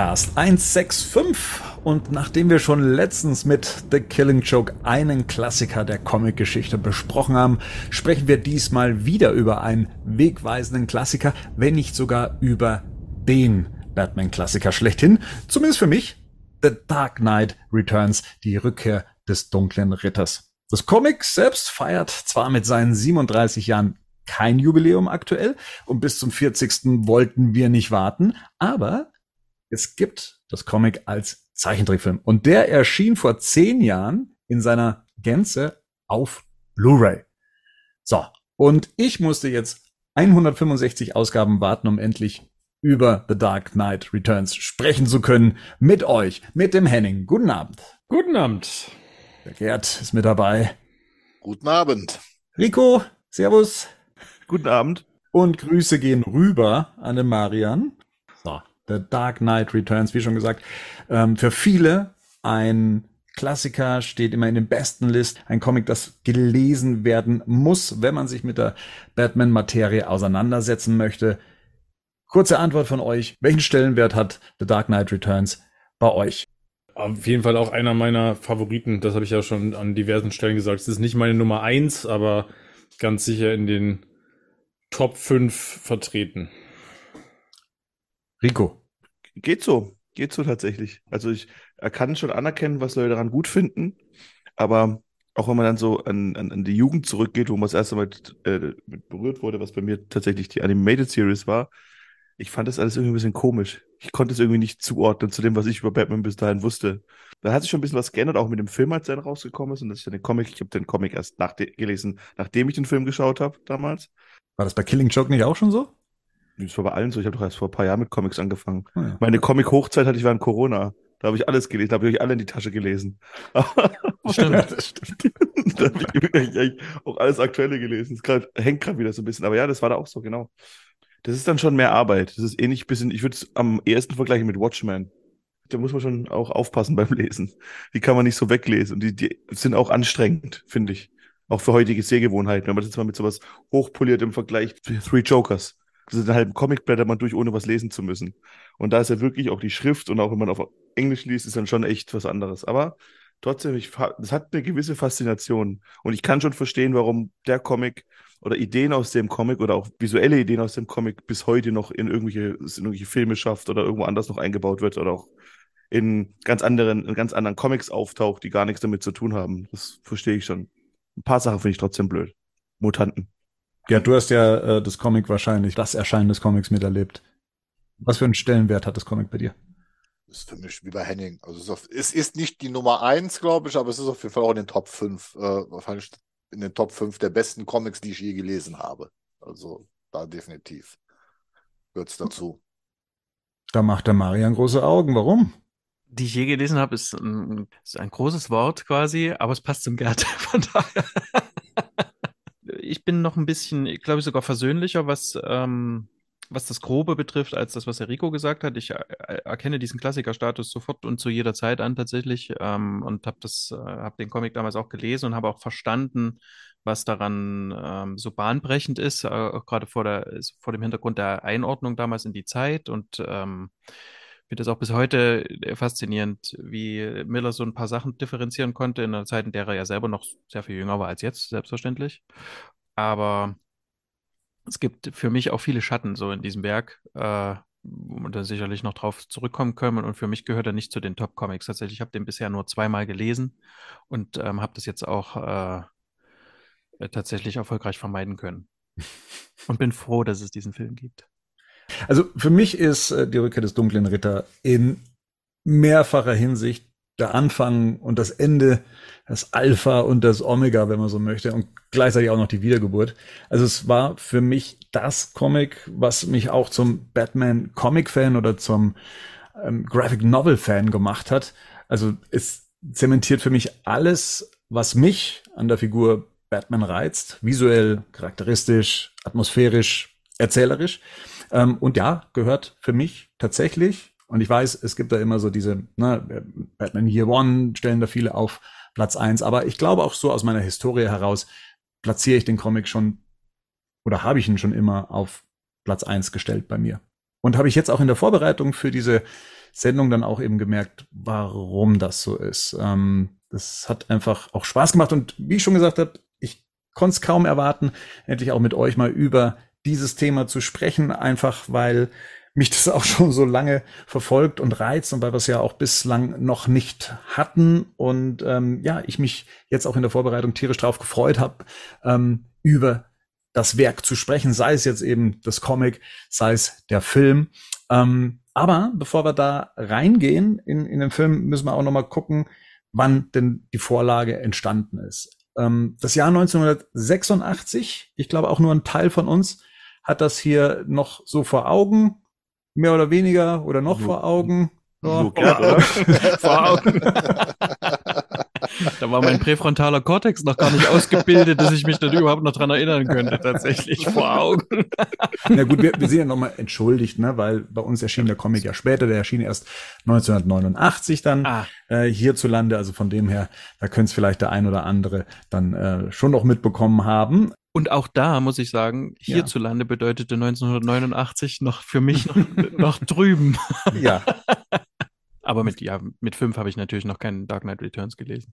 Badcast 165 und nachdem wir schon letztens mit The Killing Joke einen Klassiker der Comicgeschichte besprochen haben, sprechen wir diesmal wieder über einen wegweisenden Klassiker, wenn nicht sogar über den Batman-Klassiker schlechthin, zumindest für mich, The Dark Knight Returns, die Rückkehr des dunklen Ritters. Das Comic selbst feiert zwar mit seinen 37 Jahren kein Jubiläum aktuell und bis zum 40. wollten wir nicht warten, aber es gibt das Comic als Zeichentrickfilm. Und der erschien vor zehn Jahren in seiner Gänze auf Blu-ray. So. Und ich musste jetzt 165 Ausgaben warten, um endlich über The Dark Knight Returns sprechen zu können. Mit euch, mit dem Henning. Guten Abend. Guten Abend. Der Gerd ist mit dabei. Guten Abend. Rico, Servus. Guten Abend. Und Grüße gehen rüber an den Marian. The Dark Knight Returns, wie schon gesagt, ähm, für viele ein Klassiker, steht immer in den besten List. Ein Comic, das gelesen werden muss, wenn man sich mit der Batman-Materie auseinandersetzen möchte. Kurze Antwort von euch. Welchen Stellenwert hat The Dark Knight Returns bei euch? Auf jeden Fall auch einer meiner Favoriten. Das habe ich ja schon an diversen Stellen gesagt. Es ist nicht meine Nummer eins, aber ganz sicher in den Top 5 vertreten. Rico. Geht so. Geht so tatsächlich. Also ich kann schon anerkennen, was Leute daran gut finden, aber auch wenn man dann so an, an, an die Jugend zurückgeht, wo man das erste Mal äh, mit berührt wurde, was bei mir tatsächlich die Animated Series war, ich fand das alles irgendwie ein bisschen komisch. Ich konnte es irgendwie nicht zuordnen zu dem, was ich über Batman bis dahin wusste. Da hat sich schon ein bisschen was geändert, auch mit dem Film, als er rausgekommen ist und dass ich dann den Comic, ich habe den Comic erst nach gelesen, nachdem ich den Film geschaut habe damals. War das bei Killing Joke nicht auch schon so? Das war bei allen so. Ich habe doch erst vor ein paar Jahren mit Comics angefangen. Oh ja. Meine Comic-Hochzeit hatte ich während Corona. Da habe ich alles gelesen, da habe ich euch alle in die Tasche gelesen. Stimmt, das stimmt. da habe ich auch alles Aktuelle gelesen. Das grad, hängt gerade wieder so ein bisschen. Aber ja, das war da auch so, genau. Das ist dann schon mehr Arbeit. Das ist ähnlich bisschen, ich würde es am ehesten vergleichen mit Watchmen. Da muss man schon auch aufpassen beim Lesen. Die kann man nicht so weglesen. Und die, die sind auch anstrengend, finde ich. Auch für heutige Sehgewohnheiten. Wenn man das jetzt mal mit sowas hochpoliert im Vergleich zu Three Jokers diesen halben Comic blättert man durch, ohne was lesen zu müssen. Und da ist ja wirklich auch die Schrift und auch wenn man auf Englisch liest, ist dann schon echt was anderes. Aber trotzdem, ich, das hat eine gewisse Faszination. Und ich kann schon verstehen, warum der Comic oder Ideen aus dem Comic oder auch visuelle Ideen aus dem Comic bis heute noch in irgendwelche, in irgendwelche Filme schafft oder irgendwo anders noch eingebaut wird oder auch in ganz anderen, in ganz anderen Comics auftaucht, die gar nichts damit zu tun haben. Das verstehe ich schon. Ein paar Sachen finde ich trotzdem blöd. Mutanten. Ja, du hast ja äh, das Comic wahrscheinlich, das Erscheinen des Comics miterlebt. Was für einen Stellenwert hat das Comic bei dir? Ist für mich wie bei Henning. Also es ist, auf, es ist nicht die Nummer eins, glaube ich, aber es ist auf jeden Fall auch in den Top 5, äh, wahrscheinlich in den Top 5 der besten Comics, die ich je gelesen habe. Also da definitiv gehört es dazu. Da macht der Marian große Augen. Warum? Die ich je gelesen habe, ist ein, ist ein großes Wort quasi, aber es passt zum Gerd. Von daher ich bin noch ein bisschen, glaube ich, sogar versöhnlicher, was, ähm, was das Grobe betrifft, als das, was Enrico gesagt hat. Ich äh, erkenne diesen Klassikerstatus sofort und zu jeder Zeit an tatsächlich ähm, und habe äh, habe den Comic damals auch gelesen und habe auch verstanden, was daran ähm, so bahnbrechend ist, äh, gerade vor vor dem Hintergrund der Einordnung damals in die Zeit und ähm, finde das auch bis heute äh, faszinierend, wie Miller so ein paar Sachen differenzieren konnte in einer Zeit, in der er ja selber noch sehr viel jünger war als jetzt, selbstverständlich. Aber es gibt für mich auch viele Schatten so in diesem Werk, äh, wo man dann sicherlich noch drauf zurückkommen können. Und für mich gehört er nicht zu den Top-Comics. Tatsächlich, ich habe den bisher nur zweimal gelesen und ähm, habe das jetzt auch äh tatsächlich erfolgreich vermeiden können. Und bin froh, dass es diesen Film gibt. Also für mich ist äh, die Rückkehr des dunklen Ritter in mehrfacher Hinsicht der Anfang und das Ende, das Alpha und das Omega, wenn man so möchte, und gleichzeitig auch noch die Wiedergeburt. Also es war für mich das Comic, was mich auch zum Batman Comic Fan oder zum ähm, Graphic Novel Fan gemacht hat. Also es zementiert für mich alles, was mich an der Figur Batman reizt, visuell, charakteristisch, atmosphärisch, erzählerisch. Ähm, und ja, gehört für mich tatsächlich und ich weiß, es gibt da immer so diese, ne, Batman Year One stellen da viele auf Platz eins. Aber ich glaube auch so aus meiner Historie heraus platziere ich den Comic schon oder habe ich ihn schon immer auf Platz eins gestellt bei mir. Und habe ich jetzt auch in der Vorbereitung für diese Sendung dann auch eben gemerkt, warum das so ist. Ähm, das hat einfach auch Spaß gemacht und wie ich schon gesagt habe, ich konnte es kaum erwarten, endlich auch mit euch mal über dieses Thema zu sprechen, einfach weil mich das auch schon so lange verfolgt und reizt und weil wir es ja auch bislang noch nicht hatten und ähm, ja, ich mich jetzt auch in der Vorbereitung tierisch drauf gefreut habe, ähm, über das Werk zu sprechen, sei es jetzt eben das Comic, sei es der Film. Ähm, aber bevor wir da reingehen in, in den Film, müssen wir auch noch mal gucken, wann denn die Vorlage entstanden ist. Ähm, das Jahr 1986, ich glaube auch nur ein Teil von uns hat das hier noch so vor Augen, mehr oder weniger oder noch vor Augen. So, oder? Vor Augen. Da war mein präfrontaler Kortex noch gar nicht ausgebildet, dass ich mich dann überhaupt noch dran erinnern könnte, tatsächlich vor Augen. Na gut, wir, wir sind ja nochmal entschuldigt, ne, weil bei uns erschien der Comic ja später, der erschien erst 1989 dann Ah. äh, hierzulande, also von dem her, da könnte es vielleicht der ein oder andere dann äh, schon noch mitbekommen haben. Und auch da muss ich sagen, Ja. hierzulande bedeutete 1989 noch für mich noch, noch drüben. Ja, Aber mit, ja, mit fünf habe ich natürlich noch keinen Dark Knight Returns gelesen.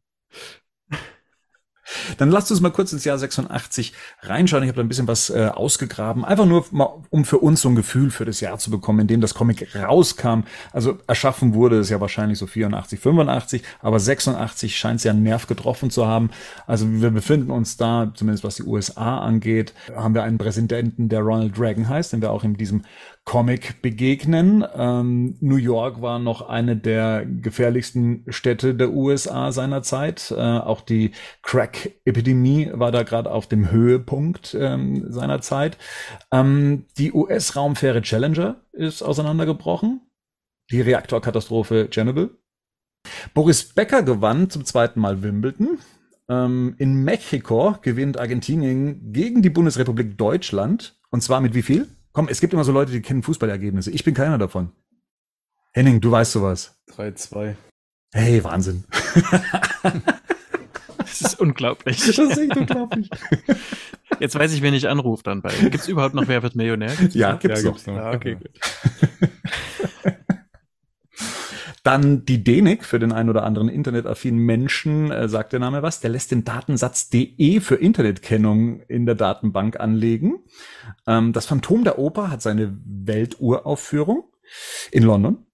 Dann lasst uns mal kurz ins Jahr 86 reinschauen. Ich habe da ein bisschen was äh, ausgegraben. Einfach nur, mal, um für uns so ein Gefühl für das Jahr zu bekommen, in dem das Comic rauskam. Also erschaffen wurde es ja wahrscheinlich so 84, 85, aber 86 scheint es ja einen Nerv getroffen zu haben. Also wir befinden uns da, zumindest was die USA angeht, haben wir einen Präsidenten, der Ronald Reagan heißt, den wir auch in diesem Comic begegnen. Ähm, New York war noch eine der gefährlichsten Städte der USA seiner Zeit. Äh, auch die Crack-Epidemie war da gerade auf dem Höhepunkt ähm, seiner Zeit. Ähm, die US-Raumfähre Challenger ist auseinandergebrochen. Die Reaktorkatastrophe Chernobyl. Boris Becker gewann zum zweiten Mal Wimbledon. Ähm, in Mexiko gewinnt Argentinien gegen die Bundesrepublik Deutschland. Und zwar mit wie viel? Komm, es gibt immer so Leute, die kennen Fußballergebnisse. Ich bin keiner davon. Henning, du weißt sowas. 3-2. Hey, Wahnsinn. Das ist unglaublich. Das ist echt unglaublich. Jetzt weiß ich, wen ich anrufe dann bei. Gibt es überhaupt noch Wer wird Millionär? Gibt's Ja, noch? gibt's ja, noch. gibt's noch. Ja, okay, gut. Dann die DENIC für den ein oder anderen internetaffinen Menschen, äh, sagt der Name was, der lässt den Datensatz DE für Internetkennung in der Datenbank anlegen. Ähm, das Phantom der Oper hat seine Welturaufführung in London.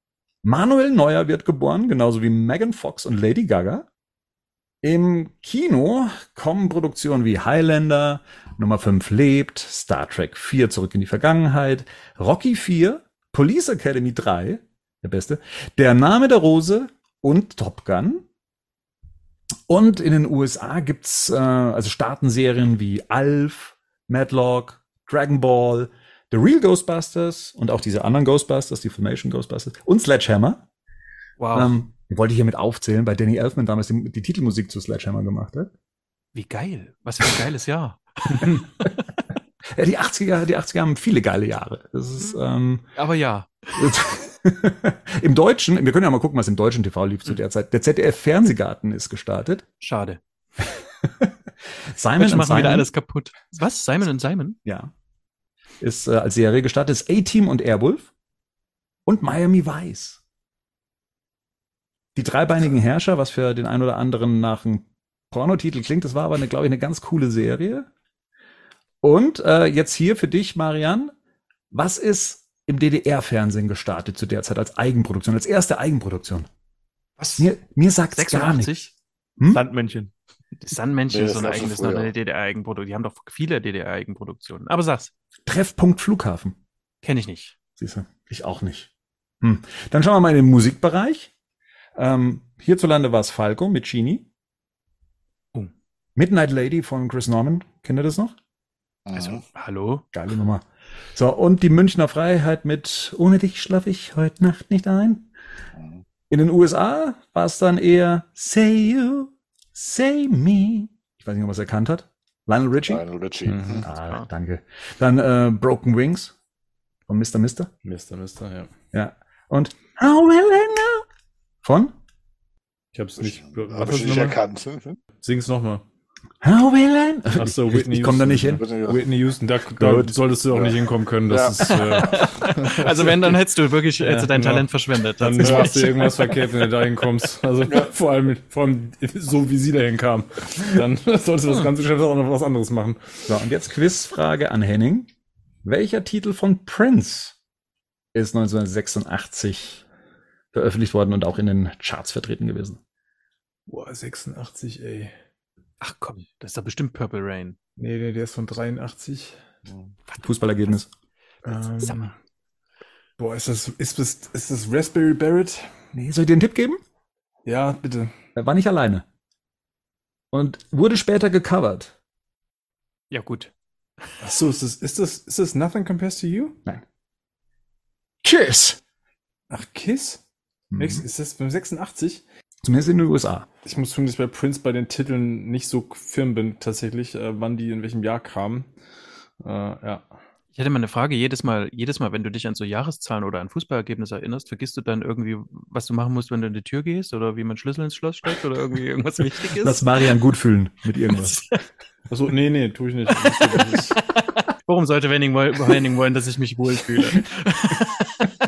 Manuel Neuer wird geboren, genauso wie Megan Fox und Lady Gaga. Im Kino kommen Produktionen wie Highlander, Nummer 5 lebt, Star Trek 4 zurück in die Vergangenheit, Rocky 4, Police Academy 3, der beste, Der Name der Rose und Top Gun. Und in den USA gibt's äh, also Staatenserien wie Alf, Madlock, Dragon Ball, The Real Ghostbusters und auch diese anderen Ghostbusters, die Filmation Ghostbusters und Sledgehammer. Wow. Ähm, die wollte ich hier mit aufzählen, weil Danny Elfman damals die, die Titelmusik zu Sledgehammer gemacht hat. Wie geil. Was für ein geiles Jahr. Ja, die 80er, die 80er haben viele geile Jahre. Das ist, ähm, Aber ja. Im Deutschen, wir können ja mal gucken, was im deutschen TV lief zu der Zeit. Der ZDF Fernsehgarten ist gestartet. Schade. Simon Menschen und machen Simon, wieder alles kaputt. Was? Simon und Simon? ja, ist äh, als Serie gestartet. Ist A-Team und Airwolf und Miami Vice. Die dreibeinigen Herrscher, was für den einen oder anderen nach einem Pornotitel klingt, das war aber, eine, glaube ich, eine ganz coole Serie. Und äh, jetzt hier für dich, Marian, was ist im DDR-Fernsehen gestartet zu der Zeit als Eigenproduktion, als erste Eigenproduktion? Was? Mir, mir sagt's gar nicht. 86? Hm? Sandmännchen. Das Sandmännchen Nee, ist so ein eigenes, noch eine DDR-Eigenproduktion. Die haben doch viele DDR-Eigenproduktionen. Aber sag's. Treffpunkt Flughafen. Kenne ich nicht. Siehst du, ich auch nicht. Hm. Dann schauen wir mal in den Musikbereich. Ähm, hierzulande war es Falco mit Genie. Oh. Midnight Lady von Chris Norman. Kennt ihr das noch? Also, Mhm. hallo? Geile Nummer. So, und die Münchner Freiheit mit Ohne dich schlaf ich heute Nacht nicht ein. In den USA war es dann eher Say You, Say Me. Ich weiß nicht, ob man es erkannt hat. Lionel Richie. Lionel Richie. Mhm. Mhm. Ah, danke. Dann äh, Broken Wings von Mr. Mister. Mister, Mister, ja. Ja. Und How will I know? Von? Ich hab's nicht. Hab Was ich nicht nochmal? erkannt. Sing's nochmal. Hello, Wayland? Ach so, ich, Whitney ich komme da nicht hin. Whitney Houston, da, da solltest du auch Ja. nicht hinkommen können. Das ist, äh, Also wenn, dann hättest du wirklich hättest du dein genau. Talent verschwendet. dann machst du irgendwas verkehrt, wenn du da hinkommst. Also vor allem, vor allem so wie sie da hinkam. Dann solltest du das ganze Geschäft auch noch was anderes machen. So, und jetzt Quizfrage an Henning. Welcher Titel von Prince ist 1986 veröffentlicht worden und auch in den Charts vertreten gewesen? Boah, 86, ey. Ach komm, das ist doch bestimmt Purple Rain. Nee, der, der ist von 83. Fußballergebnis. Sag Ähm, mal. boah, ist das, ist das, ist das Raspberry Barrett? Nee, soll ich dir einen Tipp geben? Ja, bitte. Er war nicht alleine. Und wurde später gecovert. Ja gut. Ach so, ist das, ist das, ist das Nothing Compares to You? Kiss! Ach, Kiss? Mhm. Ist das beim 86? Zumindest in den USA. Ich muss zugeben, dass ich bei Prince bei den Titeln nicht so firm bin, tatsächlich, äh, wann die in welchem Jahr kamen. Äh, ja. Ich hätte mal eine Frage. Jedes Mal, jedes Mal, wenn du dich an so Jahreszahlen oder an Fußballergebnisse erinnerst, vergisst du dann irgendwie, was du machen musst, wenn du in die Tür gehst oder wie man Schlüssel ins Schloss steckt oder irgendwie irgendwas wichtig ist? Lass Marian gut fühlen mit irgendwas. Achso, nee, nee, tue ich nicht. Warum sollte Henning wollen, dass ich mich wohlfühle?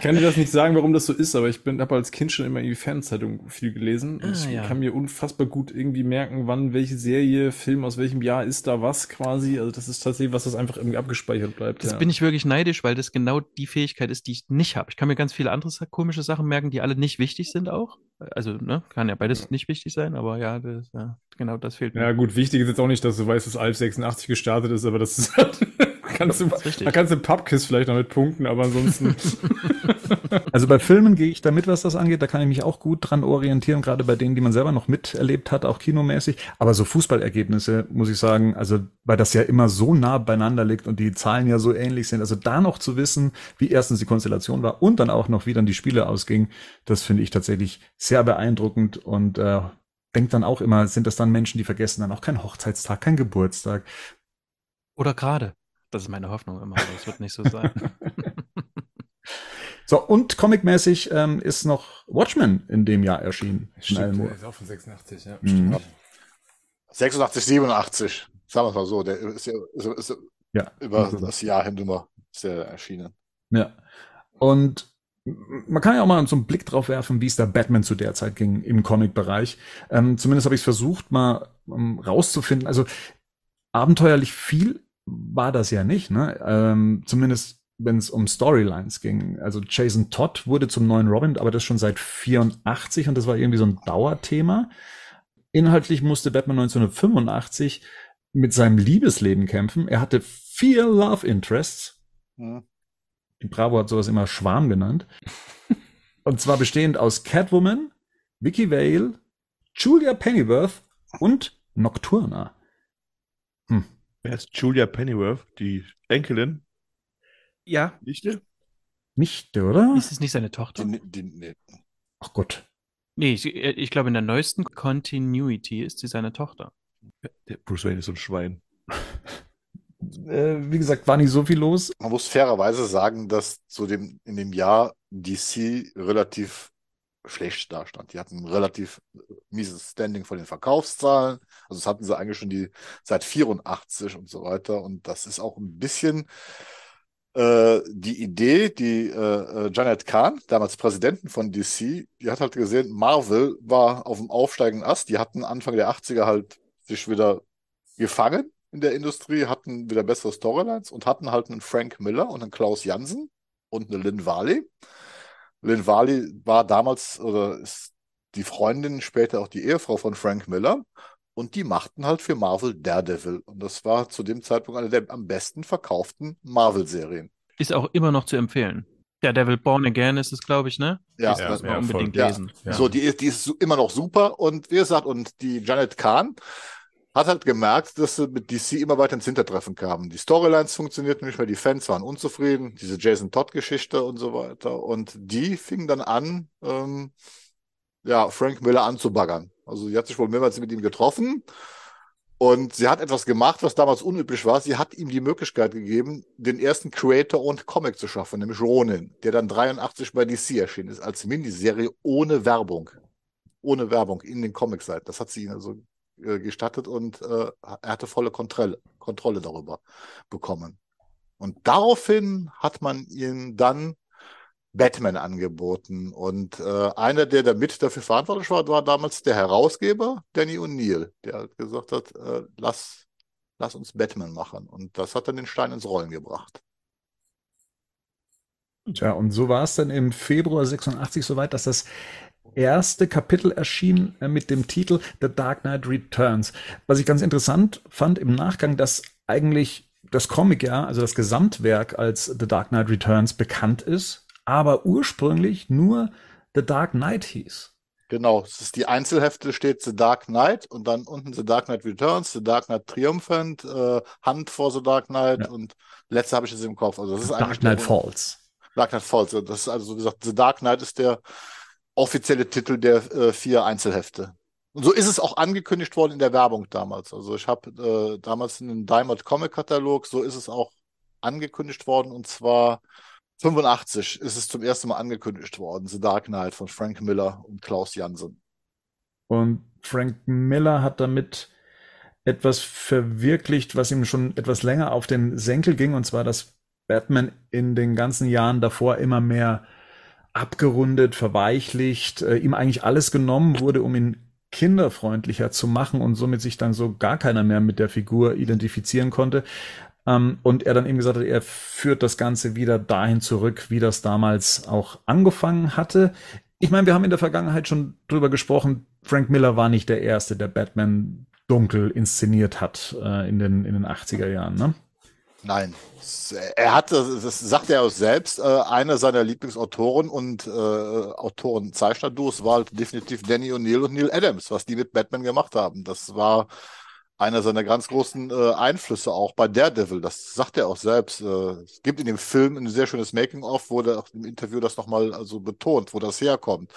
Ich kann dir das nicht sagen, warum das so ist, aber ich bin habe als Kind schon immer irgendwie Fernzeitung viel gelesen und Ah, ich ja. kann mir unfassbar gut irgendwie merken, wann welche Serie, Film aus welchem Jahr ist da was quasi. Also das ist tatsächlich was, das einfach irgendwie abgespeichert bleibt. Das ja. bin ich wirklich neidisch, weil das genau die Fähigkeit ist, die ich nicht habe. Ich kann mir ganz viele andere komische Sachen merken, die alle nicht wichtig sind auch. Also, ne, kann ja beides nicht wichtig sein, aber ja, das, ja genau das fehlt mir. Ja, gut, wichtig ist jetzt auch nicht, dass du weißt, dass Alf 86 gestartet ist, aber das ist halt, kannst du, da kannst du Pubquiz vielleicht noch mit punkten, aber ansonsten, Also bei Filmen gehe ich da mit, was das angeht. Da kann ich mich auch gut dran orientieren, gerade bei denen, die man selber noch miterlebt hat, auch kinomäßig. Aber so Fußballergebnisse, muss ich sagen, also weil das ja immer so nah beieinander liegt und die Zahlen ja so ähnlich sind. Also da noch zu wissen, wie erstens die Konstellation war und dann auch noch, wie dann die Spiele ausgingen, das finde ich tatsächlich sehr beeindruckend und äh, denkt dann auch immer, sind das dann Menschen, die vergessen dann auch keinen Hochzeitstag, keinen Geburtstag. Oder gerade. Das ist meine Hoffnung immer, aber es wird nicht so sein. So, und comicmäßig ähm, ist noch Watchmen in dem Jahr erschienen. Stimmt, der ist auch von 86, ja. Mhm. Stimmt. 86, 87. Sagen wir es mal so. Der ist ja ist, ist Ja. über das Jahr hin immer sehr erschienen. Ja. Und man kann ja auch mal so einen Blick drauf werfen, wie es da Batman zu der Zeit ging im Comic-Bereich. Ähm, zumindest habe ich es versucht, mal ähm, rauszufinden. Also abenteuerlich viel war das ja nicht, ne? Ähm, zumindest wenn es um Storylines ging. Also Jason Todd wurde zum neuen Robin, aber das schon seit 84 und das war irgendwie so ein Dauerthema. Inhaltlich musste Batman 1985 mit seinem Liebesleben kämpfen. Er hatte vier Love Interests. Hm. Die Bravo hat sowas immer Schwarm genannt. Und zwar bestehend aus Catwoman, Vicky Vale, Julia Pennyworth und Nocturna. Wer ist Julia Pennyworth, die Enkelin? Ja. Nichte? Nicht, oder? Ist es nicht seine Tochter? Die, die, nee. Ach Gott. Nee, ich, ich glaube, in der neuesten Continuity ist sie seine Tochter. Der Bruce Wayne ist so ein Schwein. Äh, wie gesagt, war nicht so viel los. Man muss fairerweise sagen, dass zu dem, in dem Jahr DC relativ schlecht dastand. Die hatten ein relativ mieses Standing von den Verkaufszahlen. Also das hatten sie eigentlich schon die seit 84 und so weiter. Und das ist auch ein bisschen äh, die Idee, die äh, äh, Janet Kahn, damals Präsidentin von DC, die hat halt gesehen, Marvel war auf dem aufsteigenden Ast. Die hatten Anfang der 80er halt sich wieder gefangen in der Industrie, hatten wieder bessere Storylines und hatten halt einen Frank Miller und einen Klaus Jansen und eine Lynn Varley. Lynn Varley war damals oder ist die Freundin, später auch die Ehefrau von Frank Miller. Und die machten halt für Marvel Daredevil. Und das war zu dem Zeitpunkt eine der am besten verkauften Marvel-Serien. Ist auch immer noch zu empfehlen. Der Devil Born Again ist es, glaube ich, ne? Ja, das muss man ja, unbedingt voll. lesen. Ja. So, die ist, die ist immer noch super. Und wie gesagt, und die Janet Kahn hat halt gemerkt, dass sie mit DC immer weiter ins Hintertreffen kamen. Die Storylines funktionierten nicht mehr, die Fans waren unzufrieden, diese Jason Todd-Geschichte und so weiter. Und die fing dann an, ähm, ja, Frank Miller anzubaggern. Also sie hat sich wohl mehrmals mit ihm getroffen und sie hat etwas gemacht, was damals unüblich war. Sie hat ihm die Möglichkeit gegeben, den ersten Creator und Comic zu schaffen, nämlich Ronin, der dann 83 bei DC erschienen ist, als Miniserie ohne Werbung. Ohne Werbung in den Comicseiten. Das hat sie ihnen also äh, gestattet und äh, er hatte volle Kontrolle, Kontrolle darüber bekommen. Und daraufhin hat man ihn dann Batman angeboten. Und äh, einer, der damit dafür verantwortlich war, war damals der Herausgeber, Danny O'Neill, der gesagt hat, äh, lass, lass uns Batman machen. Und das hat dann den Stein ins Rollen gebracht. Tja, und so war es dann im Februar 86 soweit, dass das erste Kapitel erschien äh, mit dem Titel The Dark Knight Returns. Was ich ganz interessant fand im Nachgang, dass eigentlich das Comic ja, also das Gesamtwerk als The Dark Knight Returns bekannt ist, aber ursprünglich nur The Dark Knight hieß. Genau, es ist die Einzelhefte steht The Dark Knight und dann unten The Dark Knight Returns, The Dark Knight Triumphant, äh, Hunt for The Dark Knight ja. und letzte habe ich es im Kopf. Also das ist Dark Knight Falls. Dark Knight Falls. Das ist also so gesagt, The Dark Knight ist der offizielle Titel der äh, vier Einzelhefte. Und so ist es auch angekündigt worden in der Werbung damals. Also ich habe äh, damals einen Diamond Comic Katalog, so ist es auch angekündigt worden und zwar 85 ist es zum ersten Mal angekündigt worden, The Dark Knight von Frank Miller und Klaus Jansen. Und Frank Miller hat damit etwas verwirklicht, was ihm schon etwas länger auf den Senkel ging, und zwar, dass Batman in den ganzen Jahren davor immer mehr abgerundet, verweichlicht, äh, ihm eigentlich alles genommen wurde, um ihn kinderfreundlicher zu machen und somit sich dann so gar keiner mehr mit der Figur identifizieren konnte. Ähm, und er dann eben gesagt hat, er führt das Ganze wieder dahin zurück, wie das damals auch angefangen hatte. Ich meine, wir haben in der Vergangenheit schon drüber gesprochen, Frank Miller war nicht der Erste, der Batman dunkel inszeniert hat äh, in, den, in den 80er Jahren. Ne? Nein, er hat, das sagt er auch selbst, äh, einer seiner Lieblingsautoren und äh, Autoren-Zeichner-Duos war definitiv Danny O'Neill und Neil Adams, was die mit Batman gemacht haben. Das war einer seiner ganz großen äh, Einflüsse auch bei Daredevil. Das sagt er auch selbst. Äh, es gibt in dem Film ein sehr schönes Making-of, wo er auch im Interview das nochmal also betont, wo das herkommt.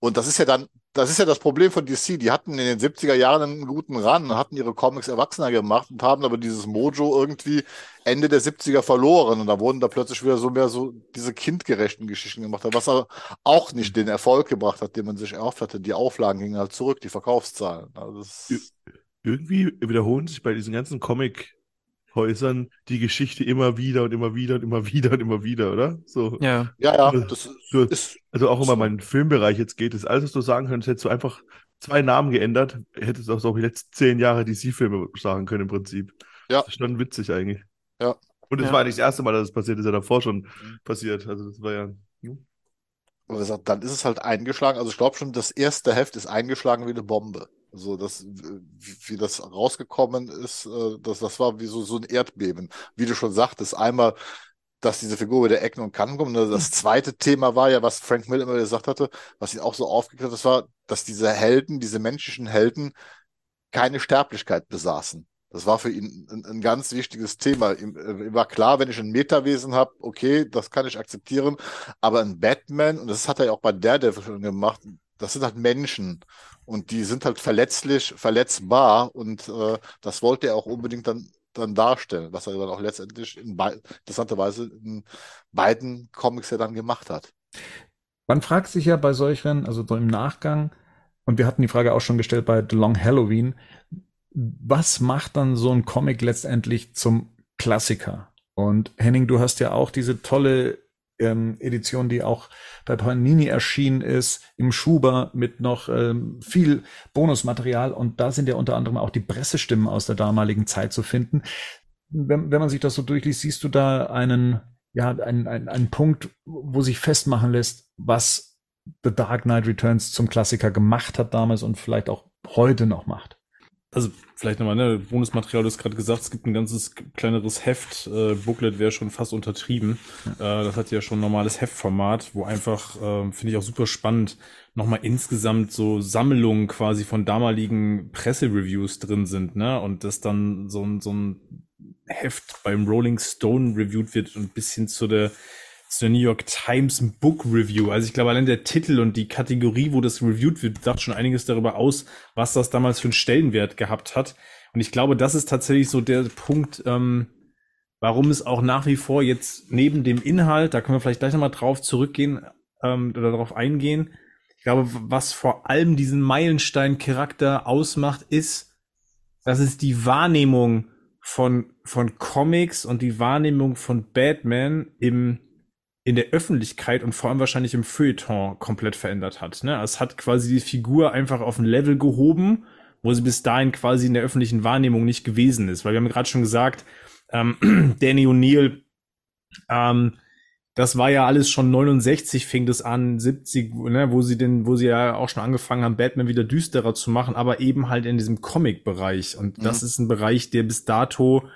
Und das ist ja dann, das ist ja das Problem von DC. Die hatten in den 70er Jahren einen guten Run, hatten ihre Comics erwachsener gemacht und haben aber dieses Mojo irgendwie Ende der 70er verloren. Und da wurden da plötzlich wieder so mehr so diese kindgerechten Geschichten gemacht, was aber auch nicht den Erfolg gebracht hat, den man sich erhofft hatte. Die Auflagen gingen halt zurück, die Verkaufszahlen. Also irgendwie wiederholen sich bei diesen ganzen Comic Häusern die Geschichte immer wieder und immer wieder und immer wieder und immer wieder, oder? So. Ja. Ja, ja. Das du, ist, also auch immer mein Filmbereich jetzt geht, ist alles, was du sagen könntest, hättest du einfach zwei Namen geändert, hättest du auch so die letzten zehn Jahre DC-Filme sagen können im Prinzip. Ja. Das ist schon witzig eigentlich. Ja. Und es Ja. war nicht das erste Mal, dass es passiert ist, ja davor schon passiert. Also das war ja. hm. Aber gesagt, dann ist es halt eingeschlagen. Also ich glaube schon, das erste Heft ist eingeschlagen wie eine Bombe. Also das, wie, das rausgekommen ist, äh, das, das war wie so, so ein Erdbeben. Wie du schon sagtest, einmal, dass diese Figur über der Ecken und Kanten kommt. Und Das zweite Thema war ja, was Frank Miller immer gesagt hatte, was ihn auch so aufgeklärt hat, das war, dass diese Helden, diese menschlichen Helden keine Sterblichkeit besaßen. Das war für ihn ein, ein ganz wichtiges Thema. Ihm, äh, ihm war klar, wenn ich ein Metawesen habe, okay, das kann ich akzeptieren. Aber ein Batman, und das hat er ja auch bei Daredevil schon gemacht, das sind halt Menschen. Und die sind halt verletzlich, verletzbar. Und äh, das wollte er auch unbedingt dann, dann darstellen, was er dann auch letztendlich in interessanterweise in beiden Comics ja dann gemacht hat. Man fragt sich ja bei solchen, also so im Nachgang, und wir hatten die Frage auch schon gestellt bei The Long Halloween, was macht dann so ein Comic letztendlich zum Klassiker? Und Henning, du hast ja auch diese tolle ähm, Edition, die auch bei Panini erschienen ist, im Schuber mit noch ähm, viel Bonusmaterial. Und da sind ja unter anderem auch die Pressestimmen aus der damaligen Zeit zu finden. Wenn, wenn man sich das so durchliest, siehst du da einen, ja, einen, einen, einen Punkt, wo sich festmachen lässt, was The Dark Knight Returns zum Klassiker gemacht hat damals und vielleicht auch heute noch macht. Also vielleicht nochmal, ne, Bonusmaterial, du hast gerade gesagt, es gibt ein ganzes kleineres Heft, äh, Booklet wäre schon fast untertrieben. Äh, das hat ja schon ein normales Heftformat, wo einfach, äh, finde ich auch super spannend, nochmal insgesamt so Sammlungen quasi von damaligen Pressereviews drin sind, ne? Und das dann so ein, so ein Heft beim Rolling Stone reviewed wird und bis hin zu der zu der New York Times Book Review. Also ich glaube, allein der Titel und die Kategorie, wo das reviewed wird, sagt schon einiges darüber aus, was das damals für einen Stellenwert gehabt hat. Und ich glaube, das ist tatsächlich so der Punkt, ähm, warum es auch nach wie vor jetzt neben dem Inhalt, da können wir vielleicht gleich nochmal drauf zurückgehen ähm, oder darauf eingehen. Ich glaube, was vor allem diesen Meilenstein-Charakter ausmacht, ist, das ist die Wahrnehmung von, von Comics und die Wahrnehmung von Batman im, in der Öffentlichkeit und vor allem wahrscheinlich im Feuilleton komplett verändert hat. Ne? Es hat quasi die Figur einfach auf ein Level gehoben, wo sie bis dahin quasi in der öffentlichen Wahrnehmung nicht gewesen ist. Weil wir haben gerade schon gesagt, ähm, Danny O'Neill ähm, das war ja alles schon 69 fing das an, 70, ne, wo sie denn, wo sie ja auch schon angefangen haben, Batman wieder düsterer zu machen, aber eben halt in diesem Comic-Bereich. Und mhm. das ist ein Bereich, der bis dato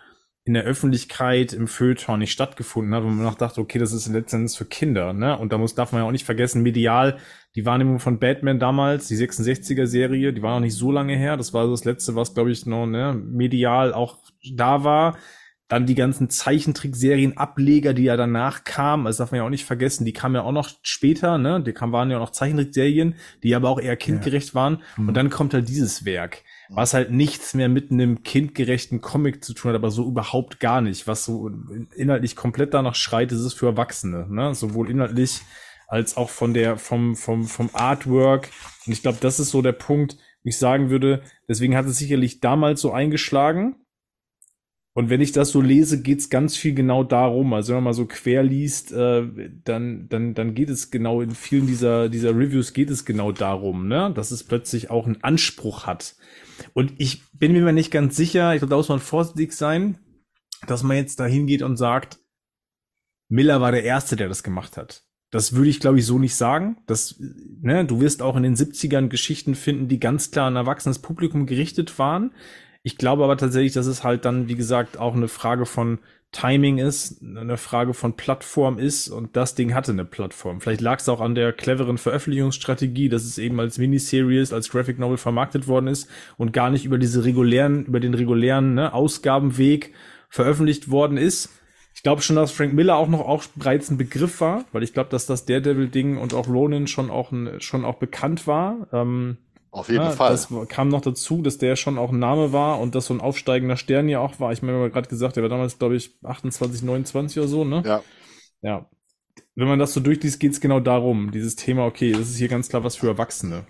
in der Öffentlichkeit im Feuilleton nicht stattgefunden hat, wo man noch dachte, okay, das ist letztendlich für Kinder, ne? Und da muss, darf man ja auch nicht vergessen, medial, die Wahrnehmung von Batman damals, die 66er Serie, die war noch nicht so lange her. Das war das letzte, was, glaube ich, noch, ne, medial auch da war. Dann die ganzen Zeichentrickserien, Ableger, die ja danach kamen, das darf man ja auch nicht vergessen, die kamen ja auch noch später, ne? Die kamen, waren ja auch noch Zeichentrickserien, die aber auch eher kindgerecht ja. waren. Mhm. Und dann kommt halt dieses Werk, was halt nichts mehr mit einem kindgerechten Comic zu tun hat, aber so überhaupt gar nicht. Was so inhaltlich komplett danach schreit, ist es für Erwachsene, ne? Sowohl inhaltlich als auch von der, vom, vom, vom Artwork. Und ich glaube, das ist so der Punkt, wo ich sagen würde, deswegen hat es sicherlich damals so eingeschlagen, und wenn ich das so lese, geht's ganz viel genau darum. Also wenn man mal so quer liest, äh, dann, dann, dann geht es genau in vielen dieser, dieser Reviews geht es genau darum, ne? dass es plötzlich auch einen Anspruch hat. Und ich bin mir nicht ganz sicher, ich glaube, da muss man vorsichtig sein, dass man jetzt dahin geht und sagt, Miller war der Erste, der das gemacht hat. Das würde ich, glaube ich, so nicht sagen. Das, ne, du wirst auch in den 70ern Geschichten finden, die ganz klar an erwachsenes Publikum gerichtet waren. Ich glaube aber tatsächlich, dass es halt dann, wie gesagt, auch eine Frage von Timing ist, eine Frage von Plattform ist und das Ding hatte eine Plattform. Vielleicht lag es auch an der cleveren Veröffentlichungsstrategie, dass es eben als Miniseries, als Graphic Novel vermarktet worden ist und gar nicht über diese regulären, über den regulären ne, Ausgabenweg veröffentlicht worden ist. Ich glaube schon, dass Frank Miller auch noch auch bereits ein Begriff war, weil ich glaube, dass das Daredevil-Ding und auch Ronin schon auch, ein, schon auch bekannt war. Ähm, auf jeden ja, Fall. Das kam noch dazu, dass der schon auch ein Name war und dass so ein aufsteigender Stern ja auch war. Ich meine, gerade gesagt, der war damals, glaube ich, 28, 29 oder so, ne? Ja. Ja. Wenn man das so durchliest, geht es genau darum, dieses Thema, okay, das ist hier ganz klar was für Erwachsene.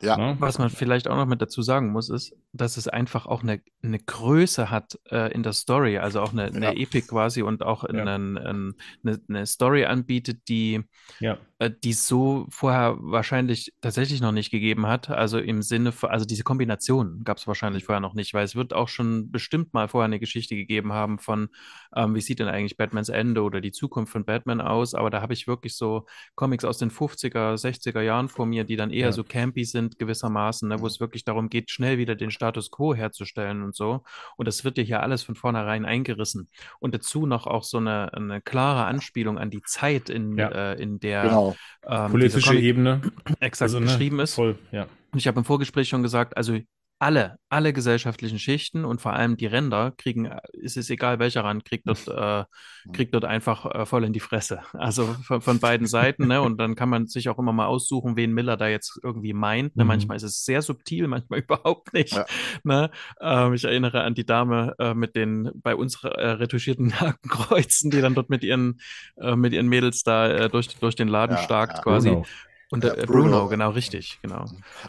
Ja. Ne? Was man vielleicht auch noch mit dazu sagen muss, ist, dass es einfach auch eine, eine Größe hat äh, in der Story, also auch eine, eine ja. Epik quasi und auch ja. einen, einen, eine, eine, Story anbietet, die ja. äh, die so vorher wahrscheinlich tatsächlich noch nicht gegeben hat. Also im Sinne von, also diese Kombination gab es wahrscheinlich vorher noch nicht, weil es wird auch schon bestimmt mal vorher eine Geschichte gegeben haben von, ähm, wie sieht denn eigentlich Batmans Ende oder die Zukunft von Batman aus, aber da habe ich wirklich so Comics aus den 50er, 60er Jahren vor mir, die dann eher so campy sind gewissermaßen, ne, wo es wirklich darum geht, schnell wieder den Status quo herzustellen und so. Und das wird dir hier alles von vornherein eingerissen. Und dazu noch auch so eine, eine klare Anspielung an die Zeit, in, ja. äh, in der genau. ähm, politische Ebene exakt also, ne, geschrieben ist. Voll, ja. Und ich habe im Vorgespräch schon gesagt, also alle, alle gesellschaftlichen Schichten und vor allem die Ränder kriegen, ist es egal welcher Rand, kriegt dort, äh, kriegt dort einfach äh, voll in die Fresse. Also von, von beiden Seiten, ne? Und dann kann man sich auch immer mal aussuchen, wen Miller da jetzt irgendwie meint. Ne? Mhm. Manchmal ist es sehr subtil, manchmal überhaupt nicht. Ja. Ne? Ähm, ich erinnere an die Dame äh, mit den bei uns äh, retuschierten Hakenkreuzen, die dann dort mit ihren, äh, mit ihren Mädels da äh, durch, durch den Laden ja, starkt ja. quasi. Bruno. Und äh, Bruno, Bruno, genau, richtig, genau.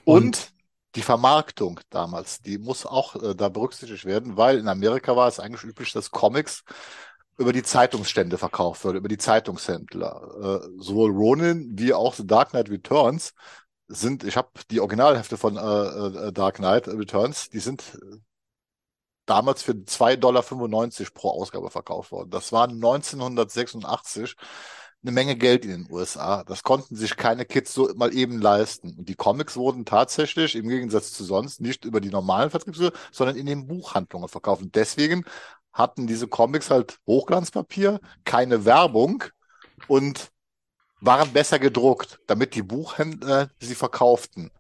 Und, und die Vermarktung damals, die muss auch äh, da berücksichtigt werden, weil in Amerika war es eigentlich üblich, dass Comics über die Zeitungsstände verkauft werden, über die Zeitungshändler. Äh, sowohl Ronin wie auch The Dark Knight Returns sind, ich habe die Originalhefte von äh, äh Dark Knight Returns, die sind äh, damals für 2,95 Dollar pro Ausgabe verkauft worden. Das war 1986 eine Menge Geld in den USA. Das konnten sich keine Kids so mal eben leisten. Und die Comics wurden tatsächlich im Gegensatz zu sonst nicht über die normalen Vertriebswege, sondern in den Buchhandlungen verkauft. Und deswegen hatten diese Comics halt Hochglanzpapier, keine Werbung und waren besser gedruckt, damit die Buchhändler sie verkauften.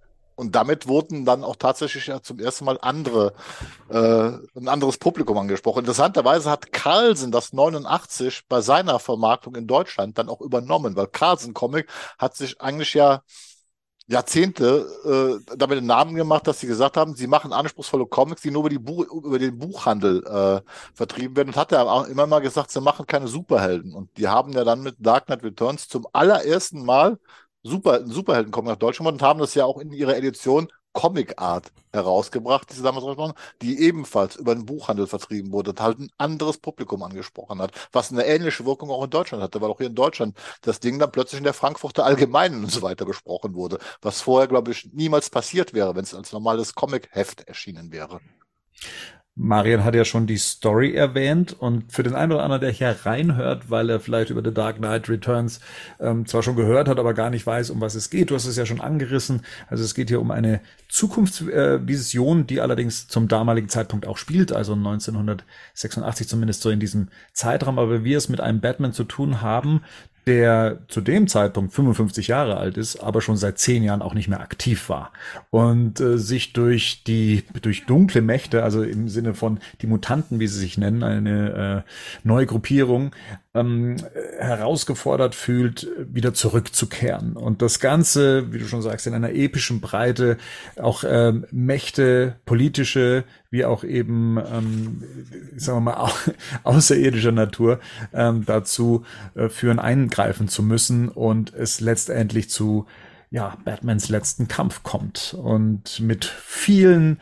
Und damit wurden dann auch tatsächlich ja zum ersten Mal andere, äh, ein anderes Publikum angesprochen. Interessanterweise hat Carlsen das 89 bei seiner Vermarktung in Deutschland dann auch übernommen, weil Carlsen Comic hat sich eigentlich ja Jahrzehnte äh, damit den Namen gemacht, dass sie gesagt haben, sie machen anspruchsvolle Comics, die nur über, die Buch, über den Buchhandel äh, vertrieben werden. Und hat er auch immer mal gesagt, sie machen keine Superhelden. Und die haben ja dann mit Dark Knight Returns zum allerersten Mal Super, Superhelden kommen nach Deutschland und haben das ja auch in ihrer Edition Comic Art herausgebracht, die sie damals rausgebracht die ebenfalls über den Buchhandel vertrieben wurde und halt ein anderes Publikum angesprochen hat, was eine ähnliche Wirkung auch in Deutschland hatte, weil auch hier in Deutschland das Ding dann plötzlich in der Frankfurter Allgemeinen und so weiter besprochen wurde, was vorher, glaube ich, niemals passiert wäre, wenn es als normales Comic-Heft erschienen wäre. Marian hat ja schon die Story erwähnt und für den einen oder anderen, der hier reinhört, weil er vielleicht über The Dark Knight Returns ähm, zwar schon gehört hat, aber gar nicht weiß, um was es geht. Du hast es ja schon angerissen. Also es geht hier um eine Zukunftsvision, äh, die allerdings zum damaligen Zeitpunkt auch spielt, also 1986 zumindest so in diesem Zeitraum. Aber wir es mit einem Batman zu tun haben, der zu dem Zeitpunkt 55 Jahre alt ist, aber schon seit zehn Jahren auch nicht mehr aktiv war und äh, sich durch die durch dunkle Mächte, also im Sinne von die Mutanten, wie sie sich nennen, eine äh, neue Gruppierung, ähm, herausgefordert fühlt, wieder zurückzukehren. Und das Ganze, wie du schon sagst, in einer epischen Breite, auch ähm, Mächte, politische, wie auch eben, ähm, sagen wir mal, außerirdischer Natur ähm, dazu äh, führen, eingreifen zu müssen und es letztendlich zu ja, Batmans letzten Kampf kommt. Und mit vielen,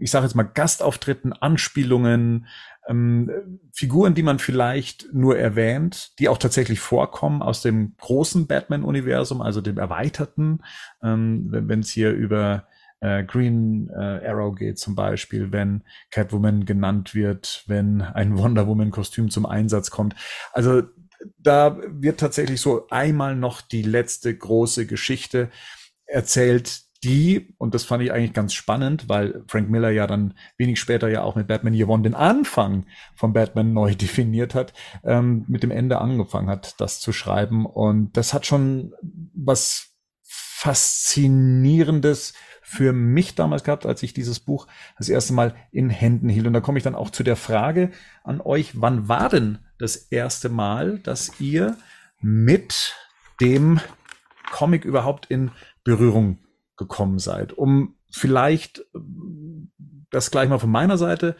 ich sage jetzt mal, Gastauftritten, Anspielungen, ähm, Figuren, die man vielleicht nur erwähnt, die auch tatsächlich vorkommen aus dem großen Batman-Universum, also dem erweiterten, ähm, wenn es hier über äh, Green äh, Arrow geht zum Beispiel, wenn Catwoman genannt wird, wenn ein Wonder Woman-Kostüm zum Einsatz kommt. Also da wird tatsächlich so einmal noch die letzte große Geschichte erzählt, die, und das fand ich eigentlich ganz spannend, weil Frank Miller ja dann wenig später ja auch mit Batman Year One den Anfang von Batman neu definiert hat, ähm, mit dem Ende angefangen hat, das zu schreiben. Und das hat schon was Faszinierendes für mich damals gehabt, als ich dieses Buch das erste Mal in Händen hielt. Und da komme ich dann auch zu der Frage an euch, wann war denn das erste Mal, dass ihr mit dem Comic überhaupt in Berührung gekommen seid, um vielleicht äh, das gleich mal von meiner Seite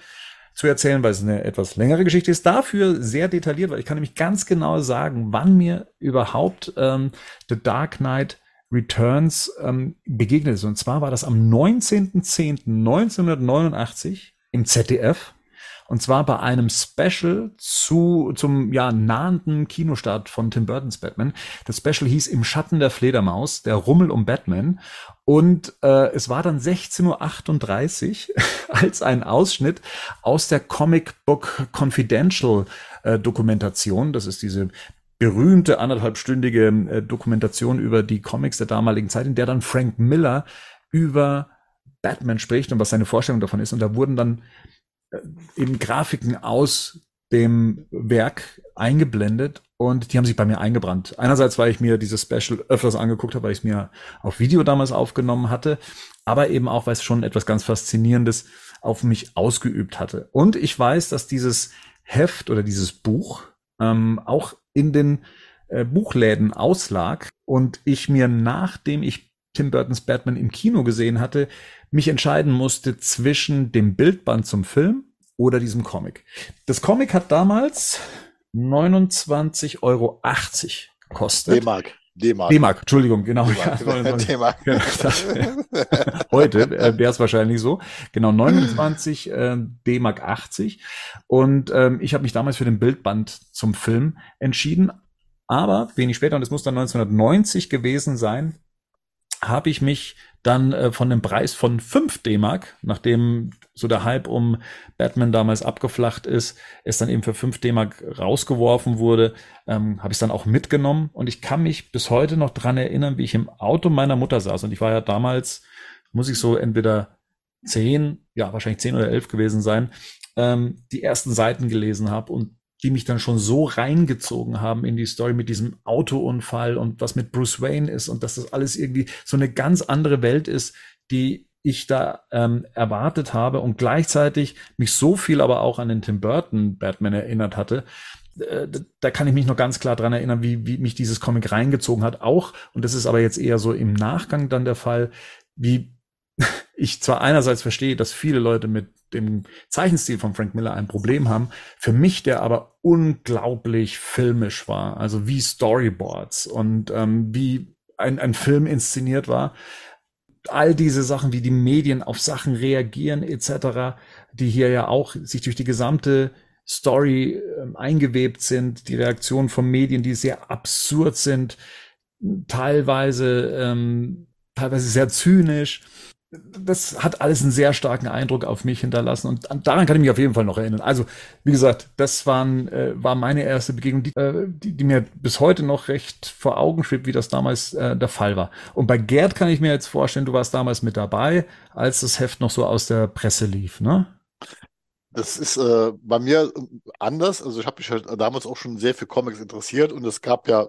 zu erzählen, weil es eine etwas längere Geschichte ist, dafür sehr detailliert, weil ich kann nämlich ganz genau sagen, wann mir überhaupt ähm, The Dark Knight Returns ähm, begegnet ist. Und zwar war das am 19.10.1989 im ZDF. Und zwar bei einem Special zu, zum, ja, nahenden Kinostart von Tim Burtons Batman. Das Special hieß Im Schatten der Fledermaus, der Rummel um Batman. Und äh, es war dann 16.38 Uhr als ein Ausschnitt aus der Comic Book Confidential äh, Dokumentation. Das ist diese berühmte anderthalbstündige äh, Dokumentation über die Comics der damaligen Zeit, in der dann Frank Miller über Batman spricht und was seine Vorstellung davon ist. Und da wurden dann äh, eben Grafiken aus dem Werk eingeblendet und die haben sich bei mir eingebrannt. Einerseits, weil ich mir dieses Special öfters angeguckt habe, weil ich es mir auf Video damals aufgenommen hatte, aber eben auch, weil es schon etwas ganz Faszinierendes auf mich ausgeübt hatte. Und ich weiß, dass dieses Heft oder dieses Buch ähm, auch in den äh, Buchläden auslag und ich mir, nachdem ich Tim Burtons Batman im Kino gesehen hatte, mich entscheiden musste zwischen dem Bildband zum Film oder diesem Comic. Das Comic hat damals 29,80 Euro gekostet. D-Mark. D-Mark. D-Mark, Entschuldigung, genau. D-Mark. Ja, heute äh, wäre es wahrscheinlich so. Genau, 29 äh, D-Mark 80. Und ähm, ich habe mich damals für den Bildband zum Film entschieden. Aber wenig später, und es muss dann 1990 gewesen sein, habe ich mich dann äh, von dem Preis von 5 D-Mark, nachdem so der Hype um Batman damals abgeflacht ist, es dann eben für 5 D-Mark rausgeworfen wurde, ähm, habe ich dann auch mitgenommen. Und ich kann mich bis heute noch dran erinnern, wie ich im Auto meiner Mutter saß. Und ich war ja damals, muss ich so entweder 10, ja, wahrscheinlich 10 oder 11 gewesen sein, ähm, die ersten Seiten gelesen habe und die mich dann schon so reingezogen haben in die Story mit diesem Autounfall und was mit Bruce Wayne ist und dass das alles irgendwie so eine ganz andere Welt ist, die ich da ähm, erwartet habe und gleichzeitig mich so viel aber auch an den Tim Burton Batman erinnert hatte. Äh, da kann ich mich noch ganz klar dran erinnern, wie, wie mich dieses Comic reingezogen hat. Auch, und das ist aber jetzt eher so im Nachgang dann der Fall, wie ich zwar einerseits verstehe, dass viele Leute mit dem Zeichenstil von Frank Miller ein Problem haben. Für mich, der aber unglaublich filmisch war, also wie Storyboards und ähm, wie ein, ein Film inszeniert war. all diese Sachen, wie die Medien auf Sachen reagieren etc., die hier ja auch sich durch die gesamte Story ähm, eingewebt sind, die Reaktionen von Medien, die sehr absurd sind, teilweise ähm, teilweise sehr zynisch das hat alles einen sehr starken Eindruck auf mich hinterlassen und daran kann ich mich auf jeden Fall noch erinnern. Also, wie gesagt, das waren, äh, war meine erste Begegnung, die, äh, die, die mir bis heute noch recht vor Augen schwebt, wie das damals äh, der Fall war. Und bei Gerd kann ich mir jetzt vorstellen, du warst damals mit dabei, als das Heft noch so aus der Presse lief, ne? Das ist äh, bei mir anders. Also ich habe mich halt damals auch schon sehr für Comics interessiert und es gab ja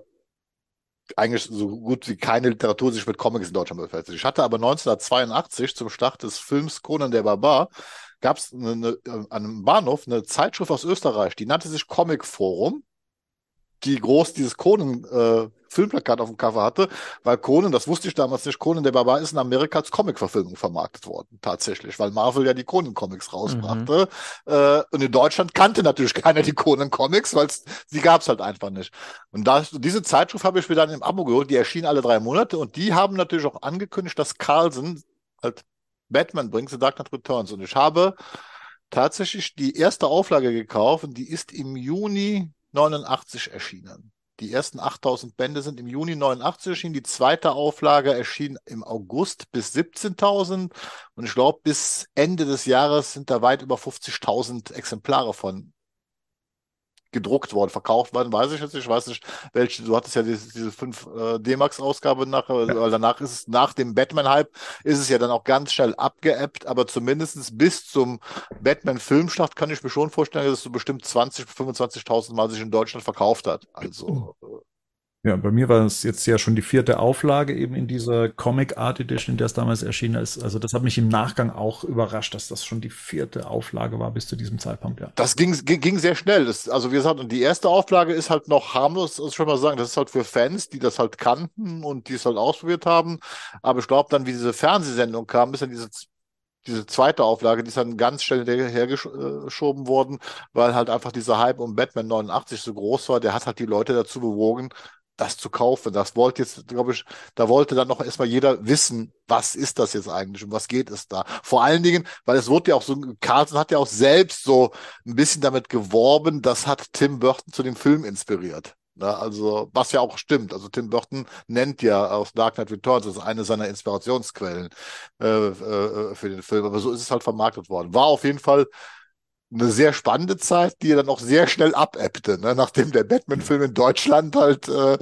eigentlich so gut wie keine Literatur sich mit Comics in Deutschland befasst. Ich hatte aber 1982 zum Start des Films Conan der Barbar gab es an einem Bahnhof eine Zeitschrift aus Österreich, die nannte sich Comic Forum die groß dieses Conan äh, Filmplakat auf dem Cover hatte, weil Conan, das wusste ich damals nicht, Conan der Barbar ist in Amerika als Comic-Verfilmung vermarktet worden, tatsächlich, weil Marvel ja die Conan-Comics rausbrachte. Mhm. Äh, und in Deutschland kannte natürlich keiner die Conan-Comics, weil sie gab es halt einfach nicht. Und da, diese Zeitschrift habe ich mir dann im Abo geholt, die erschien alle drei Monate und die haben natürlich auch angekündigt, dass Carlson halt Batman bringt, The Dark Knight Returns. Und ich habe tatsächlich die erste Auflage gekauft und die ist im Juni 89 erschienen. Die ersten 8000 Bände sind im Juni 89 erschienen. Die zweite Auflage erschien im August bis 17.000. Und ich glaube, bis Ende des Jahres sind da weit über 50.000 Exemplare von gedruckt worden, verkauft worden, weiß ich jetzt nicht. Ich weiß nicht, welche, du hattest ja diese, diese 5 äh, D-Max-Ausgabe nachher, ja. weil danach ist es, nach dem Batman-Hype, ist es ja dann auch ganz schnell abgeappt, aber zumindestens bis zum Batman-Filmstart kann ich mir schon vorstellen, dass es so bestimmt 20.000 25.000 Mal sich in Deutschland verkauft hat. Also, äh, ja, bei mir war es jetzt ja schon die vierte Auflage eben in dieser Comic Art Edition, in der es damals erschienen ist. Also das hat mich im Nachgang auch überrascht, dass das schon die vierte Auflage war bis zu diesem Zeitpunkt, ja. Das ging, ging sehr schnell. Das, also wie gesagt, und die erste Auflage ist halt noch harmlos, muss ich schon mal sagen. Das ist halt für Fans, die das halt kannten und die es halt ausprobiert haben. Aber ich glaube dann, wie diese Fernsehsendung kam, ist dann diese diese zweite Auflage, die ist dann ganz schnell hergeschoben worden, weil halt einfach dieser Hype um Batman 89 so groß war. Der hat halt die Leute dazu bewogen, das zu kaufen. Das wollte jetzt, glaube ich, da wollte dann noch erstmal jeder wissen, was ist das jetzt eigentlich und was geht es da. Vor allen Dingen, weil es wurde ja auch so, Carlson hat ja auch selbst so ein bisschen damit geworben, das hat Tim Burton zu dem Film inspiriert. Ja, also, was ja auch stimmt. Also Tim Burton nennt ja aus Dark Knight Returns als eine seiner Inspirationsquellen äh, äh, für den Film. Aber so ist es halt vermarktet worden. War auf jeden Fall eine sehr spannende Zeit, die dann auch sehr schnell abebbte, ne? nachdem der Batman-Film in Deutschland halt äh,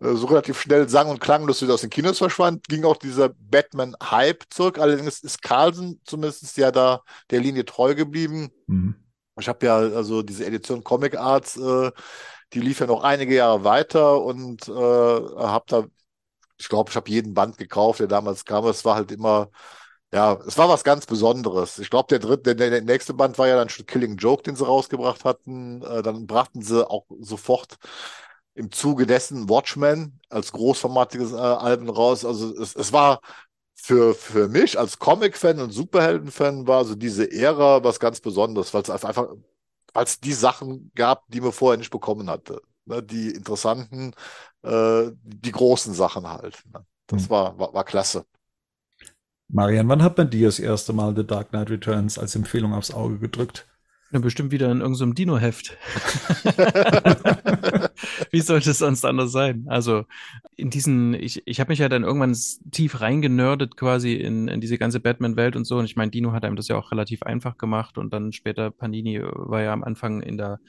so relativ schnell sang- und klanglos wieder aus den Kinos verschwand, ging auch dieser Batman-Hype zurück. Allerdings ist Carlsen zumindest ja da der Linie treu geblieben. Mhm. Ich habe ja also diese Edition Comic Arts, äh, die lief ja noch einige Jahre weiter und äh, habe da, ich glaube, ich habe jeden Band gekauft, der damals kam. Es war halt immer ja, es war was ganz Besonderes. Ich glaube, der dritte, der, der, nächste Band war ja dann schon Killing Joke, den sie rausgebracht hatten. Äh, dann brachten sie auch sofort im Zuge dessen Watchmen als großformatiges äh, Album raus. Also es, es war für, für mich als Comic-Fan und Superhelden-Fan war so diese Ära was ganz Besonderes, weil es einfach, weil es die Sachen gab, die man vorher nicht bekommen hatte. Ne, die interessanten, äh, die großen Sachen halt. Ne? Das mhm. war, war, war klasse. Marian, wann hat man dir das erste Mal The Dark Knight Returns als Empfehlung aufs Auge gedrückt? Ja, bestimmt wieder in irgendeinem Dino-Heft. Wie sollte es sonst anders sein? Also in diesen, ich, ich habe mich ja dann irgendwann tief reingenördet quasi in, in diese ganze Batman-Welt und so. Und ich meine, Dino hat einem das ja auch relativ einfach gemacht und dann später Panini war ja am Anfang in der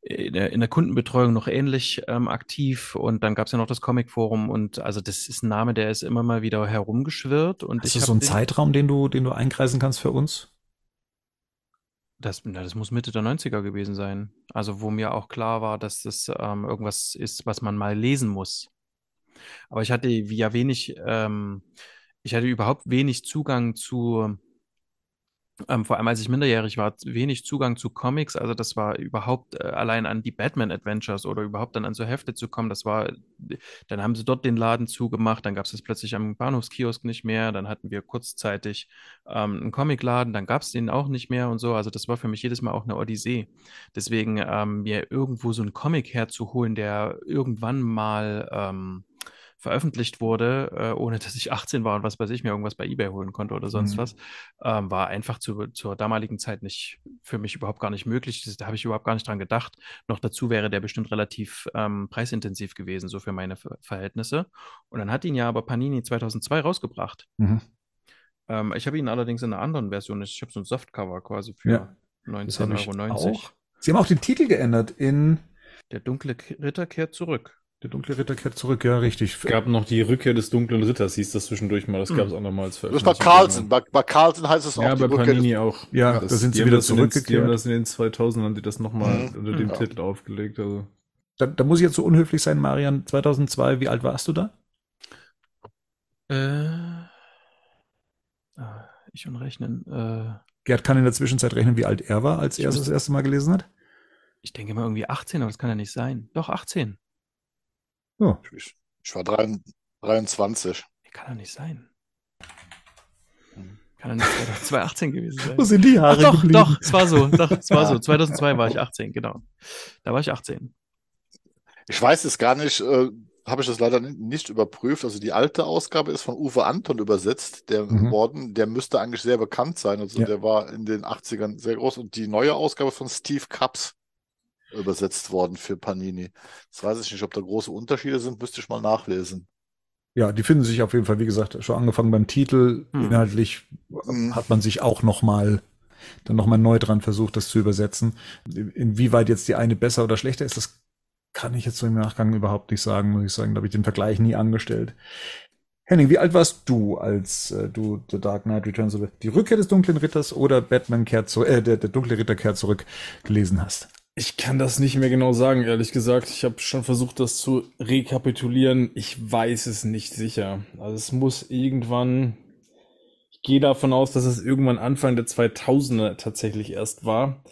in der, in der Kundenbetreuung noch ähnlich ähm, aktiv und dann gab es ja noch das Comic-Forum und also das ist ein Name, der ist immer mal wieder herumgeschwirrt. Und ist das so ein Zeitraum, den du, den du einkreisen kannst für uns? Das, na, das muss Mitte der 90er gewesen sein. Also wo mir auch klar war, dass das ähm, irgendwas ist, was man mal lesen muss. Aber ich hatte ja wenig, ähm, ich hatte überhaupt wenig Zugang zu ähm, vor allem als ich minderjährig war, wenig Zugang zu Comics. Also das war überhaupt äh, allein an die Batman Adventures oder überhaupt dann an so Hefte zu kommen. Das war, dann haben sie dort den Laden zugemacht, dann gab es das plötzlich am Bahnhofskiosk nicht mehr. Dann hatten wir kurzzeitig ähm, einen Comicladen, dann gab es den auch nicht mehr und so. Also das war für mich jedes Mal auch eine Odyssee. Deswegen ähm, mir irgendwo so einen Comic herzuholen, der irgendwann mal ähm, veröffentlicht wurde, äh, ohne dass ich 18 war und was weiß ich mir irgendwas bei eBay holen konnte oder sonst Mhm. was, ähm, war einfach zu, zur damaligen Zeit nicht für mich überhaupt gar nicht möglich. Das, da habe ich überhaupt gar nicht dran gedacht. Noch dazu wäre der bestimmt relativ ähm, preisintensiv gewesen, so für meine Ver Verhältnisse. Und dann hat ihn ja aber Panini 2002 rausgebracht. Mhm. Ähm, ich habe ihn allerdings in einer anderen Version. Ich habe so ein Softcover quasi für Ja, Das 19,90 habe ich Euro. auch. Sie haben auch den Titel geändert in Der dunkle Ritter kehrt zurück. Der dunkle Ritter kehrt zurück, ja, richtig. Es gab noch die Rückkehr des dunklen Ritters, hieß das zwischendurch mal. Das Hm. gab es auch noch mal als Das war Carlsen. Bei, bei Carlsen heißt es auch Ja, die bei Rückkehr des- Panini auch. Ja, Das- da sind sie wieder den- Die haben zurückgekehrt. das in den 2000 haben die das nochmal Mhm. unter dem Ja. Titel aufgelegt. Also. Da, da muss ich jetzt so unhöflich sein, Marian. 2002, wie alt warst du da? Äh, ah, ich und rechnen. Äh, Gerd kann in der Zwischenzeit rechnen, wie alt er war, als er es das erste Mal gelesen hat. ich denke mal irgendwie 18, aber das kann ja nicht sein. Doch, 18. Ja. Ich, ich war drei- 23. Nee, Kann ja nicht sein. Hm. Kann ja nicht 2018 gewesen sein. Wo sind die Ach Haare doch, geblieben? doch, es war so. Doch, es war so. 2002 war ich 18, genau. Da war ich 18. Ich weiß es gar nicht, äh, habe ich das leider ni- nicht überprüft. Also die alte Ausgabe ist von Uwe Anton übersetzt, der Mhm. worden, der müsste eigentlich sehr bekannt sein. Also Ja. der war in den 80ern sehr groß und die neue Ausgabe von Steve Krabs übersetzt worden für Panini. Das weiß ich nicht, ob da große Unterschiede sind, müsste ich mal nachlesen. Ja, die finden sich auf jeden Fall, wie gesagt, schon angefangen beim Titel. Hm. Inhaltlich Mhm. hat man sich auch noch mal dann noch mal neu dran versucht, das zu übersetzen. Inwieweit jetzt die eine besser oder schlechter ist, das kann ich jetzt so im Nachgang überhaupt nicht sagen, muss ich sagen. Da habe ich den Vergleich nie angestellt. Henning, wie alt warst du, als äh, du The Dark Knight Returns, oder die Rückkehr des dunklen Ritters oder Batman kehrt zurück, äh, der, der dunkle Ritter kehrt zurück gelesen hast? Ich kann das nicht mehr genau sagen, ehrlich gesagt. Ich habe schon versucht, das zu rekapitulieren. Ich weiß es nicht sicher. Also es muss irgendwann. Ich gehe davon aus, dass es irgendwann Anfang der 2000er tatsächlich erst war,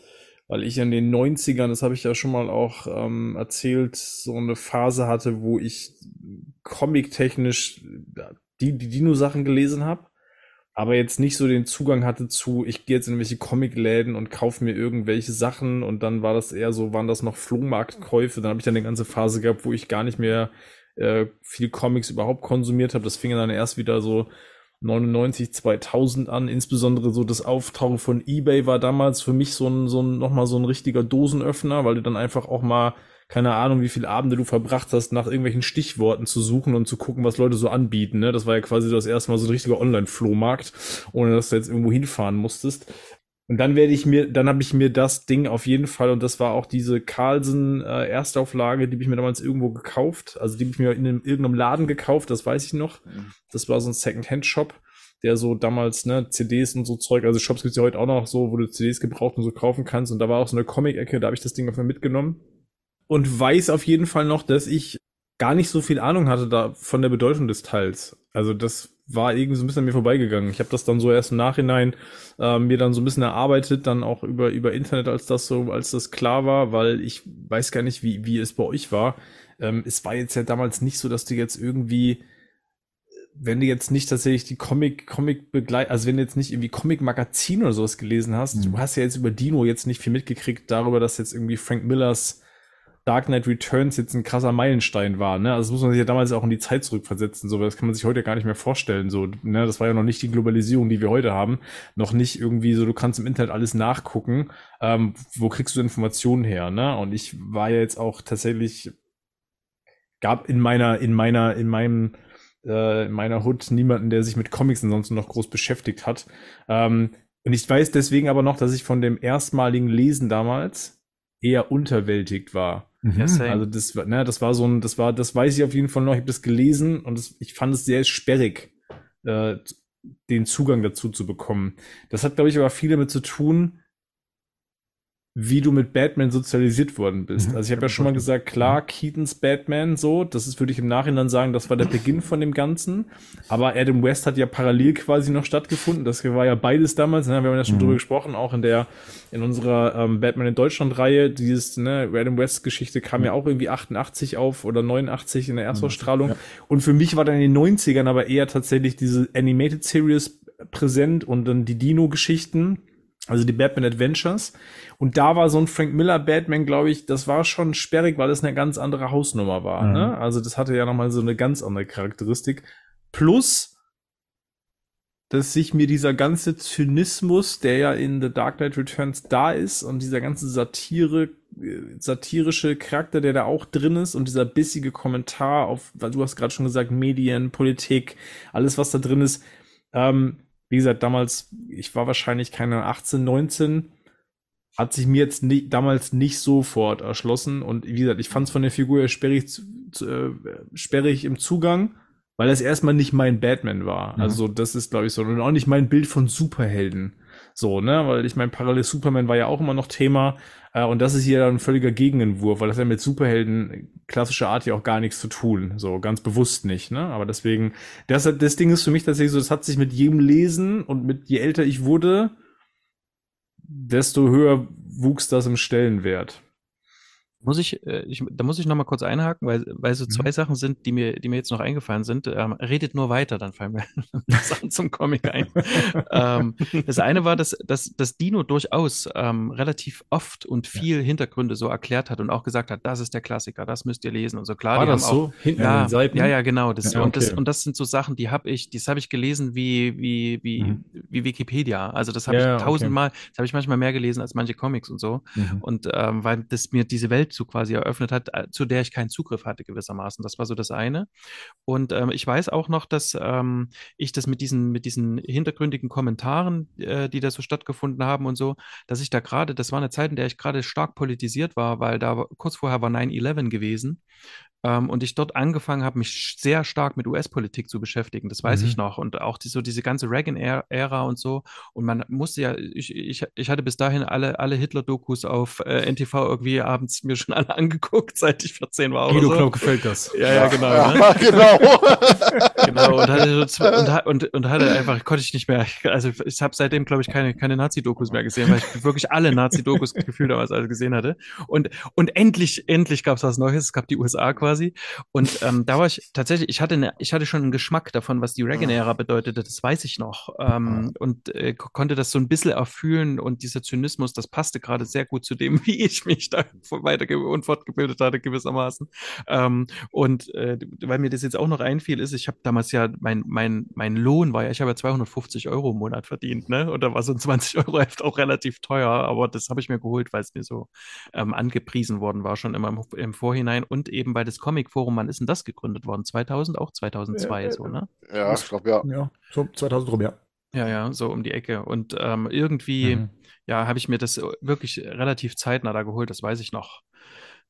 weil ich in den 90ern, das habe ich ja schon mal auch ähm, erzählt, so eine Phase hatte, wo ich comic-technisch die, die Dino-Sachen gelesen habe aber jetzt nicht so den Zugang hatte zu, ich gehe jetzt in irgendwelche Comicläden und kaufe mir irgendwelche Sachen und dann war das eher so, waren das noch Flohmarktkäufe. Dann habe ich dann eine ganze Phase gehabt, wo ich gar nicht mehr äh, viel Comics überhaupt konsumiert habe. Das fing dann erst wieder so 99, 2000 an. Insbesondere so das Auftauchen von eBay war damals für mich so ein, so ein, nochmal so ein richtiger Dosenöffner, weil du dann einfach auch mal keine Ahnung, wie viele Abende du verbracht hast, nach irgendwelchen Stichworten zu suchen und zu gucken, was Leute so anbieten. Ne? Das war ja quasi das erste Mal so ein richtiger Online-Flohmarkt, ohne dass du jetzt irgendwo hinfahren musstest. Und dann werde ich mir, dann habe ich mir das Ding auf jeden Fall, und das war auch diese Carlsen äh, Erstauflage, die habe ich mir damals irgendwo gekauft. Also die habe ich mir in einem, irgendeinem Laden gekauft, das weiß ich noch. Das war so ein Second-Hand-Shop, der so damals, ne, CDs und so Zeug, also Shops gibt's ja heute auch noch so, wo du CDs gebraucht und so kaufen kannst. Und da war auch so eine Comic-Ecke, da habe ich das Ding auf mir mitgenommen und weiß auf jeden Fall noch, dass ich gar nicht so viel Ahnung hatte da von der Bedeutung des Teils. Also das war irgendwie so ein bisschen an mir vorbeigegangen. Ich habe das dann so erst im Nachhinein äh, mir dann so ein bisschen erarbeitet, dann auch über über Internet, als das so, als das klar war, weil ich weiß gar nicht, wie wie es bei euch war. Ähm, es war jetzt ja damals nicht so, dass du jetzt irgendwie wenn du jetzt nicht tatsächlich die Comic, Comic begleit, also wenn du jetzt nicht irgendwie Comic-Magazin oder sowas gelesen hast, Mhm. du hast ja jetzt über Dino jetzt nicht viel mitgekriegt darüber, dass jetzt irgendwie Frank Millers Dark Knight Returns jetzt ein krasser Meilenstein war, ne? Also das muss man sich ja damals auch in die Zeit zurückversetzen, so, das kann man sich heute gar nicht mehr vorstellen, so, ne? Das war ja noch nicht die Globalisierung, die wir heute haben, noch nicht irgendwie so, du kannst im Internet alles nachgucken, ähm, wo kriegst du Informationen her, ne? Und ich war ja jetzt auch tatsächlich, gab in meiner, in meiner, in meinem, äh, in meiner Hood niemanden, der sich mit Comics ansonsten noch groß beschäftigt hat. Ähm, und ich weiß deswegen aber noch, dass ich von dem erstmaligen Lesen damals eher unterwältigt war. Mhm. Also das war, ne, das war so ein, das war, das weiß ich auf jeden Fall noch. Ich habe das gelesen und das, ich fand es sehr sperrig, äh, den Zugang dazu zu bekommen. Das hat, glaube ich, aber viel damit zu tun, wie du mit Batman sozialisiert worden bist. Mhm, Also ich habe ja schon mal gesagt, klar, Keatons Batman so, das ist, würde ich im Nachhinein sagen, das war der Beginn von dem Ganzen. Aber Adam West hat ja parallel quasi noch stattgefunden. Das war ja beides damals, ne? wir haben ja schon Mhm. drüber gesprochen, auch in der, in unserer ähm, Batman in Deutschland Reihe, dieses, ne, Adam West Geschichte kam ja auch irgendwie 88 auf oder 89 in der Erstausstrahlung. Ja. Und für mich war dann in den 90ern aber eher tatsächlich diese Animated Series präsent und dann die Dino-Geschichten. Also die Batman Adventures. Und da war so ein Frank Miller Batman, glaube ich, das war schon sperrig, weil es eine ganz andere Hausnummer war. Mhm. Ne? Also das hatte ja nochmal so eine ganz andere Charakteristik. Plus, dass sich mir dieser ganze Zynismus, der ja in The Dark Knight Returns da ist und dieser ganze Satire, äh, satirische Charakter, der da auch drin ist und dieser bissige Kommentar auf, weil du hast gerade schon gesagt, Medien, Politik, alles was da drin ist. Ähm, wie gesagt, damals, ich war wahrscheinlich keine 18, 19, hat sich mir jetzt nicht, damals nicht sofort erschlossen und wie gesagt, ich fand es von der Figur her sperrig, äh, sperrig im Zugang, weil es erstmal nicht mein Batman war. Mhm. Also das ist, glaube ich, so. Und auch nicht mein Bild von Superhelden. So, ne? Weil ich mein, parallel Superman war ja auch immer noch Thema. Äh, und das ist hier ein völliger Gegenentwurf, weil das ja mit Superhelden klassischer Art ja auch gar nichts zu tun. So, ganz bewusst nicht, ne? Aber deswegen, das, das Ding ist für mich tatsächlich so, das hat sich mit jedem Lesen und mit je älter ich wurde, desto höher wuchs das im Stellenwert. Muss ich, äh, ich, da muss ich noch mal kurz einhaken, weil, weil so zwei Sachen sind, die mir, die mir jetzt noch eingefallen sind. Ähm, redet nur weiter, dann fallen mir Sachen zum Comic ein. ähm, das eine war, dass, dass, dass Dino durchaus ähm, relativ oft und viel Hintergründe so erklärt hat und auch gesagt hat, das ist der Klassiker, das müsst ihr lesen und so. Klar, die haben auch, Hinten ja, ja, ja, genau. Das, Ja, und, das, okay. und das sind so Sachen, die habe ich, das habe ich gelesen wie, wie, wie, Mhm. wie Wikipedia. Also das habe Ja, ja, ich okay. tausendmal, das habe ich manchmal mehr gelesen als manche Comics und so. Mhm. Und ähm, weil das mir diese Welt so quasi eröffnet hat, äh, zu der ich keinen Zugriff hatte gewissermaßen. Das war so das eine. Und ähm, ich weiß auch noch, dass ähm, ich das mit diesen, mit diesen hintergründigen Kommentaren, äh, die da so stattgefunden haben und so, dass ich da gerade, das war eine Zeit, in der ich gerade stark politisiert war, weil da kurz vorher war 9-11 gewesen. Ähm, und ich dort angefangen habe, mich sehr stark mit US-Politik zu beschäftigen. Das weiß Mhm. ich noch. Und auch die, so diese ganze Reagan-Ära und so. Und man musste ja, ich, ich, ich hatte bis dahin alle, alle Hitler-Dokus auf äh, NTV irgendwie abends mir schon alle angeguckt, seit ich 14 war. Guido so. Gefällt das. Ja, ja, genau. Ne? Ja, genau. Genau, und hatte, so zwei- und, und, und hatte einfach, konnte ich nicht mehr, also ich habe seitdem, glaube ich, keine, keine Nazi-Dokus mehr gesehen, weil ich wirklich alle Nazi-Dokus gefühlt damals alle gesehen hatte. Und, und endlich, endlich gab es was Neues, es gab die USA quasi. Und ähm, da war ich tatsächlich, ich hatte, eine, ich hatte schon einen Geschmack davon, was die Reagan-Ära bedeutete, das weiß ich noch. Ähm, und äh, ko- konnte das so ein bisschen erfühlen und dieser Zynismus, das passte gerade sehr gut zu dem, wie ich mich da weiter und fortgebildet hatte, gewissermaßen. Ähm, und äh, weil mir das jetzt auch noch einfiel, ist, ich habe damals ja, mein, mein, mein Lohn war ja, ich habe ja 250 Euro im Monat verdient, ne? Und da war so ein 20-Euro-Heft auch relativ teuer, aber das habe ich mir geholt, weil es mir so ähm, angepriesen worden war, schon immer im, im Vorhinein. Und eben bei das Comic-Forum, wann ist denn das gegründet worden? 2000, auch 2002, Äh, so, ne? Ja, ich glaube, ja. Ja, so 2000 rum, ja. Ja, ja, so um die Ecke. Und ähm, irgendwie, Mhm. ja, habe ich mir das wirklich relativ zeitnah da geholt, das weiß ich noch.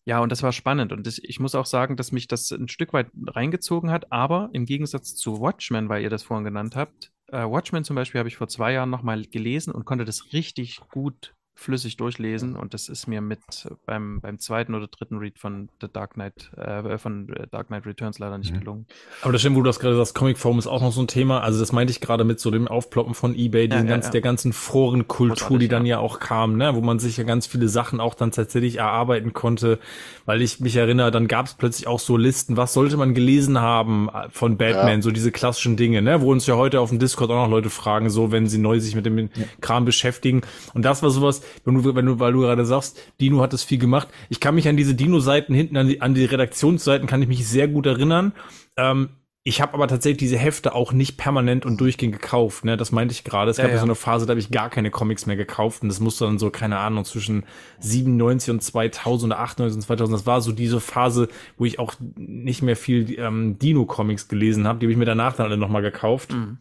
Ja, und das war spannend. Und das, ich muss auch sagen, dass mich das ein Stück weit reingezogen hat, aber im Gegensatz zu Watchmen, weil ihr das vorhin genannt habt, äh, Watchmen zum Beispiel habe ich vor zwei Jahren nochmal gelesen und konnte das richtig gut flüssig durchlesen und das ist mir mit beim, beim zweiten oder dritten Read von The Dark Knight, äh, von äh, Dark Knight Returns leider nicht Mhm. gelungen. Aber das stimmt, wo du das gerade sagst, Comic Forum ist auch noch so ein Thema. Also das meinte ich gerade mit so dem Aufploppen von Ebay, diesen ja, ganzen, ja. der ganzen Forenkultur, die dann ja. ja auch kam, ne, wo man sich ja ganz viele Sachen auch dann tatsächlich erarbeiten konnte. Weil ich mich erinnere, dann gab es plötzlich auch so Listen, was sollte man gelesen haben äh, von Batman, Ja. so diese klassischen Dinge, ne, wo uns ja heute auf dem Discord auch noch Leute fragen, so wenn sie neu sich mit dem Kram beschäftigen. Und das war sowas, wenn du, wenn du, weil du gerade sagst, Dino hat das viel gemacht. Ich kann mich an diese Dino-Seiten hinten, an die, an die Redaktionsseiten, kann ich mich sehr gut erinnern. Ähm, ich habe aber tatsächlich diese Hefte auch nicht permanent und durchgehend gekauft. Ne? Das meinte ich gerade. Es gab ja, ja. so eine Phase, da habe ich gar keine Comics mehr gekauft. Und das musste dann so, keine Ahnung, zwischen 97 und 2000 oder 98 und 2000. Das war so diese Phase, wo ich auch nicht mehr viel ähm, Dino-Comics gelesen habe. Die habe ich mir danach dann alle nochmal gekauft. Mhm.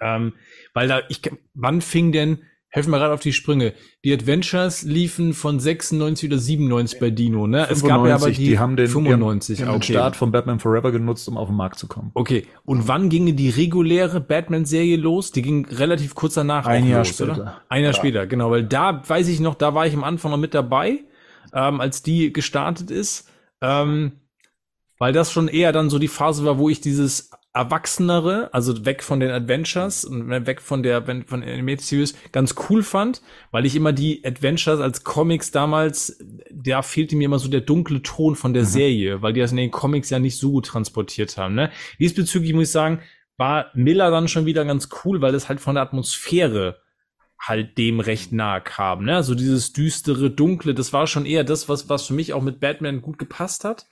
Ähm, weil da, ich, wann fing denn, helfen wir gerade auf die Sprünge, die Adventures liefen von 96 oder 97 bei Dino, ne? Es gab ja aber 95, die, die haben den, 95, die haben den okay. Start von Batman Forever genutzt, um auf den Markt zu kommen. Okay, und wann ging die reguläre Batman-Serie los? Die ging relativ kurz danach Ein Jahr los, später. oder? Ein Jahr später, genau, weil da weiß ich noch, da war ich am Anfang noch mit dabei, ähm, als die gestartet ist, ähm, weil das schon eher dann so die Phase war, wo ich dieses Erwachsenere, also weg von den Adventures und weg von der von Animated Series, ganz cool fand, weil ich immer die Adventures als Comics damals, da fehlte mir immer so der dunkle Ton von der Serie, weil die das in den Comics ja nicht so gut transportiert haben. Ne? Diesbezüglich muss ich sagen, war Miller dann schon wieder ganz cool, weil es halt von der Atmosphäre halt dem recht nahe kam. Ne? Also dieses düstere, dunkle, das war schon eher das, was, was für mich auch mit Batman gut gepasst hat.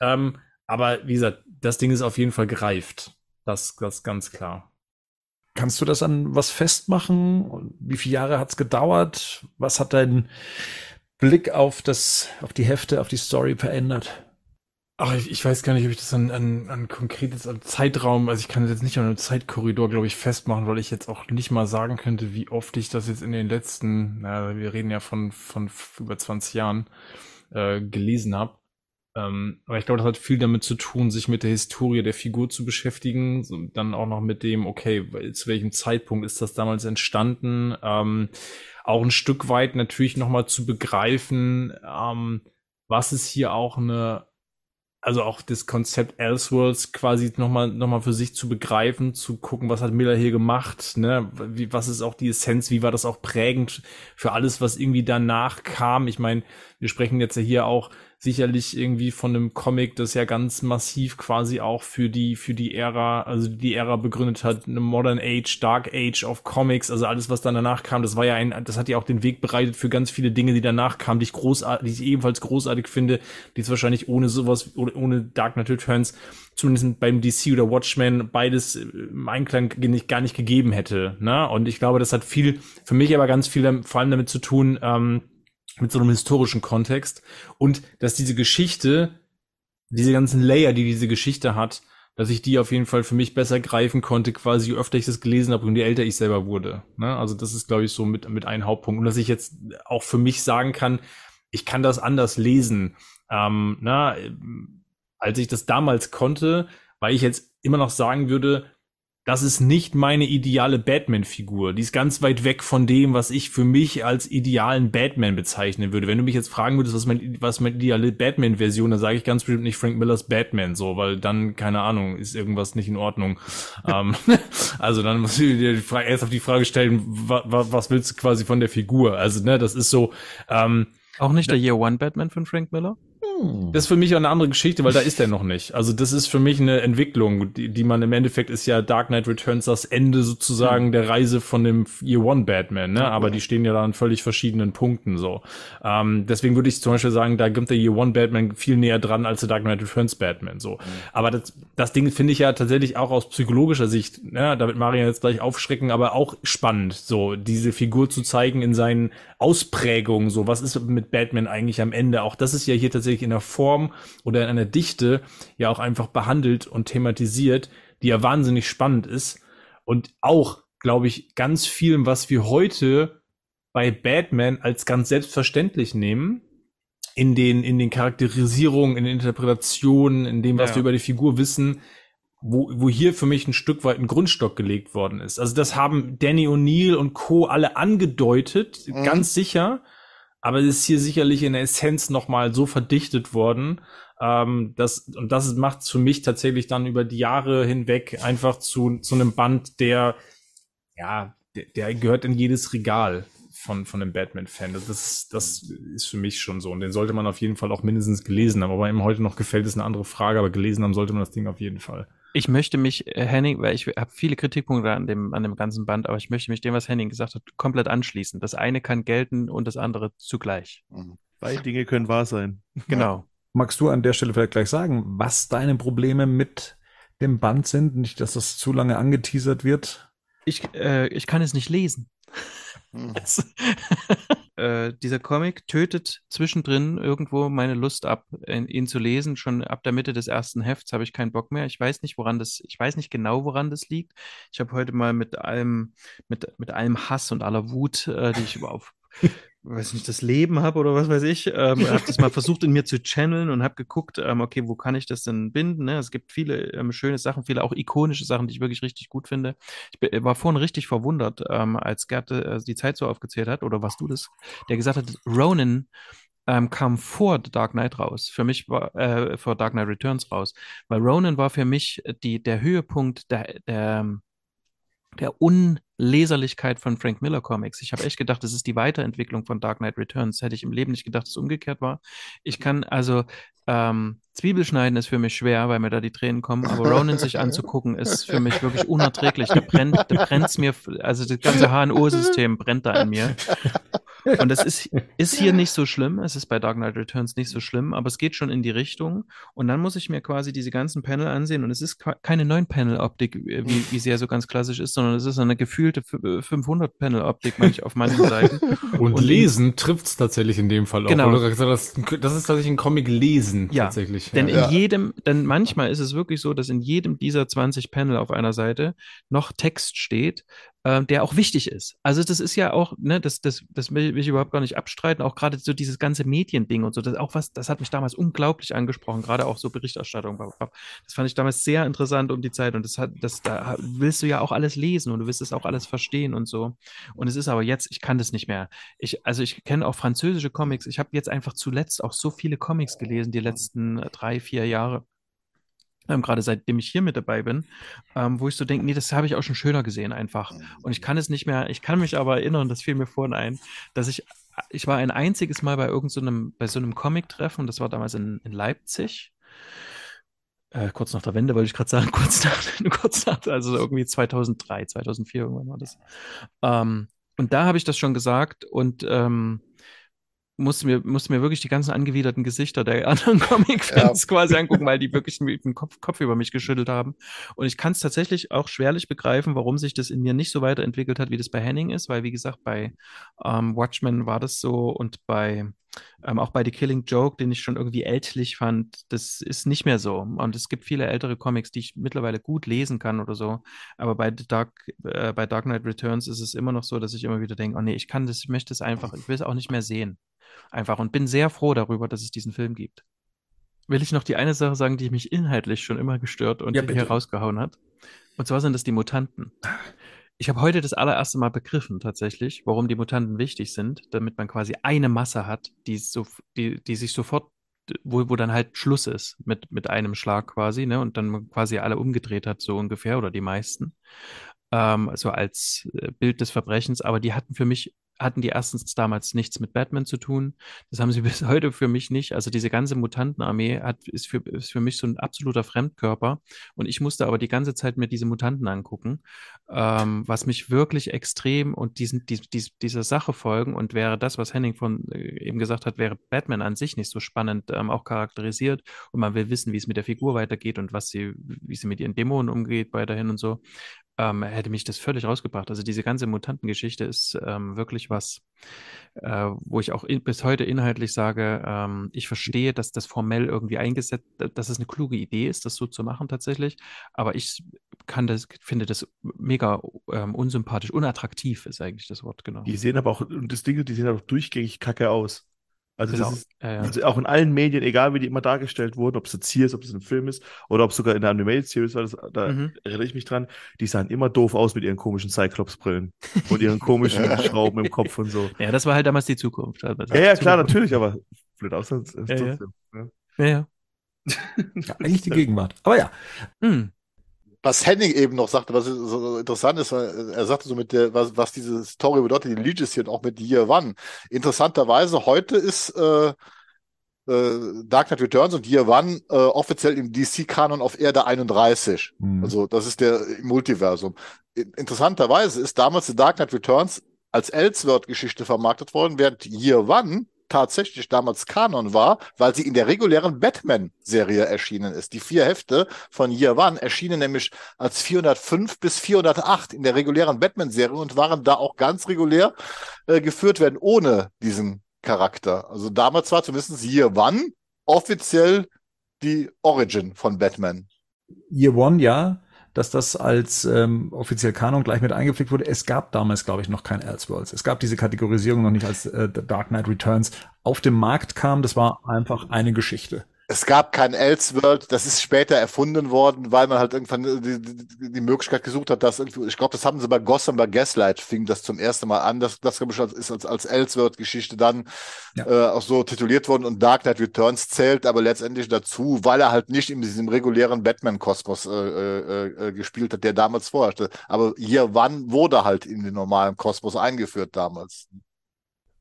Ähm, aber wie gesagt, das Ding ist auf jeden Fall gereift. Das, das ganz klar. Kannst du das an was festmachen? Wie viele Jahre hat's gedauert? Was hat dein Blick auf das, auf die Hefte, auf die Story verändert? Ach, ich, ich weiß gar nicht, ob ich das an, an, an konkretes an Zeitraum, also ich kann das jetzt nicht an einem Zeitkorridor, glaube ich, festmachen, weil ich jetzt auch nicht mal sagen könnte, wie oft ich das jetzt in den letzten, na, wir reden ja von, von über 20 Jahren, äh, gelesen habe. Ähm, aber ich glaube, das hat viel damit zu tun, sich mit der Historie der Figur zu beschäftigen, so, dann auch noch mit dem, okay, zu welchem Zeitpunkt ist das damals entstanden, ähm, auch ein Stück weit natürlich nochmal zu begreifen, ähm, was ist hier auch eine also auch das Konzept Elseworlds quasi nochmal noch mal für sich zu begreifen, zu gucken, was hat Miller hier gemacht, ne? Wie, was ist auch die Essenz, wie war das auch prägend für alles, was irgendwie danach kam. Ich meine, wir sprechen jetzt ja hier auch sicherlich irgendwie von einem Comic, das ja ganz massiv quasi auch für die, für die Ära, also die Ära begründet hat, eine Modern Age, Dark Age of Comics, also alles, was dann danach kam, das war ja ein, das hat ja auch den Weg bereitet für ganz viele Dinge, die danach kamen, die ich großartig, die ich ebenfalls großartig finde, die es wahrscheinlich ohne sowas, ohne Dark Knight Returns, zumindest beim DC oder Watchmen beides im Einklang nicht, gar nicht gegeben hätte, ne? Und ich glaube, das hat viel, für mich aber ganz viel vor allem damit zu tun, ähm, mit so einem historischen Kontext und dass diese Geschichte, diese ganzen Layer, die diese Geschichte hat, dass ich die auf jeden Fall für mich besser greifen konnte, quasi je öfter ich das gelesen habe und je älter ich selber wurde. Ne? Also das ist, glaube ich, so mit, mit ein Hauptpunkt. Und dass ich jetzt auch für mich sagen kann, ich kann das anders lesen. Ähm, na, als ich das damals konnte, weil ich jetzt immer noch sagen würde, das ist nicht meine ideale Batman-Figur. Die ist ganz weit weg von dem, was ich für mich als idealen Batman bezeichnen würde. Wenn du mich jetzt fragen würdest, was mein, was meine ideale Batman-Version, dann sage ich ganz bestimmt nicht Frank Millers Batman, so, weil dann, keine Ahnung, ist irgendwas nicht in Ordnung. ähm, also dann musst du dir die Frage, erst auf die Frage stellen, wa, wa, was willst du quasi von der Figur? Also, ne, das ist so, ähm, Auch nicht der Year One Batman von Frank Miller? Hm. Das ist für mich auch eine andere Geschichte, weil da ist er noch nicht. Also das ist für mich eine Entwicklung, die, die man im Endeffekt ist ja Dark Knight Returns das Ende sozusagen mhm. der Reise von dem Year One Batman, ne? Aber die stehen ja da an völlig verschiedenen Punkten so. Ähm, deswegen würde ich zum Beispiel sagen, da gibt der Year One Batman viel näher dran als der Dark Knight Returns Batman so. Mhm. Aber das, das Ding finde ich ja tatsächlich auch aus psychologischer Sicht, ne? da wird Marian jetzt gleich aufschrecken, aber auch spannend, so diese Figur zu zeigen in seinen Ausprägungen. So, was ist mit Batman eigentlich am Ende? Auch das ist ja hier tatsächlich in der Form oder in einer Dichte ja auch einfach behandelt und thematisiert, die ja wahnsinnig spannend ist. Und auch, glaube ich, ganz vielem, was wir heute bei Batman als ganz selbstverständlich nehmen, in den, in den Charakterisierungen, in den Interpretationen, in dem, was ja. wir über die Figur wissen, wo, wo hier für mich ein Stück weit ein Grundstock gelegt worden ist. Also das haben Danny O'Neill und Co. alle angedeutet, mhm. ganz sicher aber es ist hier sicherlich in der Essenz nochmal so verdichtet worden, ähm, dass, und das macht für mich tatsächlich dann über die Jahre hinweg einfach zu, zu einem Band, der, ja, der, der gehört in jedes Regal von, von einem Batman-Fan. Das, ist, das ist für mich schon so. Und den sollte man auf jeden Fall auch mindestens gelesen haben. Aber ihm heute noch gefällt, ist eine andere Frage. Aber gelesen haben sollte man das Ding auf jeden Fall. Ich möchte mich, äh, Henning, weil ich habe viele Kritikpunkte an dem, an dem ganzen Band, aber ich möchte mich dem, was Henning gesagt hat, komplett anschließen. Das eine kann gelten und das andere zugleich. Mhm. Beide Dinge können wahr sein. Genau. Magst du an der Stelle vielleicht gleich sagen, was deine Probleme mit dem Band sind? Nicht, dass das zu lange angeteasert wird. Ich, äh, ich kann es nicht lesen. Hm. äh, dieser Comic tötet zwischendrin irgendwo meine Lust ab, ihn zu lesen. Schon ab der Mitte des ersten Hefts habe ich keinen Bock mehr. Ich weiß nicht, woran das, ich weiß nicht genau, woran das liegt. Ich habe heute mal mit allem, mit, mit allem Hass und aller Wut, äh, die ich auf weiß nicht, das Leben habe oder was weiß ich. Ähm, habe das mal versucht in mir zu channeln und habe geguckt, ähm, okay, wo kann ich das denn binden? Ne? Es gibt viele ähm, schöne Sachen, viele auch ikonische Sachen, die ich wirklich richtig gut finde. Ich bin, war vorhin richtig verwundert, ähm, als Gerd äh, die Zeit so aufgezählt hat, oder was du das, der gesagt hat, Ronan ähm, kam vor The Dark Knight raus. Für mich war, äh, vor Dark Knight Returns raus. Weil Ronan war für mich die, der Höhepunkt der, der, der un Leserlichkeit von Frank Miller Comics. Ich habe echt gedacht, das ist die Weiterentwicklung von Dark Knight Returns. Hätte ich im Leben nicht gedacht, dass es umgekehrt war. Ich kann also ähm, Zwiebelschneiden ist für mich schwer, weil mir da die Tränen kommen, aber Ronin sich anzugucken ist für mich wirklich unerträglich. Da brennt, da brennt's mir, also das ganze HNO-System brennt da in mir. Und das ist, ist hier nicht so schlimm. Es ist bei Dark Knight Returns nicht so schlimm, aber es geht schon in die Richtung. Und dann muss ich mir quasi diese ganzen Panel ansehen. Und es ist keine 9-Panel-Optik, wie, wie sie ja so ganz klassisch ist, sondern es ist eine gefühlte 500-Panel-Optik manch, auf manchen Seiten. Und, Und lesen trifft es tatsächlich in dem Fall auch. Genau. Das, das ist tatsächlich ein Comic lesen. Ja, tatsächlich. Denn Ja. in jedem, denn manchmal ist es wirklich so, dass in jedem dieser 20 Panel auf einer Seite noch Text steht, ähm, der auch wichtig ist. Also das ist ja auch, ne, das, das, das will will ich überhaupt gar nicht abstreiten, auch gerade so dieses ganze Mediending und so, das auch was, das hat mich damals unglaublich angesprochen, gerade auch so Berichterstattung. Das fand ich damals sehr interessant um die Zeit und das hat, das, da willst du ja auch alles lesen und du willst es auch alles verstehen und so. Und es ist aber jetzt, ich kann das nicht mehr. Ich, also ich kenne auch französische Comics. Ich habe jetzt einfach zuletzt auch so viele Comics gelesen, die letzten drei, vier Jahre ähm, gerade seitdem ich hier mit dabei bin, ähm, wo ich so denke, nee, das habe ich auch schon schöner gesehen einfach. Und ich kann es nicht mehr, ich kann mich aber erinnern, das fiel mir vorhin ein, dass ich, ich war ein einziges Mal bei irgendeinem, bei so einem Comic-Treffen, das war damals in, in Leipzig. Äh, kurz nach der Wende wollte ich gerade sagen, kurz nach, kurz nach, also irgendwie 2003, 2004 irgendwann war das. Ähm, und da habe ich das schon gesagt und ähm, musste mir, musste mir wirklich die ganzen angewiderten Gesichter der anderen Comic-Fans quasi angucken, weil die wirklich mit dem Kopf, Kopf über mich geschüttelt haben. Und ich kann es tatsächlich auch schwerlich begreifen, warum sich das in mir nicht so weiterentwickelt hat, wie das bei Henning ist, weil wie gesagt, bei ähm, Watchmen war das so und bei ähm, auch bei The Killing Joke, den ich schon irgendwie ältlich fand, das ist nicht mehr so. Und es gibt viele ältere Comics, die ich mittlerweile gut lesen kann oder so. Aber bei The Dark, äh, bei Dark Knight Returns ist es immer noch so, dass ich immer wieder denke, oh nee, ich kann das, ich möchte es einfach, ich will es auch nicht mehr sehen. Einfach und bin sehr froh darüber, dass es diesen Film gibt. Will ich noch die eine Sache sagen, die mich inhaltlich schon immer gestört und Ja, hier rausgehauen hat. Und zwar sind das die Mutanten. Ich habe heute das allererste Mal begriffen, tatsächlich, warum die Mutanten wichtig sind, damit man quasi eine Masse hat, die, so, die, die sich sofort, wo, wo dann halt Schluss ist mit, mit einem Schlag quasi, ne? Und dann quasi alle umgedreht hat, so ungefähr, oder die meisten. Ähm, so als äh, Bild des Verbrechens, aber die hatten für mich hatten die erstens damals nichts mit Batman zu tun. Das haben sie bis heute für mich nicht. Also diese ganze Mutantenarmee hat, ist, für, ist für mich so ein absoluter Fremdkörper. Und ich musste aber die ganze Zeit mir diese Mutanten angucken, ähm, was mich wirklich extrem und diesen, dies, dies, dieser Sache folgen. Und wäre das, was Henning von äh, eben gesagt hat, wäre Batman an sich nicht so spannend ähm, auch charakterisiert. Und man will wissen, wie es mit der Figur weitergeht und was sie, wie sie mit ihren Dämonen umgeht weiterhin und so ähm, hätte mich das völlig rausgebracht. Also diese ganze Mutantengeschichte ist ähm, wirklich was, äh, wo ich auch in, bis heute inhaltlich sage, ähm, ich verstehe, dass das formell irgendwie eingesetzt, dass es eine kluge Idee ist, das so zu machen tatsächlich. Aber ich kann das, finde das mega ähm, unsympathisch, unattraktiv ist eigentlich das Wort, genau. Die sehen aber auch, und das Ding, die sehen aber durchgängig kacke aus. Also das Genau. ist Ja, ja. also auch in allen Medien, egal wie die immer dargestellt wurden, ob es jetzt hier ist, ob es ein Film ist oder ob es sogar in der Animated Series war, das, da Mhm. erinnere ich mich dran, die sahen immer doof aus mit ihren komischen Cyclops-Brillen und ihren komischen Schrauben im Kopf und so. ja, das war halt damals die Zukunft. Also, Ja, ja, klar, natürlich, aber blöd aus. Ja, ja. trotzdem? Ja, ja. Ja, eigentlich die Gegenwart. Aber ja, Hm. Was Henning eben noch sagte, was so interessant ist, weil er sagte so mit der, was, was diese Story bedeutet, die Legacy und auch mit Year One. Interessanterweise heute ist äh, äh, Dark Knight Returns und Year One äh, offiziell im DC-Kanon auf Erde 31. Hm. Also das ist der Multiversum. In- Interessanterweise ist damals The Dark Knight Returns als Elseworld-Geschichte vermarktet worden, während Year One tatsächlich damals Kanon war, weil sie in der regulären Batman-Serie erschienen ist. Die vier Hefte von Year One erschienen nämlich als 405 bis 408 in der regulären Batman-Serie und waren da auch ganz regulär äh, geführt werden, ohne diesen Charakter. Also damals war zumindest Year One offiziell die Origin von Batman. Year One, ja, dass das als ähm, offiziell Kanon gleich mit eingepflegt wurde. Es gab damals, glaube ich, noch kein Elseworlds. Es gab diese Kategorisierung noch nicht, als äh, Dark Knight Returns auf dem Markt kam. Das war einfach eine Geschichte. Es gab kein Elseworld, das ist später erfunden worden, weil man halt irgendwann die, die, die Möglichkeit gesucht hat, dass irgendwie, ich glaube, das haben sie bei Gotham, bei Gaslight fing das zum ersten Mal an. Das, das ist als, als Elseworld-Geschichte dann ja. äh, auch so tituliert worden und Dark Knight Returns zählt aber letztendlich dazu, weil er halt nicht in diesem regulären Batman-Kosmos äh, äh, äh gespielt hat, der damals vorherrschte. Aber hier wann wurde halt in den normalen Kosmos eingeführt damals.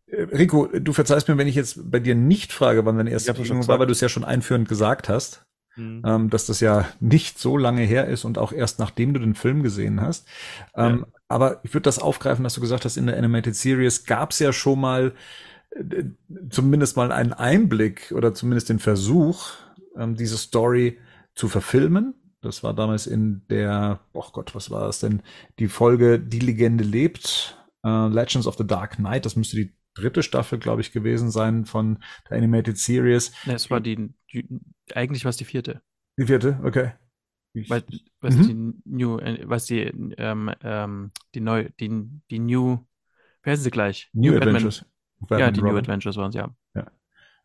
Äh, Rico, du verzeihst mir, wenn ich jetzt bei dir nicht frage, wann deine erste Begegnung war, weil du es ja schon einführend gesagt hast, mhm. ähm, dass das ja nicht so lange her ist und auch erst nachdem du den Film gesehen hast. Ähm, ja. Aber ich würde das aufgreifen, dass du gesagt hast, in der Animated Series gab es ja schon mal äh, zumindest mal einen Einblick oder zumindest den Versuch, ähm, diese Story zu verfilmen. Das war damals in der, oh Gott, was war das denn? Die Folge Die Legende lebt, uh, Legends of the Dark Knight. Das müsste die dritte Staffel, glaube ich, gewesen sein von der Animated Series. Ne, es war die, die eigentlich war es die vierte. Die vierte, okay. Weil, was mhm. die New, äh, was die, ähm, ähm, die neu, die, die New, wer heißen sie gleich? New, New Adventures. Batman. ja, die Robin. New Adventures waren sie, ja. ja.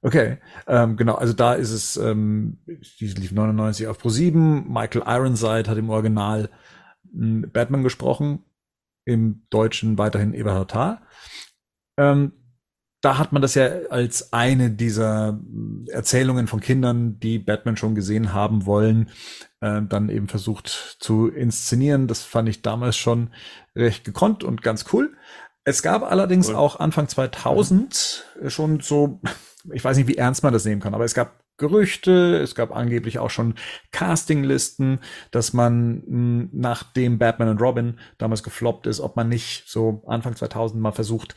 Okay, ähm, genau, also da ist es, ähm, die lief 99 auf Pro 7. Michael Ironside hat im Original hm, Batman gesprochen, im Deutschen weiterhin Eberhard Thal. Ähm, da hat man das ja als eine dieser Erzählungen von Kindern, die Batman schon gesehen haben wollen, äh, dann eben versucht zu inszenieren. Das fand ich damals schon recht gekonnt und ganz cool. Es gab allerdings cool. auch Anfang 2000 schon so, ich weiß nicht, wie ernst man das nehmen kann, aber es gab Gerüchte, es gab angeblich auch schon Castinglisten, dass man hm, nachdem Batman und Robin damals gefloppt ist, ob man nicht so Anfang 2000 mal versucht,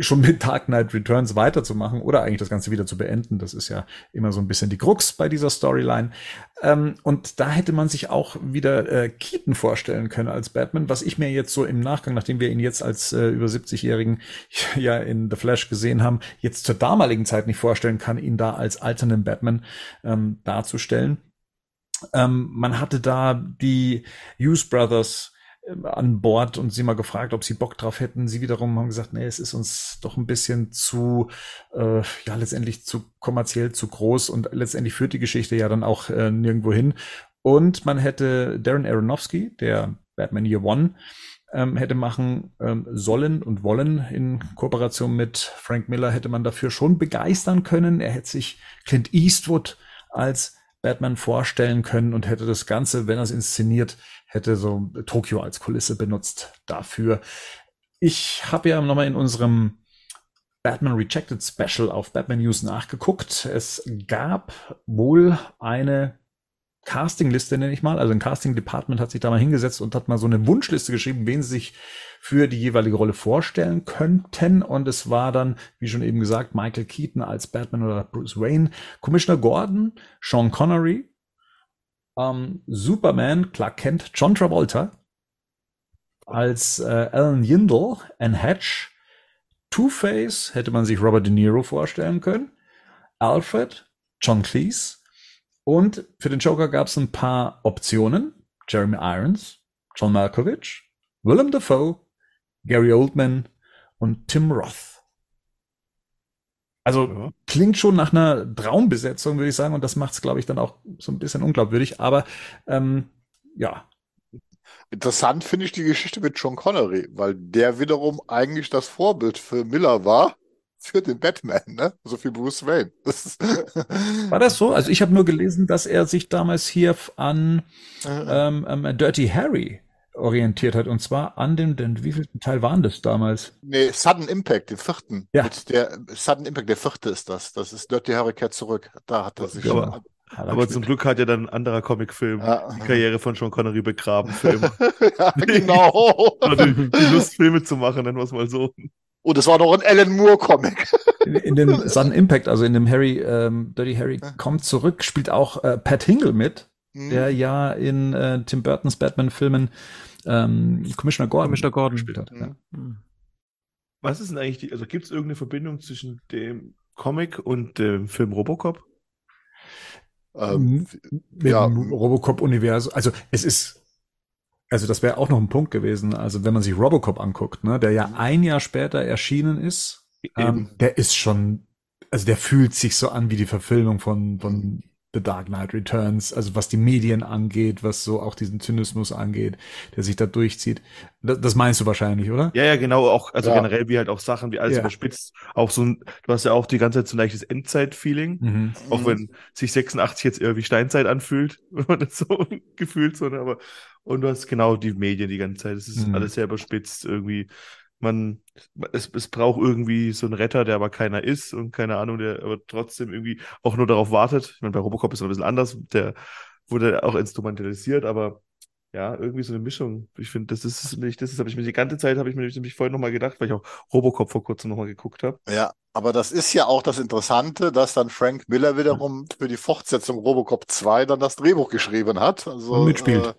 schon mit Dark Knight Returns weiterzumachen oder eigentlich das Ganze wieder zu beenden. Das ist ja immer so ein bisschen die Krux bei dieser Storyline. Ähm, und da hätte man sich auch wieder äh, Keaton vorstellen können als Batman, was ich mir jetzt so im Nachgang, nachdem wir ihn jetzt als äh, über 70-Jährigen ja in The Flash gesehen haben, jetzt zur damaligen Zeit nicht vorstellen kann, ihn da als alternden Batman ähm, darzustellen. Ähm, man hatte da die Hughes Brothers an Bord und sie mal gefragt, ob sie Bock drauf hätten. Sie wiederum haben gesagt, nee, es ist uns doch ein bisschen zu, äh, ja, letztendlich zu kommerziell, zu groß und letztendlich führt die Geschichte ja dann auch äh, nirgendwo hin. Und man hätte Darren Aronofsky, der Batman Year One, ähm, hätte machen ähm, sollen und wollen in Kooperation mit Frank Miller hätte man dafür schon begeistern können. Er hätte sich Clint Eastwood als Batman vorstellen können und hätte das Ganze, wenn er es inszeniert, hätte so Tokio als Kulisse benutzt dafür. Ich habe ja nochmal in unserem Batman Rejected Special auf Batman News nachgeguckt. Es gab wohl eine Castingliste, nenne ich mal. Also ein Casting Department hat sich da mal hingesetzt und hat mal so eine Wunschliste geschrieben, wen sie sich für die jeweilige Rolle vorstellen könnten. Und es war dann, wie schon eben gesagt, Michael Keaton als Batman oder Bruce Wayne, Commissioner Gordon, Sean Connery, ähm, Superman, Clark Kent, John Travolta, als äh, Alan Yindle, Anne Hatch, Two-Face hätte man sich Robert De Niro vorstellen können, Alfred, John Cleese und für den Joker gab es ein paar Optionen. Jeremy Irons, John Malkovich, Willem Dafoe, Gary Oldman und Tim Roth. Also ja. klingt schon nach einer Traumbesetzung, würde ich sagen, und das macht es, glaube ich, dann auch so ein bisschen unglaubwürdig. Aber ähm, ja. Interessant finde ich die Geschichte mit John Connery, weil der wiederum eigentlich das Vorbild für Miller war für den Batman, ne? So für Bruce Wayne. Das war das so? Also ich habe nur gelesen, dass er sich damals hier an ähm, ähm, Dirty Harry orientiert hat. Und zwar an dem, denn wie viel Teil waren das damals? Nee, Sudden Impact, den vierten. Ja. Mit der, Sudden Impact, der vierte ist das. Das ist Dirty Harry kehrt zurück. Da hat er sich ja, schon. Aber, aber zum Glück hat ja dann ein anderer Comicfilm ja. die Karriere von Sean Connery begraben immer. ja, genau. die, die Lust, Filme zu machen, nennen wir es mal so. Und es war noch ein Alan Moore-Comic. In, in, dem Sudden Impact, also in dem Harry, ähm, Dirty Harry kommt zurück, spielt auch äh, Pat Hingle mit, mhm. der ja in äh, Tim Burtons Batman-Filmen ähm, Commissioner Gordon, Commissioner Gordon gespielt hat. Ja. Mhm. Was ist denn eigentlich die, also gibt es irgendeine Verbindung zwischen dem Comic und dem Film Robocop? Ähm, Mit ja. dem Robocop-Universum. Also es ist, also das wäre auch noch ein Punkt gewesen. Also wenn man sich Robocop anguckt, ne, der ja mhm. ein Jahr später erschienen ist, ähm, der ist schon, also der fühlt sich so an wie die Verfilmung von, von The Dark Knight Returns, also was die Medien angeht, was so auch diesen Zynismus angeht, der sich da durchzieht. Das, das meinst du wahrscheinlich, oder? Ja, ja, genau, auch, also Ja. generell wie halt auch Sachen, wie alles Ja. überspitzt. Auch so ein, du hast ja auch die ganze Zeit so ein leichtes Endzeit-Feeling. Mhm. Auch wenn sich 86 jetzt irgendwie Steinzeit anfühlt, wenn man das so gefühlt so, ne? aber und du hast genau die Medien die ganze Zeit. Es ist Mhm. alles sehr überspitzt irgendwie. Man, es, es braucht irgendwie so einen Retter, der aber keiner ist und keine Ahnung, der aber trotzdem irgendwie auch nur darauf wartet. Ich meine, bei Robocop ist es ein bisschen anders, der wurde auch instrumentalisiert, aber ja, irgendwie so eine Mischung. Ich finde, das ist nicht, das ist, habe ich mir die ganze Zeit, habe ich mir nämlich vorhin nochmal gedacht, weil ich auch Robocop vor kurzem nochmal geguckt habe. Ja, aber das ist ja auch das Interessante, dass dann Frank Miller wiederum für die Fortsetzung Robocop 2 dann das Drehbuch geschrieben hat. Also, Und mitspielt. Äh,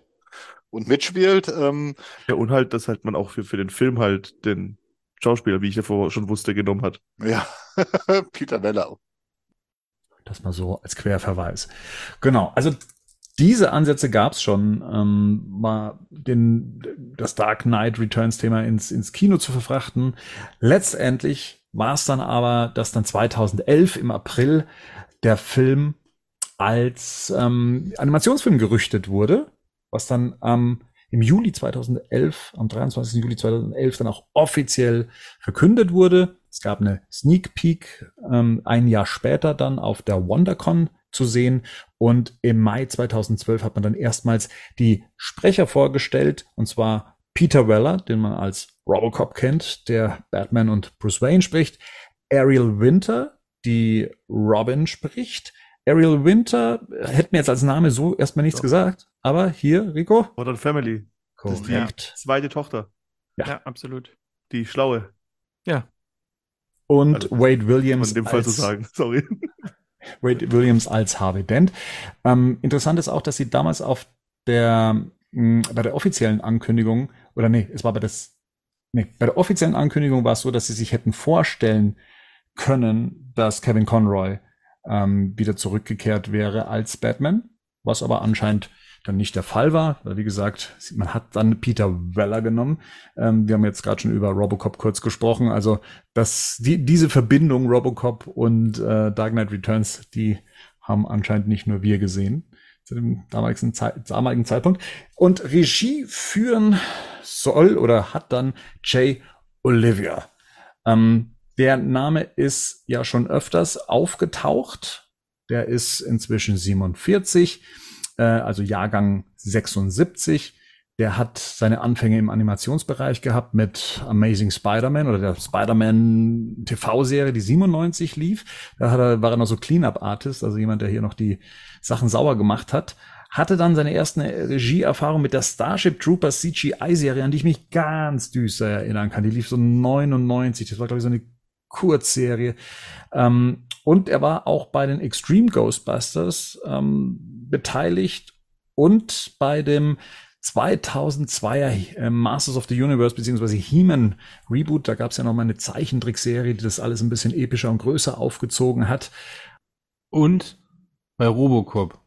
und mitspielt. Ähm, Ja, und halt, dass halt man auch für, für den Film halt den Schauspieler, wie ich davor schon wusste, genommen hat. ja, Peter Weller. Das mal so als Querverweis. Genau, also diese Ansätze gab es schon, ähm, mal den, das Dark Knight Returns Thema ins, ins Kino zu verfrachten. Letztendlich war es dann aber, dass dann 2011 im April der Film als ähm, Animationsfilm gerüchtet wurde, was dann am im Juli 2011, am 23. Juli 2011 dann auch offiziell verkündet wurde. Es gab eine Sneak Peek ähm, ein Jahr später dann auf der WonderCon zu sehen und im Mai 2012 hat man dann erstmals die Sprecher vorgestellt und zwar Peter Weller, den man als Robocop kennt, der Batman und Bruce Wayne spricht, Ariel Winter, die Robin spricht. Ariel Winter hätte mir jetzt als Name so erstmal nichts Doch. gesagt, aber hier, Rico. Modern Family. Das ist die Korrekt. zweite Tochter, Ja. Ja, absolut. die schlaue, Und Also, Wade Williams in dem Fall so als, sagen. Sorry. Wade Williams als Harvey Dent. Ähm, interessant ist auch, dass sie damals auf der mh, bei der offiziellen Ankündigung oder nee, es war bei das nee, bei der offiziellen Ankündigung war es so, dass sie sich hätten vorstellen können, dass Kevin Conroy ähm, wieder zurückgekehrt wäre als Batman, was aber anscheinend dann nicht der Fall war. Wie gesagt, man hat dann Peter Weller genommen. Ähm, wir haben jetzt gerade schon über Robocop kurz gesprochen. Also das, die, diese Verbindung Robocop und äh, Dark Knight Returns, die haben anscheinend nicht nur wir gesehen zu dem damaligen, Zeit, damaligen Zeitpunkt. Und Regie führen soll oder hat dann Jay Olivia. Ähm, der Name ist ja schon öfters aufgetaucht. Der ist inzwischen 47, äh, also Jahrgang 76. Der hat seine Anfänge im Animationsbereich gehabt mit Amazing Spider-Man oder der Spider-Man TV-Serie, die 97 lief. Da er, war er noch so Clean-Up-Artist, also jemand, der hier noch die Sachen sauber gemacht hat. Hatte dann seine ersten Regieerfahrung mit der Starship Troopers CGI-Serie, an die ich mich ganz düster erinnern kann. Die lief so 99. Das war, glaube ich, so eine Kurzserie. Ähm, und er war auch bei den Extreme Ghostbusters ähm, beteiligt und bei dem 2002er äh, Masters of the Universe beziehungsweise He-Man Reboot. Da gab es ja noch mal eine Zeichentrickserie, die das alles ein bisschen epischer und größer aufgezogen hat. Und bei Robocop.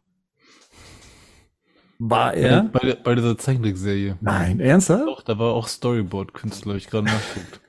War er? Bei, der- bei dieser Zeichentrickserie. Nein, ernsthaft? Doch, da war auch Storyboard-Künstler, ich gerade nachguckt.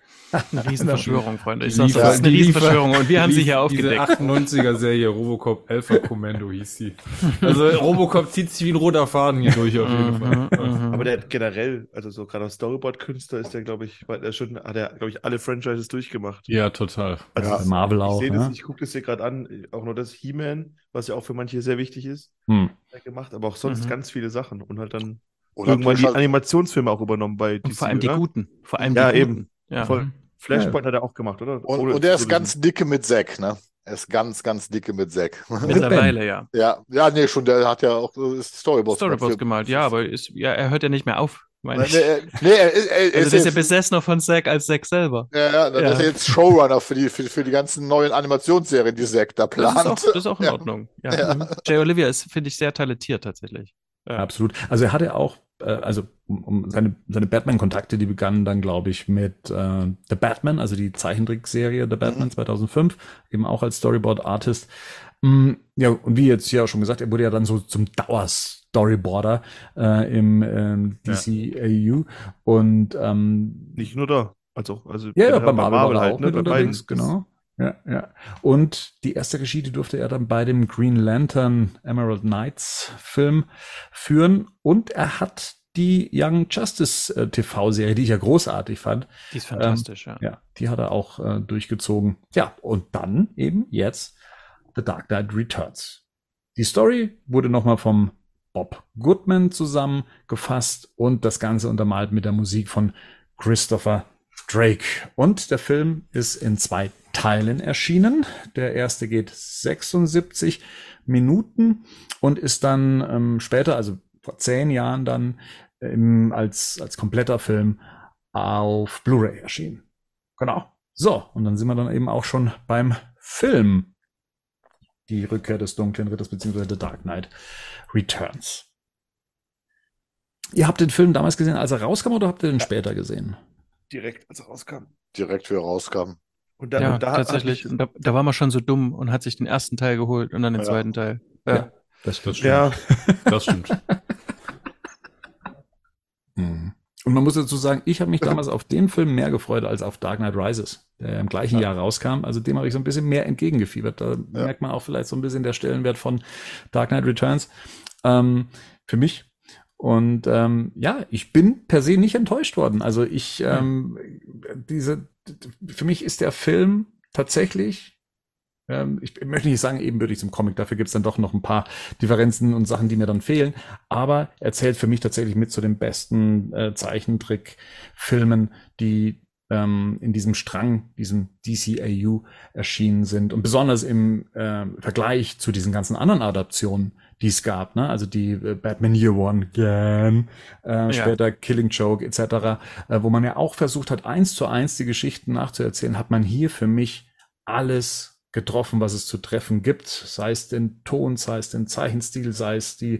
Eine Riesenverschwörung, Freunde. Ich sag's, das ist eine Riesenverschwörung und wir haben sie hier Diese aufgedeckt. 98er-Serie Robocop Alpha Commando hieß sie. Also Robocop zieht sich wie ein roter Faden hier durch auf jeden Fall. Mhm, Aber der hat generell, also so gerade als Storyboard-Künstler ist der, glaube ich, weil er schon, hat er, glaube ich, alle Franchises durchgemacht. Ja, total. Also Ja. Marvel ich auch, ne? das, ich gucke das hier gerade an, auch nur das He-Man, was ja auch für manche sehr wichtig ist, Hm. hat er gemacht, aber auch sonst Mhm. ganz viele Sachen und halt dann Und irgendwann die Animationsfilme auch übernommen bei Und vor allem die oder? guten. Vor allem Ja, die eben. guten. Ja. Voll. Flashpoint hat er auch gemacht, oder? Und, Oder- und er ist ganz dicke mit Zack, ne? Er ist ganz, ganz dicke mit Zack. Mittlerweile, ja. ja, ja, nee, schon, der hat ja auch äh, Storyboards Storyboards für- gemalt, ja, aber ist, ja, er hört ja nicht mehr auf. Meine Nee, ich. nee, er- nee, er, ist- er, also ist ist ja besessener von Zack als Zack selber. ja, ja, dann Ja. ist er jetzt Showrunner für die, für, für die ganzen neuen Animationsserien, die Zack da Das plant. ist, auch, das ist auch in Ja. Ordnung. Ja. Ja. Mhm. Jay Olivia ist, finde ich, sehr talentiert tatsächlich. Ja. Absolut. Also er hatte auch, äh, also um, um seine, seine Batman-Kontakte, die begannen dann, glaube ich, mit äh, The Batman, also die Zeichentrickserie The Batman 2005, eben auch als Storyboard-Artist. Mm, ja, und wie jetzt ja auch schon gesagt, er wurde ja dann so zum Dauer-Storyboarder äh, im ähm, DCAU und ähm, Nicht nur da, also, also ja, ja, bei Marvel, war er halt, auch ne, bei unterwegs, beiden. genau. Ja, ja. Und die erste Regie, die durfte er dann bei dem Green Lantern Emerald Knights Film führen. Und er hat die Young Justice äh, TV-Serie, die ich ja großartig fand. Die ist fantastisch, ähm, ja. Ja, die hat er auch äh, durchgezogen. Ja, und dann eben jetzt The Dark Knight Returns. Die Story wurde nochmal vom Bob Goodman zusammengefasst und das Ganze untermalt mit der Musik von Christopher Drake. Und der Film ist in zwei Teilen erschienen. Der erste geht 76 Minuten und ist dann ähm, später, also vor zehn Jahren dann im, als, als kompletter Film auf Blu-ray erschienen. Genau. So, und dann sind wir dann eben auch schon beim Film. Die Rückkehr des dunklen Ritters beziehungsweise The Dark Knight Returns. Ihr habt den Film damals gesehen, als er rauskam, oder habt ihr den später gesehen? Direkt, als er rauskam. Direkt, wie er rauskam. Und dann, ja, und da tatsächlich. Und da, da war man schon so dumm und hat sich den ersten Teil geholt und dann den Ja. zweiten Teil. Ja. Ja. Das, das stimmt. Ja, Das stimmt. Mhm. Und man muss dazu sagen, ich habe mich damals auf den Film mehr gefreut als auf Dark Knight Rises, der im gleichen Jahr rauskam. Also dem habe ich so ein bisschen mehr entgegengefiebert. Da merkt man auch vielleicht so ein bisschen der Stellenwert von Dark Knight Returns ähm, für mich. Und ähm, ja, ich bin per se nicht enttäuscht worden. Also ich, ähm, diese, für mich ist der Film tatsächlich ähm, ich möchte nicht sagen ebenbürtig zum Comic, dafür gibt es dann doch noch ein paar Differenzen und Sachen, die mir dann fehlen. Aber er zählt für mich tatsächlich mit zu den besten äh, Zeichentrickfilmen, die ähm, in diesem Strang, diesem DCAU erschienen sind. Und besonders im äh, Vergleich zu diesen ganzen anderen Adaptionen, die es gab, ne? also die äh, Batman Year One Again, äh, später Killing Joke etc., äh, wo man ja auch versucht hat, eins zu eins die Geschichten nachzuerzählen, hat man hier für mich alles getroffen, was es zu treffen gibt, sei es den Ton, sei es den Zeichenstil, sei es die,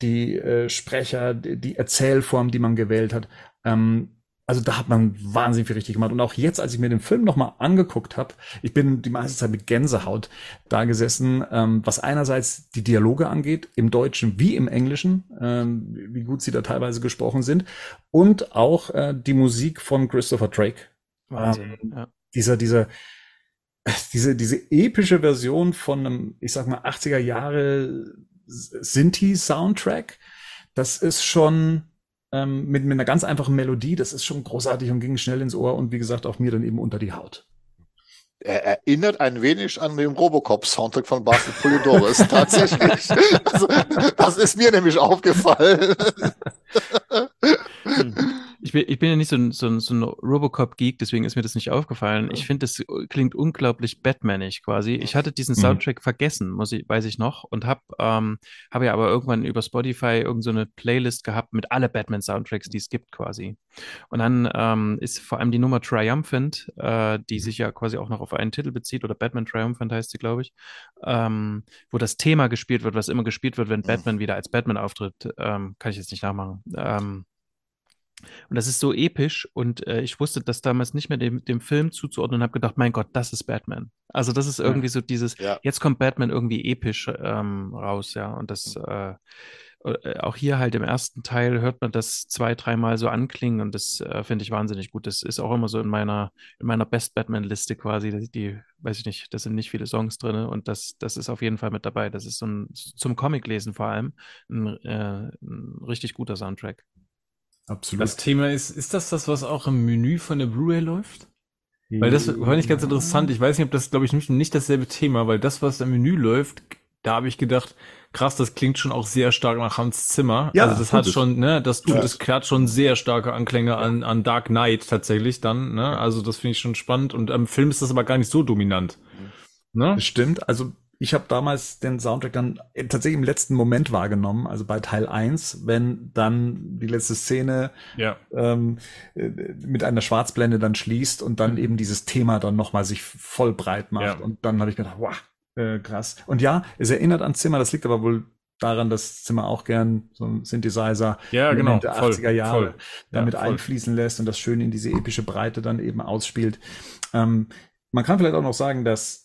die äh, Sprecher, die, die Erzählform, die man gewählt hat. Ähm, also da hat man wahnsinnig viel richtig gemacht. Und auch jetzt, als ich mir den Film nochmal angeguckt habe, ich bin die meiste Zeit mit Gänsehaut da gesessen, ähm, was einerseits die Dialoge angeht, im Deutschen wie im Englischen, ähm, wie gut sie da teilweise gesprochen sind, und auch äh, die Musik von Christopher Drake. Wahnsinn. Ähm, ja. Dieser, dieser, diese, diese epische Version von einem, ich sag mal, 80er Jahre Sinti-Soundtrack, das ist schon ähm, mit, mit einer ganz einfachen Melodie, das ist schon großartig und ging schnell ins Ohr und wie gesagt auch mir dann eben unter die Haut. Er erinnert ein wenig an den Robocop-Soundtrack von Basil Polidorus, tatsächlich. Also, das ist mir nämlich aufgefallen. Ich bin, ich bin ja nicht so ein, so ein, so ein Robocop-Geek, deswegen ist mir das nicht aufgefallen. Ich finde, das klingt unglaublich Batmanig quasi. Ich hatte diesen Mhm. Soundtrack vergessen, muss ich, weiß ich noch, und habe ähm, hab ja aber irgendwann über Spotify irgend so eine Playlist gehabt mit alle Batman-Soundtracks, die es gibt quasi. Und dann ähm, ist vor allem die Nummer Triumphant, äh, die sich ja quasi auch noch auf einen Titel bezieht, oder Batman Triumphant heißt sie, glaube ich, ähm, wo das Thema gespielt wird, was immer gespielt wird, wenn Batman wieder als Batman auftritt. Ähm, kann ich jetzt nicht nachmachen. Und das ist so episch und äh, ich wusste das damals nicht mehr dem, dem Film zuzuordnen und habe gedacht, mein Gott, das ist Batman. Also das ist irgendwie so dieses, Ja. jetzt kommt Batman irgendwie episch ähm, raus, ja. Und das äh, äh, auch hier halt im ersten Teil hört man das zwei, dreimal so anklingen und das äh, finde ich wahnsinnig gut. Das ist auch immer so in meiner, in meiner Best Batman-Liste quasi. Die, die, weiß ich nicht, da sind nicht viele Songs drin und das, das ist auf jeden Fall mit dabei. Das ist so ein, zum Comic-Lesen vor allem ein, äh, ein richtig guter Soundtrack. Absolut. Das Thema ist, ist das das, was auch im Menü von der Blu-ray läuft? Weil das fand ich ganz interessant. Ich weiß nicht, ob das, glaube ich, nicht, nicht dasselbe Thema, weil das, was im Menü läuft, da habe ich gedacht, krass, das klingt schon auch sehr stark nach Hans Zimmer. Ja, also das hat schon, ne, das tut, Ja. das hat schon sehr starke Anklänge an, an Dark Knight tatsächlich dann, ne? Also das finde ich schon spannend und am Film ist das aber gar nicht so dominant. Ne? Das stimmt. Also ich habe damals den Soundtrack dann tatsächlich im letzten Moment wahrgenommen, also bei Teil 1, wenn dann die letzte Szene Ja. ähm, äh, mit einer Schwarzblende dann schließt und dann eben dieses Thema dann nochmal sich voll breit macht. Ja. Und dann habe ich gedacht, wow, äh, krass. Und ja, es erinnert an Zimmer, das liegt aber wohl daran, dass Zimmer auch gern so ein Synthesizer Ja, genau. der Voll, 80er Jahre voll. damit Ja, einfließen lässt und das schön in diese epische Breite dann eben ausspielt. Ähm, man kann vielleicht auch noch sagen, dass,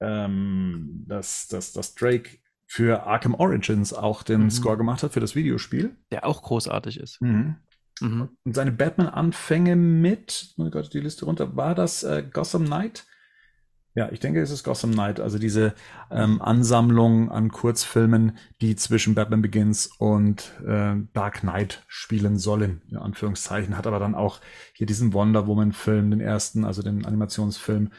ähm, dass, dass, dass Drake für Arkham Origins auch den Mhm. Score gemacht hat für das Videospiel. Der auch großartig ist. Mhm. Mhm. Und seine Batman-Anfänge mit, oh Gott, die Liste runter, war das äh, Gotham Knight? Ja, ich denke, es ist Gotham Knight, also diese ähm, Ansammlung an Kurzfilmen, die zwischen Batman Begins und äh, Dark Knight spielen sollen, in Anführungszeichen, hat aber dann auch hier diesen Wonder Woman-Film, den ersten, also den Animationsfilm,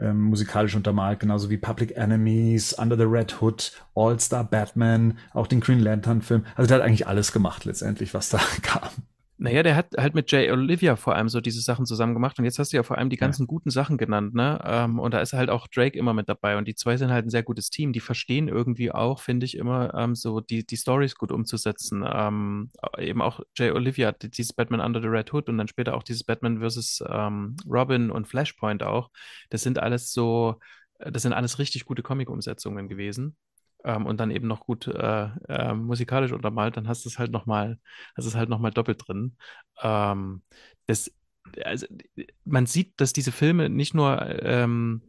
ähm, musikalisch untermalt, genauso wie Public Enemies, Under the Red Hood, All-Star Batman, auch den Green Lantern-Film. Also der hat eigentlich alles gemacht letztendlich, was da kam. Naja, der hat halt mit Jay Olivia vor allem so diese Sachen zusammen gemacht und jetzt hast du ja vor allem die Ja. ganzen guten Sachen genannt, ne? Ähm, und da ist halt auch Drake immer mit dabei und die zwei sind halt ein sehr gutes Team. Die verstehen irgendwie auch, finde ich, immer ähm, so die, die Stories gut umzusetzen. Ähm, eben auch Jay Olivia, die- dieses Batman Under the Red Hood und dann später auch dieses Batman versus ähm, Robin und Flashpoint auch. Das sind alles so, äh, das sind alles richtig gute Comic-Umsetzungen gewesen. Ähm, und dann eben noch gut äh, äh, musikalisch untermalt, dann hast du es halt nochmal, hast es halt noch mal doppelt drin. Ähm, das, also, man sieht, dass diese Filme nicht nur, ähm,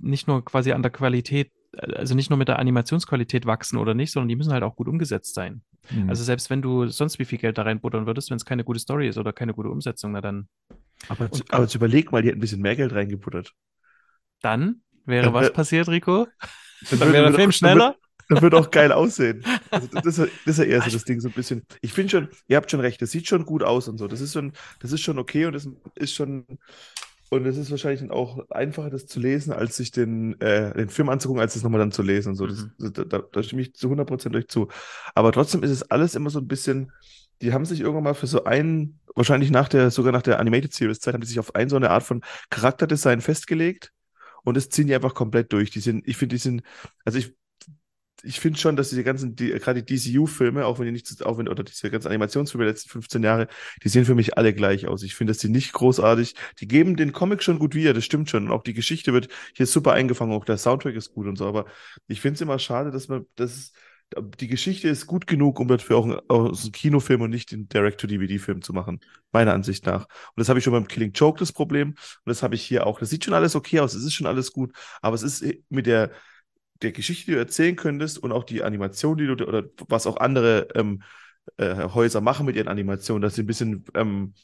nicht nur quasi an der Qualität, also nicht nur mit der Animationsqualität wachsen oder nicht, sondern die müssen halt auch gut umgesetzt sein. Mhm. Also selbst wenn du sonst wie viel Geld da reinbuttern würdest, wenn es keine gute Story ist oder keine gute Umsetzung, na dann, Aber, Und- aber jetzt überleg mal, die hätten ein bisschen mehr Geld reingebuttert. dann wäre Dann was passiert, Rico? Dann wäre der Film schneller? Das wird auch geil aussehen. Also das, ist, ja- das ist ja eher so das Ding, so ein bisschen. Ich finde schon, ihr habt schon recht, das sieht schon gut aus und so. Das ist schon, das ist schon okay und das ist schon, und es ist wahrscheinlich auch einfacher, das zu lesen, als sich den, äh, den Film anzugucken, als es nochmal dann zu lesen und so. Das, Mhm. da, da, da stimme ich zu 100% euch zu. Aber trotzdem ist es alles immer so ein bisschen, die haben sich irgendwann mal für so einen, wahrscheinlich nach der, sogar nach der Animated Series Zeit, haben die sich auf ein so eine Art von Charakterdesign festgelegt und das ziehen die einfach komplett durch. Die sind, ich finde, die sind, also ich, ich finde schon, dass diese ganzen, die, gerade die DCU-Filme, auch wenn die nicht, auch wenn, oder diese ganzen Animationsfilme der letzten 15 Jahre, die sehen für mich alle gleich aus. Ich finde, dass die nicht großartig, die geben den Comic schon gut wieder, das stimmt schon. Und auch die Geschichte wird hier super eingefangen, auch der Soundtrack ist gut und so, aber ich finde es immer schade, dass man, das die Geschichte ist gut genug, um dafür auch einen, Kinofilm und nicht den Direct-to-DVD-Film zu machen, meiner Ansicht nach. Und das habe ich schon beim Killing Joke das Problem und das habe ich hier auch. Das sieht schon alles okay aus, es ist schon alles gut, aber es ist mit der der Geschichte, die du erzählen könntest und auch die Animation, die du oder was auch andere ähm, äh, Häuser machen mit ihren Animationen, dass sie ein bisschen ähm,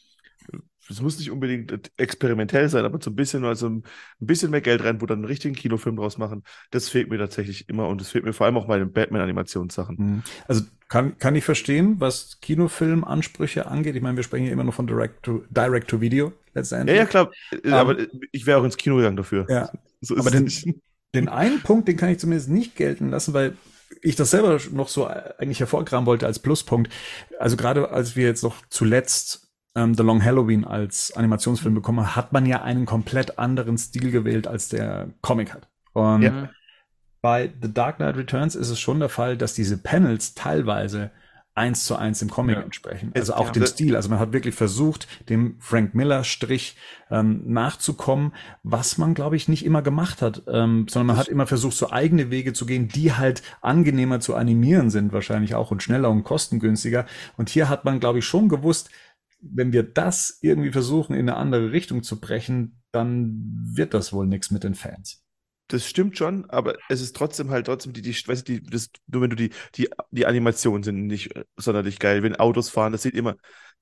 es muss nicht unbedingt experimentell sein, aber so ein bisschen, also ein bisschen mehr Geld reinbuttern, einen richtigen Kinofilm draus machen, das fehlt mir tatsächlich immer und das fehlt mir vor allem auch bei den Batman-Animationssachen. Mhm. Also kann, kann ich verstehen, was Kinofilmansprüche angeht. Ich meine, wir sprechen ja immer nur von Direct to, Direct to Video Ja, letztendlich. ja, klar, äh, aber ich wäre auch ins Kino gegangen dafür. Ja. So ist Aber es den-. Den einen Punkt, den kann ich zumindest nicht gelten lassen, weil ich das selber noch so eigentlich hervorkramen wollte als Pluspunkt. Also gerade als wir jetzt noch zuletzt ähm, The Long Halloween als Animationsfilm bekommen hat man ja einen komplett anderen Stil gewählt, als der Comic hat. Und Ja. bei The Dark Knight Returns ist es schon der Fall, dass diese Panels teilweise eins zu eins dem Comic Ja. entsprechen. Es- Also auch ja. dem Stil. Also man hat wirklich versucht, dem Frank Miller Strich ähm, nachzukommen, was man, glaube ich, nicht immer gemacht hat, ähm, sondern man hat immer versucht, so eigene Wege zu gehen, die halt angenehmer zu animieren sind, wahrscheinlich auch und schneller und kostengünstiger. Und hier hat man, glaube ich, schon gewusst, wenn wir das irgendwie versuchen, in eine andere Richtung zu brechen, dann wird das wohl nichts mit den Fans. Das stimmt schon, aber es ist trotzdem halt trotzdem die, die, weißt du, die, das, nur wenn du die, die, die Animationen sind nicht sonderlich geil. Wenn Autos fahren, das sieht immer,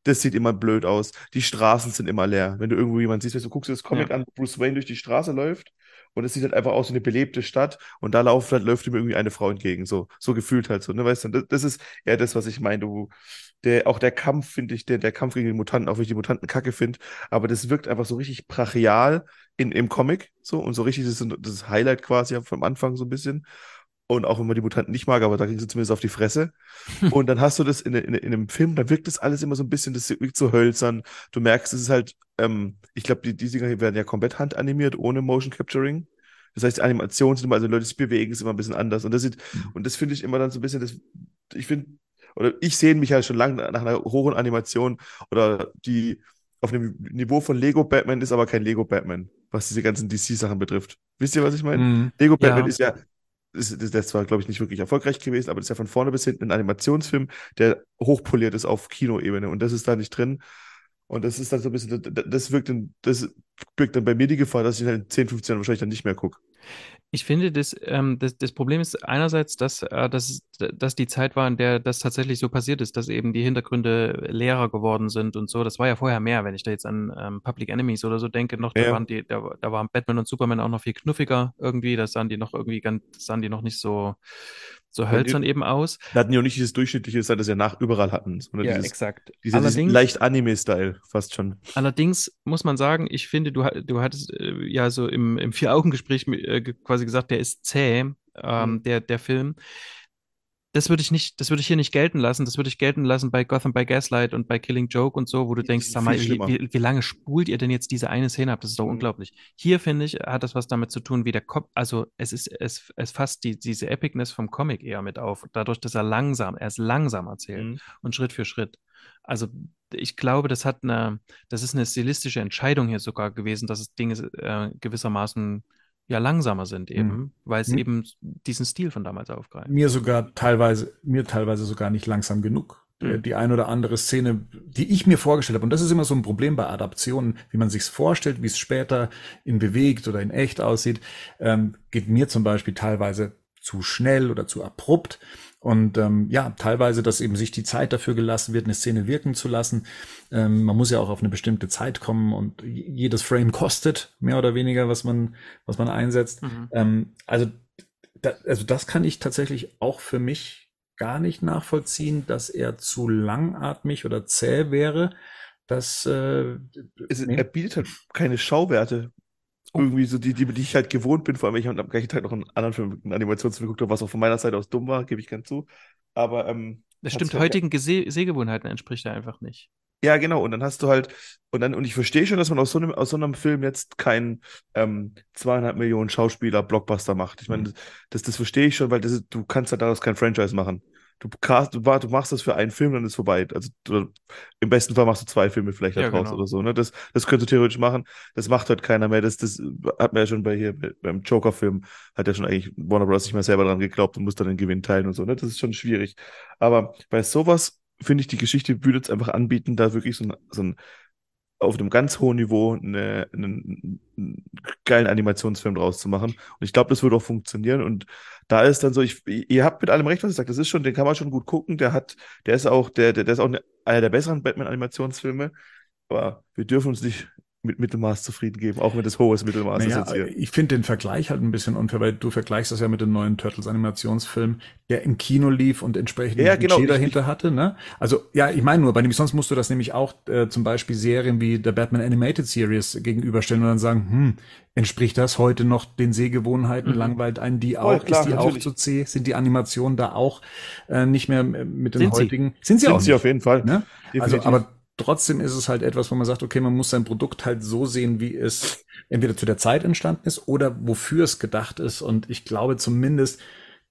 das sieht immer blöd aus. Die Straßen sind immer leer. Wenn du irgendwo jemanden siehst, weißt du, guckst dir das Comic Ja. an, wo Bruce Wayne durch die Straße läuft und es sieht halt einfach aus wie eine belebte Stadt und da läuft, halt, läuft ihm irgendwie eine Frau entgegen. So, so gefühlt halt so, ne, weißt du, das, das ist eher das, was ich meine. Du, der, auch der Kampf, finde ich, der, der Kampf gegen die Mutanten, auch wenn ich die Mutanten kacke finde, aber das wirkt einfach so richtig brachial in, im Comic, so, und so richtig, das ist das Highlight quasi vom Anfang so ein bisschen. Und auch wenn man die Mutanten nicht mag, aber da ging sie zumindest auf die Fresse. Und dann hast du das in, in, in einem Film, da wirkt das alles immer so ein bisschen, das wirkt so hölzern. Du merkst, es ist halt, ähm, ich glaube, die, die Dinger hier werden ja komplett handanimiert, ohne Motion Capturing. Das heißt, die Animationen sind immer, also Leute, sich bewegen, ist immer ein bisschen anders. Und das sieht, und das finde ich immer dann so ein bisschen, das, ich finde, oder ich sehe mich halt schon lange nach einer hohen Animation oder die auf einem Niveau von Lego Batman ist aber kein Lego Batman, was diese ganzen DC-Sachen betrifft. Wisst ihr, was ich meine? Mhm. Lego Batman Ja. ist ja, ist, ist, der ist zwar, glaube ich, nicht wirklich erfolgreich gewesen, aber das ist ja von vorne bis hinten ein Animationsfilm, der hochpoliert ist auf Kinoebene und das ist da nicht drin. Und das ist dann so ein bisschen, das- das wirkt dann, das birgt dann bei mir die Gefahr, dass ich halt in 10, 15 Jahren wahrscheinlich dann nicht mehr gucke. Ich finde, das, ähm, das, das Problem ist einerseits, dass, äh, dass, dass die Zeit war, in der das tatsächlich so passiert ist, dass eben die Hintergründe leerer geworden sind und so. Das war ja vorher mehr, wenn ich da jetzt an ähm, Public Enemies oder so denke, noch, da Ja. waren die, da, da waren Batman und Superman auch noch viel knuffiger irgendwie. Da sahen die noch irgendwie ganz, sahen die noch nicht so, so hölzern eben aus. Da hatten die auch nicht dieses durchschnittliche Style, das sie ja nach überall hatten, sondern dieses, exakt. diesen Allerdings, leicht Anime-Style fast schon. Allerdings muss man sagen, ich finde, du, du hattest äh, ja so im, im Vier-Augen-Gespräch äh, quasi gesagt, der ist zäh, ähm, der, der Film. Das würde ich nicht, das würde ich hier nicht gelten lassen. Das würde ich gelten lassen bei Gotham by Gaslight und bei Killing Joke und so, wo du denkst, sag mal, wie, wie, lange spult ihr denn jetzt diese eine Szene ab? Das ist doch Mhm. unglaublich. Hier finde ich, hat das was damit zu tun, wie der Kopf, also es ist, es, es fasst die, diese Epicness vom Comic eher mit auf, dadurch, dass er langsam, er ist langsam erzählt Mhm. und Schritt für Schritt. Also ich glaube, das hat eine, das ist eine stilistische Entscheidung hier sogar gewesen, dass es Dinge äh, gewissermaßen ja langsamer sind eben, Mhm. weil es Mhm. eben diesen Stil von damals aufgreift. Mir sogar teilweise, mir teilweise sogar nicht langsam genug. Äh, Mhm. Die ein oder andere Szene, die ich mir vorgestellt habe, und das ist immer so ein Problem bei Adaptionen, wie man sich's vorstellt, wie es später in bewegt oder in echt aussieht, ähm, geht mir zum Beispiel teilweise zu schnell oder zu abrupt. Und ähm, ja, teilweise, dass eben sich die Zeit dafür gelassen wird, eine Szene wirken zu lassen. Ähm, man muss ja auch auf eine bestimmte Zeit kommen und jedes Frame kostet mehr oder weniger, was man, was man einsetzt. Mhm. Ähm, also, da, also das kann ich tatsächlich auch für mich gar nicht nachvollziehen, dass er zu langatmig oder zäh wäre. Das äh, Es, nee. Er bietet halt keine Schauwerte. Oh. Irgendwie so, die, die, die ich halt gewohnt bin, vor allem, ich habe am gleichen Tag noch einen anderen Film, einen Animationsfilm geguckt, was auch von meiner Seite aus dumm war, gebe ich gern zu. Aber ähm, Das stimmt, halt- heutigen Gese Sehgewohnheiten entspricht er einfach nicht. Ja, genau. Und dann hast du halt, und dann, und ich verstehe schon, dass man aus so einem, aus so einem Film jetzt keinen ähm, zweieinhalb Millionen Schauspieler Blockbuster macht. Ich meine, Mhm. das, das verstehe ich schon, weil das du kannst halt daraus kein Franchise machen. Du, du, du machst das für einen Film, dann ist vorbei. Also du, im besten Fall machst du zwei Filme vielleicht Ja, daraus genau. oder so. Ne? Das, das könntest du theoretisch machen. Das macht halt keiner mehr. Das, das hat man ja schon bei hier bei- beim Joker-Film, hat ja schon eigentlich Warner Bros. nicht mehr selber dran geglaubt und muss dann den Gewinn teilen und so. Ne? Das ist schon schwierig. Aber bei sowas finde ich, die Geschichte würde es einfach anbieten, da wirklich so ein, so ein auf einem ganz hohen Niveau eine, einen, geilen Animationsfilm draus zu machen. Und ich glaube, das würde auch funktionieren. Und da ist dann so, ich, ihr habt mit allem recht, was ihr sagt. Das ist schon, den kann man schon gut gucken. Der hat, der ist auch, der, der, der ist auch eine, einer der besseren Batman-Animationsfilme. Aber wir dürfen uns nicht mit Mittelmaß zufrieden geben, auch wenn das hohes Mittelmaß Naja, ist jetzt hier. ich finde den Vergleich halt ein bisschen unfair, weil du vergleichst das ja mit dem neuen Turtles Animationsfilm, der im Kino lief und entsprechend Ja, genau, Budget ich- dahinter hatte. Ne? Also ja, ich meine nur, bei dem sonst musst du das nämlich auch äh, zum Beispiel Serien wie der Batman Animated Series gegenüberstellen und dann sagen, hm, entspricht das heute noch den Sehgewohnheiten? Mhm. Langweilt einen die auch? klar, ist die auch natürlich. zu zäh? Sind die Animationen da auch äh, nicht mehr äh, mit den Sind sie? heutigen? Sind sie Sind auch sie nicht. auf jeden Fall. Ne? Also, aber trotzdem ist es halt etwas, wo man sagt, okay, man muss sein Produkt halt so sehen, wie es entweder zu der Zeit entstanden ist oder wofür es gedacht ist. Und ich glaube zumindest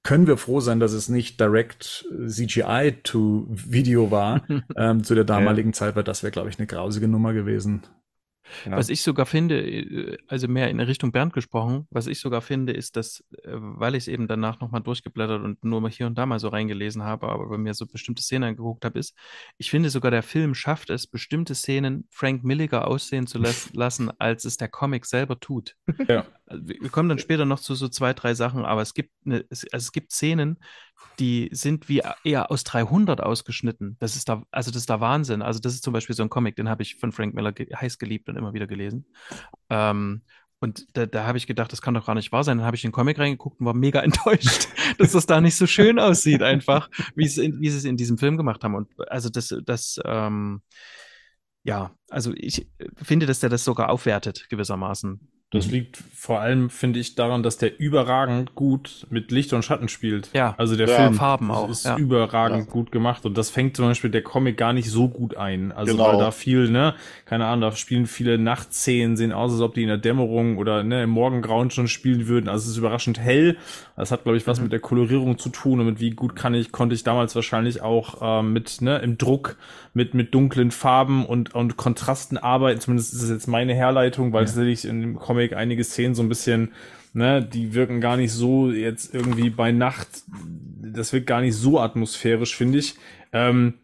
können wir froh sein, dass es nicht direct CGI to Video war ähm, zu der damaligen Zeit, weil das wäre, glaube ich, eine grausige Nummer gewesen. Ja. Was ich sogar finde, äh, also mehr in Richtung Bernd gesprochen, was ich sogar finde, ist, dass, äh, weil ich es eben danach nochmal durchgeblättert und nur mal hier und da mal so reingelesen habe, aber bei mir so bestimmte Szenen angeguckt habe, ist, ich finde sogar der Film schafft es, bestimmte Szenen Frank Milliger aussehen zu las lassen, als es der Comic selber tut. Ja. Also wir wir kommen dann später noch zu so zwei, drei Sachen, aber es gibt eine, es, also es gibt Szenen, die sind wie eher aus 300 ausgeschnitten. Das ist da, also das ist der Wahnsinn. Also das ist zum Beispiel so ein Comic, den habe ich von Frank Miller heiß geliebt und immer wieder gelesen. Ähm, und da, da habe ich gedacht, das kann doch gar nicht wahr sein. Dann habe ich den Comic reingeguckt und war mega enttäuscht, dass das da nicht so schön aussieht, einfach, wie sie es in diesem Film gemacht haben. Und also das, das, ähm, ja, also ich finde, dass der das sogar aufwertet, gewissermaßen. Das liegt vor allem, finde ich, daran, dass der überragend gut mit Licht und Schatten spielt. Ja. Also der Ja. Film Farben auch, ist ja. überragend Ja. gut gemacht und das fängt zum Beispiel der Comic gar nicht so gut ein. Also Genau. weil da viel, ne, keine Ahnung, da spielen viele Nachtszenen, sehen aus, als ob die in der Dämmerung oder ne, im Morgengrauen schon spielen würden. Also es ist überraschend hell. Das hat, glaube ich, was Mhm. mit der Kolorierung zu tun und mit wie gut kann ich, konnte ich damals wahrscheinlich auch ähm, mit, ne, im Druck, mit, mit dunklen Farben und, und Kontrasten arbeiten. Zumindest ist es jetzt meine Herleitung, weil Ja. tatsächlich in dem Comic einige Szenen so ein bisschen, ne, die wirken gar nicht so jetzt irgendwie bei Nacht, das wirkt gar nicht so atmosphärisch, finde ich. Ähm,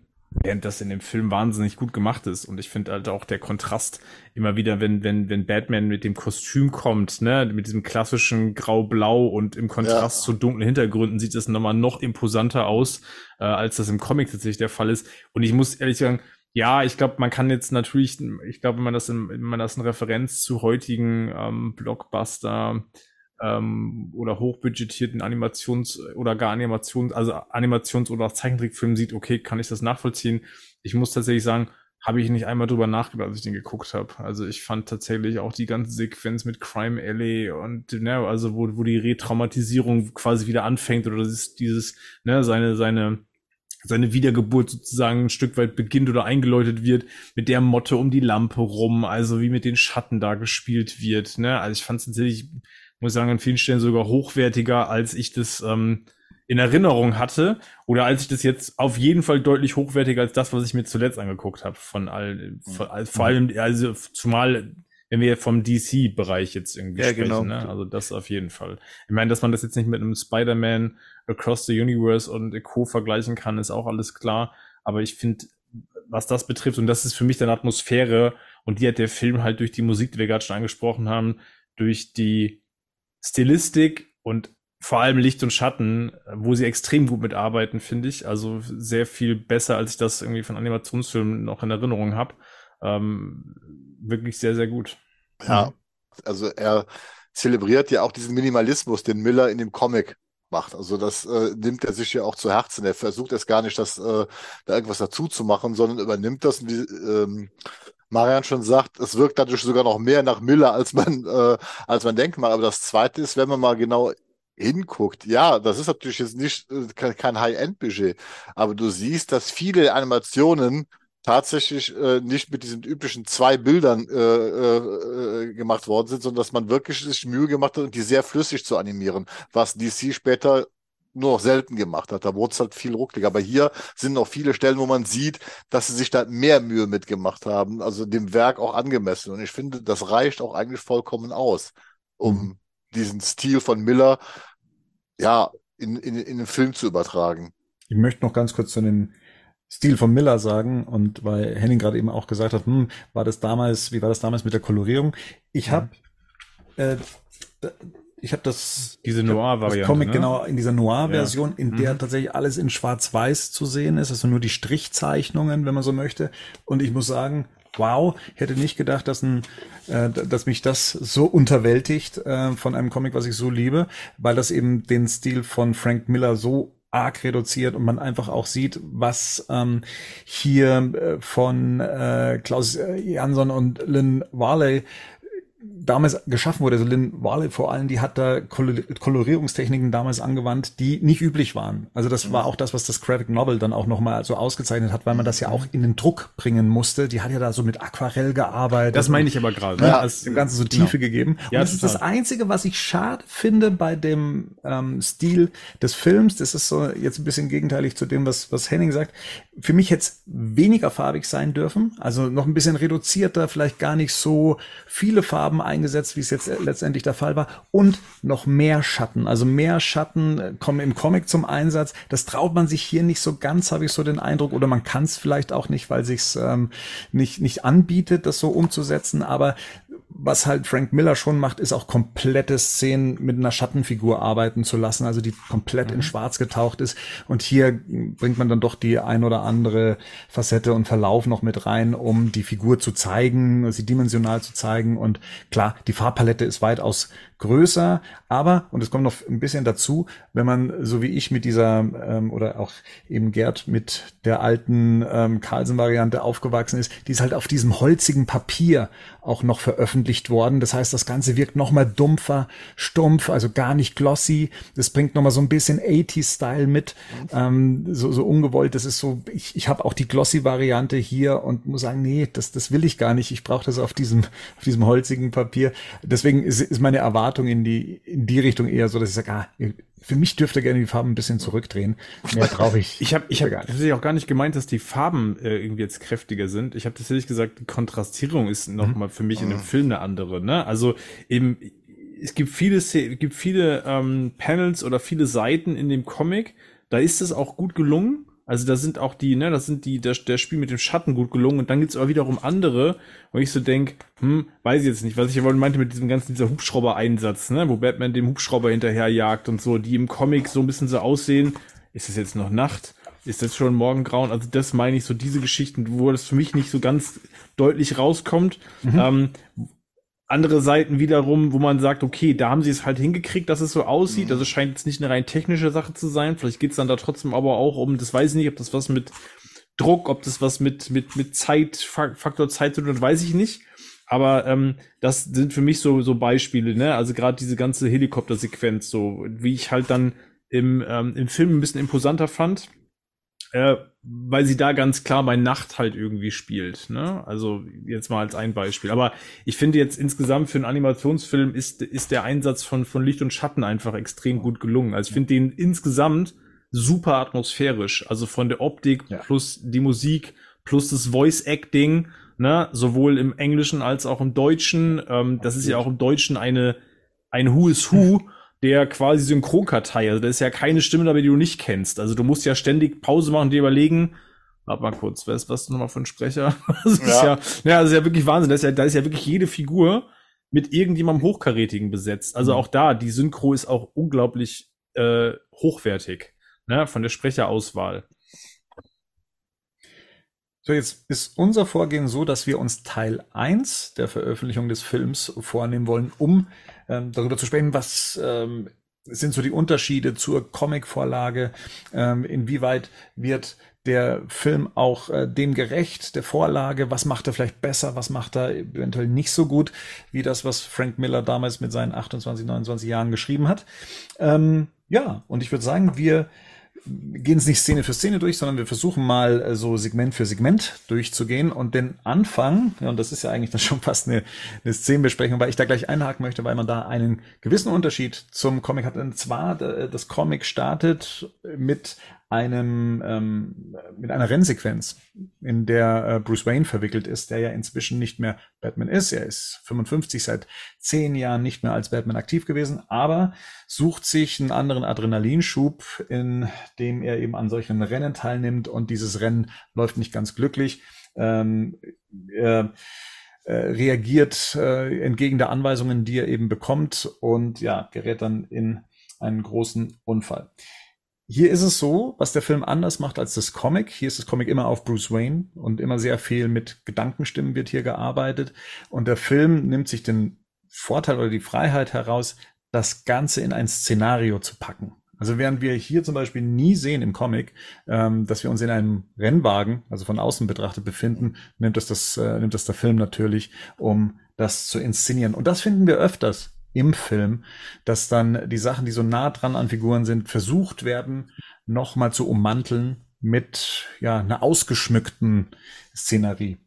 während das in dem Film wahnsinnig gut gemacht ist. Und ich finde halt auch der Kontrast immer wieder, wenn, wenn, wenn Batman mit dem Kostüm kommt, ne, mit diesem klassischen Grau-Blau und im Kontrast ja. zu dunklen Hintergründen sieht es nochmal noch imposanter aus, äh, als das im Comic tatsächlich der Fall ist. Und ich muss ehrlich sagen, ja, ich glaube, man kann jetzt natürlich, ich glaube, wenn man das in, wenn man das in Referenz zu heutigen ähm, Blockbuster ähm, oder hochbudgetierten Animations- oder gar Animations-, also Animations- oder Zeichentrickfilmen sieht, okay, kann ich das nachvollziehen. Ich muss tatsächlich sagen, habe ich nicht einmal drüber nachgedacht, als ich den geguckt habe. Also ich fand tatsächlich auch die ganze Sequenz mit Crime Alley und ne, also wo, wo die Retraumatisierung quasi wieder anfängt oder dieses, dieses ne, seine seine seine Wiedergeburt sozusagen ein Stück weit beginnt oder eingeläutet wird, mit der Motte um die Lampe rum, also wie mit den Schatten da gespielt wird. Ne? Also ich fand es tatsächlich muss sagen, an vielen Stellen sogar hochwertiger, als ich das ähm, in Erinnerung hatte. Oder als ich das jetzt auf jeden Fall deutlich hochwertiger als das, was ich mir zuletzt angeguckt habe. Von all, von, mhm. vor allem, also zumal wenn wir vom DC-Bereich jetzt irgendwie ja, sprechen. Genau. Ne? Also das auf jeden Fall. Ich meine, dass man das jetzt nicht mit einem Spider-Man Across the Universe und Co. vergleichen kann, ist auch alles klar. Aber ich finde, was das betrifft, und das ist für mich dann Atmosphäre, und die hat der Film halt durch die Musik, die wir gerade schon angesprochen haben, durch die Stilistik und vor allem Licht und Schatten, wo sie extrem gut mitarbeiten, finde ich. Also sehr viel besser, als ich das irgendwie von Animationsfilmen noch in Erinnerung habe. Ähm, wirklich sehr, sehr gut. Ja, also er zelebriert ja auch diesen Minimalismus, den Miller in dem Comic macht. Also das äh, nimmt er sich ja auch zu Herzen. Er versucht es gar nicht, das, äh, da irgendwas dazu zu machen, sondern übernimmt das. Wie, ähm, Marian schon sagt, es wirkt dadurch sogar noch mehr nach Miller, als man, äh, als man denkt mal. Aber das Zweite ist, wenn man mal genau hinguckt, ja, das ist natürlich jetzt nicht äh, kein, High-End-Budget, aber du siehst, dass viele Animationen tatsächlich äh, nicht mit diesen üblichen zwei Bildern äh, äh, äh, gemacht worden sind, sondern dass man wirklich sich Mühe gemacht hat, die sehr flüssig zu animieren, was DC später nur noch selten gemacht hat. Da wurde es halt viel ruckliger. Aber hier sind noch viele Stellen, wo man sieht, dass sie sich da mehr Mühe mitgemacht haben, also dem Werk auch angemessen. Und ich finde, das reicht auch eigentlich vollkommen aus, um mhm. diesen Stil von Miller ja in, in, in den Film zu übertragen. Ich möchte noch ganz kurz zu dem Stil von Miller sagen und weil Henning gerade eben auch gesagt hat, hm, war das damals, wie war das damals mit der Kolorierung? Ich habe äh, ich habe das diese Noir-Variante, Comic ne? genau in dieser Noir-Version, ja. in der mhm. tatsächlich alles in Schwarz-Weiß zu sehen ist, also nur die Strichzeichnungen, wenn man so möchte. Und ich muss sagen, wow, hätte nicht gedacht, dass ein, äh, dass mich das so unterwältigt äh, von einem Comic, was ich so liebe, weil das eben den Stil von Frank Miller so arg reduziert und man einfach auch sieht, was ähm, hier äh, von äh, Klaus Jansson und Lynn Warley damals geschaffen wurde. Also Lynn Warley vor allem, die hat da Kolorierungstechniken damals angewandt, die nicht üblich waren. Also das war mhm. auch das, was das Graphic Novel dann auch nochmal so ausgezeichnet hat, weil man das ja auch in den Druck bringen musste. Die hat ja da so mit Aquarell gearbeitet. Das meine ich aber gerade. Ne? Ja, als, dem Ganzen so Tiefe genau. gegeben. Ja, und das total. ist das Einzige, was ich schade finde bei dem ähm, Stil des Films. Das ist so jetzt ein bisschen gegenteilig zu dem, was, was Henning sagt. Für mich hätte es weniger farbig sein dürfen. Also noch ein bisschen reduzierter, vielleicht gar nicht so viele Farben eingesetzt, wie es jetzt letztendlich der Fall war. Und noch mehr Schatten. Also mehr Schatten äh, kommen im Comic zum Einsatz. Das traut man sich hier nicht so ganz, habe ich so den Eindruck. Oder man kann es vielleicht auch nicht, weil sich's ähm, nicht, nicht anbietet, das so umzusetzen. Aber was halt Frank Miller schon macht, ist auch komplette Szenen mit einer Schattenfigur arbeiten zu lassen, also die komplett mhm. in Schwarz getaucht ist. Und hier bringt man dann doch die ein oder andere Facette und Verlauf noch mit rein, um die Figur zu zeigen, sie dimensional zu zeigen. Und klar, die Farbpalette ist weitaus größer, aber, und es kommt noch ein bisschen dazu, wenn man so wie ich mit dieser, ähm, oder auch eben Gerd mit der alten ähm, Carlsen-Variante aufgewachsen ist, die ist halt auf diesem holzigen Papier auch noch veröffentlicht worden. Das heißt, das Ganze wirkt noch mal dumpfer, stumpf, also gar nicht glossy. Das bringt noch mal so ein bisschen 80s-Style mit, ähm, so, so ungewollt. Das ist so, ich, ich habe auch die glossy-Variante hier und muss sagen, nee, das, das will ich gar nicht. Ich brauche das auf diesem, auf diesem holzigen Papier. Deswegen ist, ist meine Erwartung Erwartung in die, in die Richtung eher so, dass ich sage, ah, für mich dürfte gerne die Farben ein bisschen zurückdrehen. Mehr brauche ich. ich habe ich hab tatsächlich auch gar nicht gemeint, dass die Farben äh, irgendwie jetzt kräftiger sind. Ich habe tatsächlich gesagt, die Kontrastierung ist nochmal mhm. für mich in dem Film eine andere. Ne? Also eben, es gibt viele, es gibt viele ähm, Panels oder viele Seiten in dem Comic. Da ist es auch gut gelungen Also da sind auch die, ne, das sind die, der, der Spiel mit dem Schatten gut gelungen und dann gibt's aber wiederum andere, wo ich so denk, hm, weiß ich jetzt nicht, was ich ja wohl meinte mit diesem ganzen, dieser Hubschrauber-Einsatz, ne, wo Batman dem Hubschrauber hinterherjagt und so, die im Comic so ein bisschen so aussehen, ist es jetzt noch Nacht? Ist das schon Morgengrauen? Also das meine ich so, diese Geschichten, wo das für mich nicht so ganz deutlich rauskommt. Mhm. Ähm, andere Seiten wiederum, wo man sagt, okay, da haben sie es halt hingekriegt, dass es so aussieht. Mhm. Also scheint jetzt nicht eine rein technische Sache zu sein. Vielleicht geht's dann da trotzdem aber auch um, das weiß ich nicht, ob das was mit Druck, ob das was mit, mit, mit Zeit, Faktor Zeit zu tun hat, weiß ich nicht. Aber ähm, das sind für mich so, so Beispiele, ne? Also gerade diese ganze Helikoptersequenz, so wie ich halt dann im, ähm, im Film ein bisschen imposanter fand. Äh, weil sie da ganz klar bei Nacht halt irgendwie spielt. Ne? Also jetzt mal als ein Beispiel. Aber ich finde jetzt insgesamt für einen Animationsfilm ist, ist der Einsatz von, von Licht und Schatten einfach extrem gut gelungen. Also ich finde den insgesamt super atmosphärisch. Also von der Optik ja. plus die Musik plus das Voice Acting, ne? sowohl im Englischen als auch im Deutschen. Ähm, das ist ja auch im Deutschen eine ein Who is Who der quasi Synchronkartei. Also da ist ja keine Stimme dabei, die du nicht kennst. Also du musst ja ständig Pause machen und dir überlegen, warte mal kurz, wer ist was nochmal für ein Sprecher? Das ist ja, ja, ja, das ist ja wirklich Wahnsinn. Da ist ja, da ist ja wirklich jede Figur mit irgendjemandem Hochkarätigen besetzt. Also mhm. auch da, die Synchro ist auch unglaublich äh, hochwertig, ne, von der Sprecherauswahl. So, jetzt ist unser Vorgehen so, dass wir uns Teil 1 der Veröffentlichung des Films vornehmen wollen, um ähm, darüber zu sprechen, was ähm, sind so die Unterschiede zur Comic-Vorlage, ähm, inwieweit wird der Film auch äh, dem gerecht, der Vorlage, was macht er vielleicht besser, was macht er eventuell nicht so gut, wie das, was Frank Miller damals mit seinen 28, 29 Jahren geschrieben hat. Ähm, ja, und ich würde sagen, wir gehen es nicht Szene für Szene durch, sondern wir versuchen mal äh, so Segment für Segment durchzugehen und den Anfang, ja, und das ist ja eigentlich dann schon fast eine, eine Szenenbesprechung, weil ich da gleich einhaken möchte, weil man da einen gewissen Unterschied zum Comic hat. Und zwar, das Comic startet mit einem ähm, mit einer Rennsequenz, in der äh, Bruce Wayne verwickelt ist, der ja inzwischen nicht mehr Batman ist. Er ist 55, seit zehn Jahren nicht mehr als Batman aktiv gewesen, aber sucht sich einen anderen Adrenalinschub, in dem er eben an solchen Rennen teilnimmt und dieses Rennen läuft nicht ganz glücklich. Ähm, äh, reagiert äh, entgegen der Anweisungen, die er eben bekommt und ja, gerät dann in einen großen Unfall. Hier ist es so, was der Film anders macht als das Comic. Hier ist das Comic immer auf Bruce Wayne und immer sehr viel mit Gedankenstimmen wird hier gearbeitet. Und der Film nimmt sich den Vorteil oder die Freiheit heraus, das Ganze in ein Szenario zu packen. Also während wir hier zum Beispiel nie sehen im Comic, ähm, dass wir uns in einem Rennwagen, also von außen betrachtet, befinden, nimmt das, das, äh, nimmt das der Film natürlich, um das zu inszenieren. Und das finden wir öfters im Film, dass dann die Sachen, die so nah dran an Figuren sind, versucht werden, nochmal zu ummanteln mit ja einer ausgeschmückten Szenerie.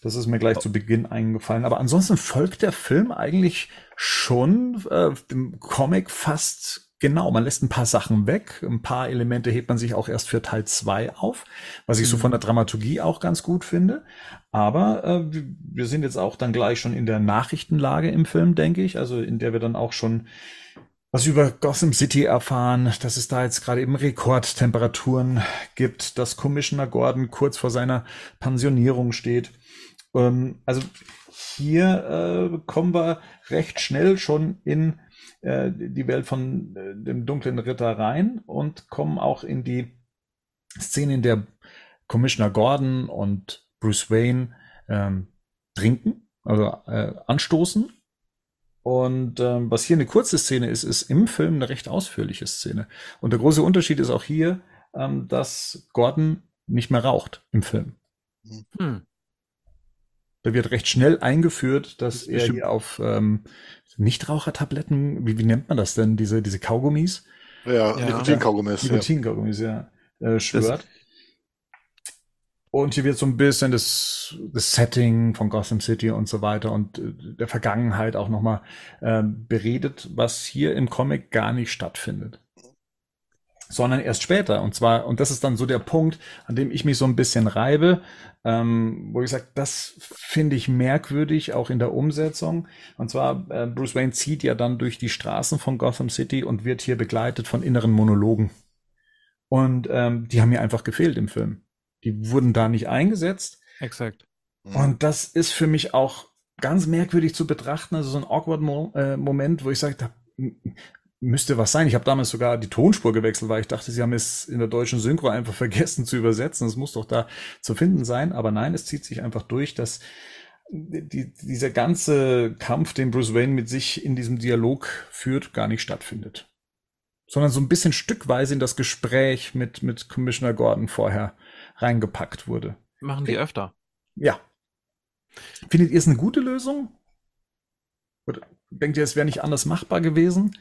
Das ist mir gleich zu Beginn eingefallen. Aber ansonsten folgt der Film eigentlich schon äh, dem Comic fast Genau, man lässt ein paar Sachen weg, ein paar Elemente hebt man sich auch erst für Teil zwei auf, was ich so von der mhm. Dramaturgie auch ganz gut finde. Aber äh, wir sind jetzt auch dann gleich schon in der Nachrichtenlage im Film, denke ich, also in der wir dann auch schon was über Gotham City erfahren, dass es da jetzt gerade eben Rekordtemperaturen gibt, dass Commissioner Gordon kurz vor seiner Pensionierung steht. Ähm, also hier äh, kommen wir recht schnell schon in äh, die Welt von äh, dem dunklen Ritter rein und kommen auch in die Szene, in der Commissioner Gordon und Bruce Wayne ähm, trinken, also äh, anstoßen. Und ähm, was hier eine kurze Szene ist, ist im Film eine recht ausführliche Szene. Und der große Unterschied ist auch hier, ähm, dass Gordon nicht mehr raucht im Film. Hm. Da wird recht schnell eingeführt, dass er hier auf ähm, Nichtrauchertabletten, wie, wie nennt man das denn, diese, diese Kaugummis? Ja, ja. Nikotin-Kaugummis. Nikotin-Kaugummis, ja. Äh, schwört. Das und hier wird so ein bisschen das, das Setting von Gotham City und so weiter und äh, der Vergangenheit auch nochmal äh, beredet, was hier im Comic gar nicht stattfindet sondern erst später. Und zwar, und das ist dann so der Punkt, an dem ich mich so ein bisschen reibe, ähm, wo ich sage, das finde ich merkwürdig, auch in der Umsetzung. Und zwar, äh, Bruce Wayne zieht ja dann durch die Straßen von Gotham City und wird hier begleitet von inneren Monologen. Und ähm, die haben mir einfach gefehlt im Film. Die wurden da nicht eingesetzt. Exakt. Mhm. Und das ist für mich auch ganz merkwürdig zu betrachten. Also so ein awkward Mo äh, Moment, wo ich sage, da müsste was sein. Ich habe damals sogar die Tonspur gewechselt, weil ich dachte, sie haben es in der deutschen Synchro einfach vergessen zu übersetzen. Es muss doch da zu finden sein. Aber nein, es zieht sich einfach durch, dass die, dieser ganze Kampf, den Bruce Wayne mit sich in diesem Dialog führt, gar nicht stattfindet. Sondern so ein bisschen stückweise in das Gespräch mit, mit Commissioner Gordon vorher reingepackt wurde. Machen die öfter. Ja. Findet ihr es eine gute Lösung? Oder denkt ihr, es wäre nicht anders machbar gewesen?